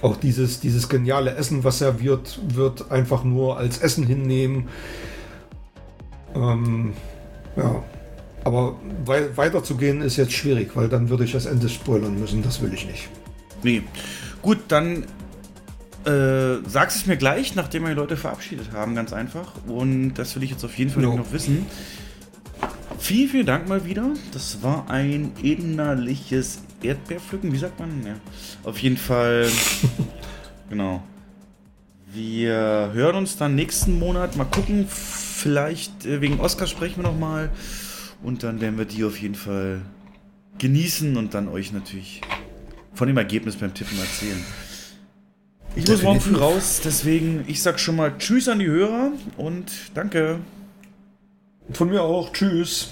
auch dieses, dieses geniale Essen, was serviert wird, einfach nur als Essen hinnehmen. Ähm, ja. Aber wei weiterzugehen ist jetzt schwierig, weil dann würde ich das Ende spoilern müssen. Das will ich nicht. Nee. Gut, dann äh, es mir gleich, nachdem wir die Leute verabschiedet haben, ganz einfach. Und das will ich jetzt auf jeden Fall Jo. noch wissen. Vielen, vielen Dank mal wieder. Das war ein innerliches Erdbeerpflücken. Wie sagt man? Ja. Auf jeden Fall. <laughs> genau. Wir hören uns dann nächsten Monat. Mal gucken. Vielleicht äh, wegen Oscar sprechen wir noch mal. Und dann werden wir die auf jeden Fall genießen und dann euch natürlich von dem Ergebnis beim Tippen erzählen. Ich muss morgen früh raus, deswegen ich sag schon mal Tschüss an die Hörer und danke. Von mir auch. Tschüss.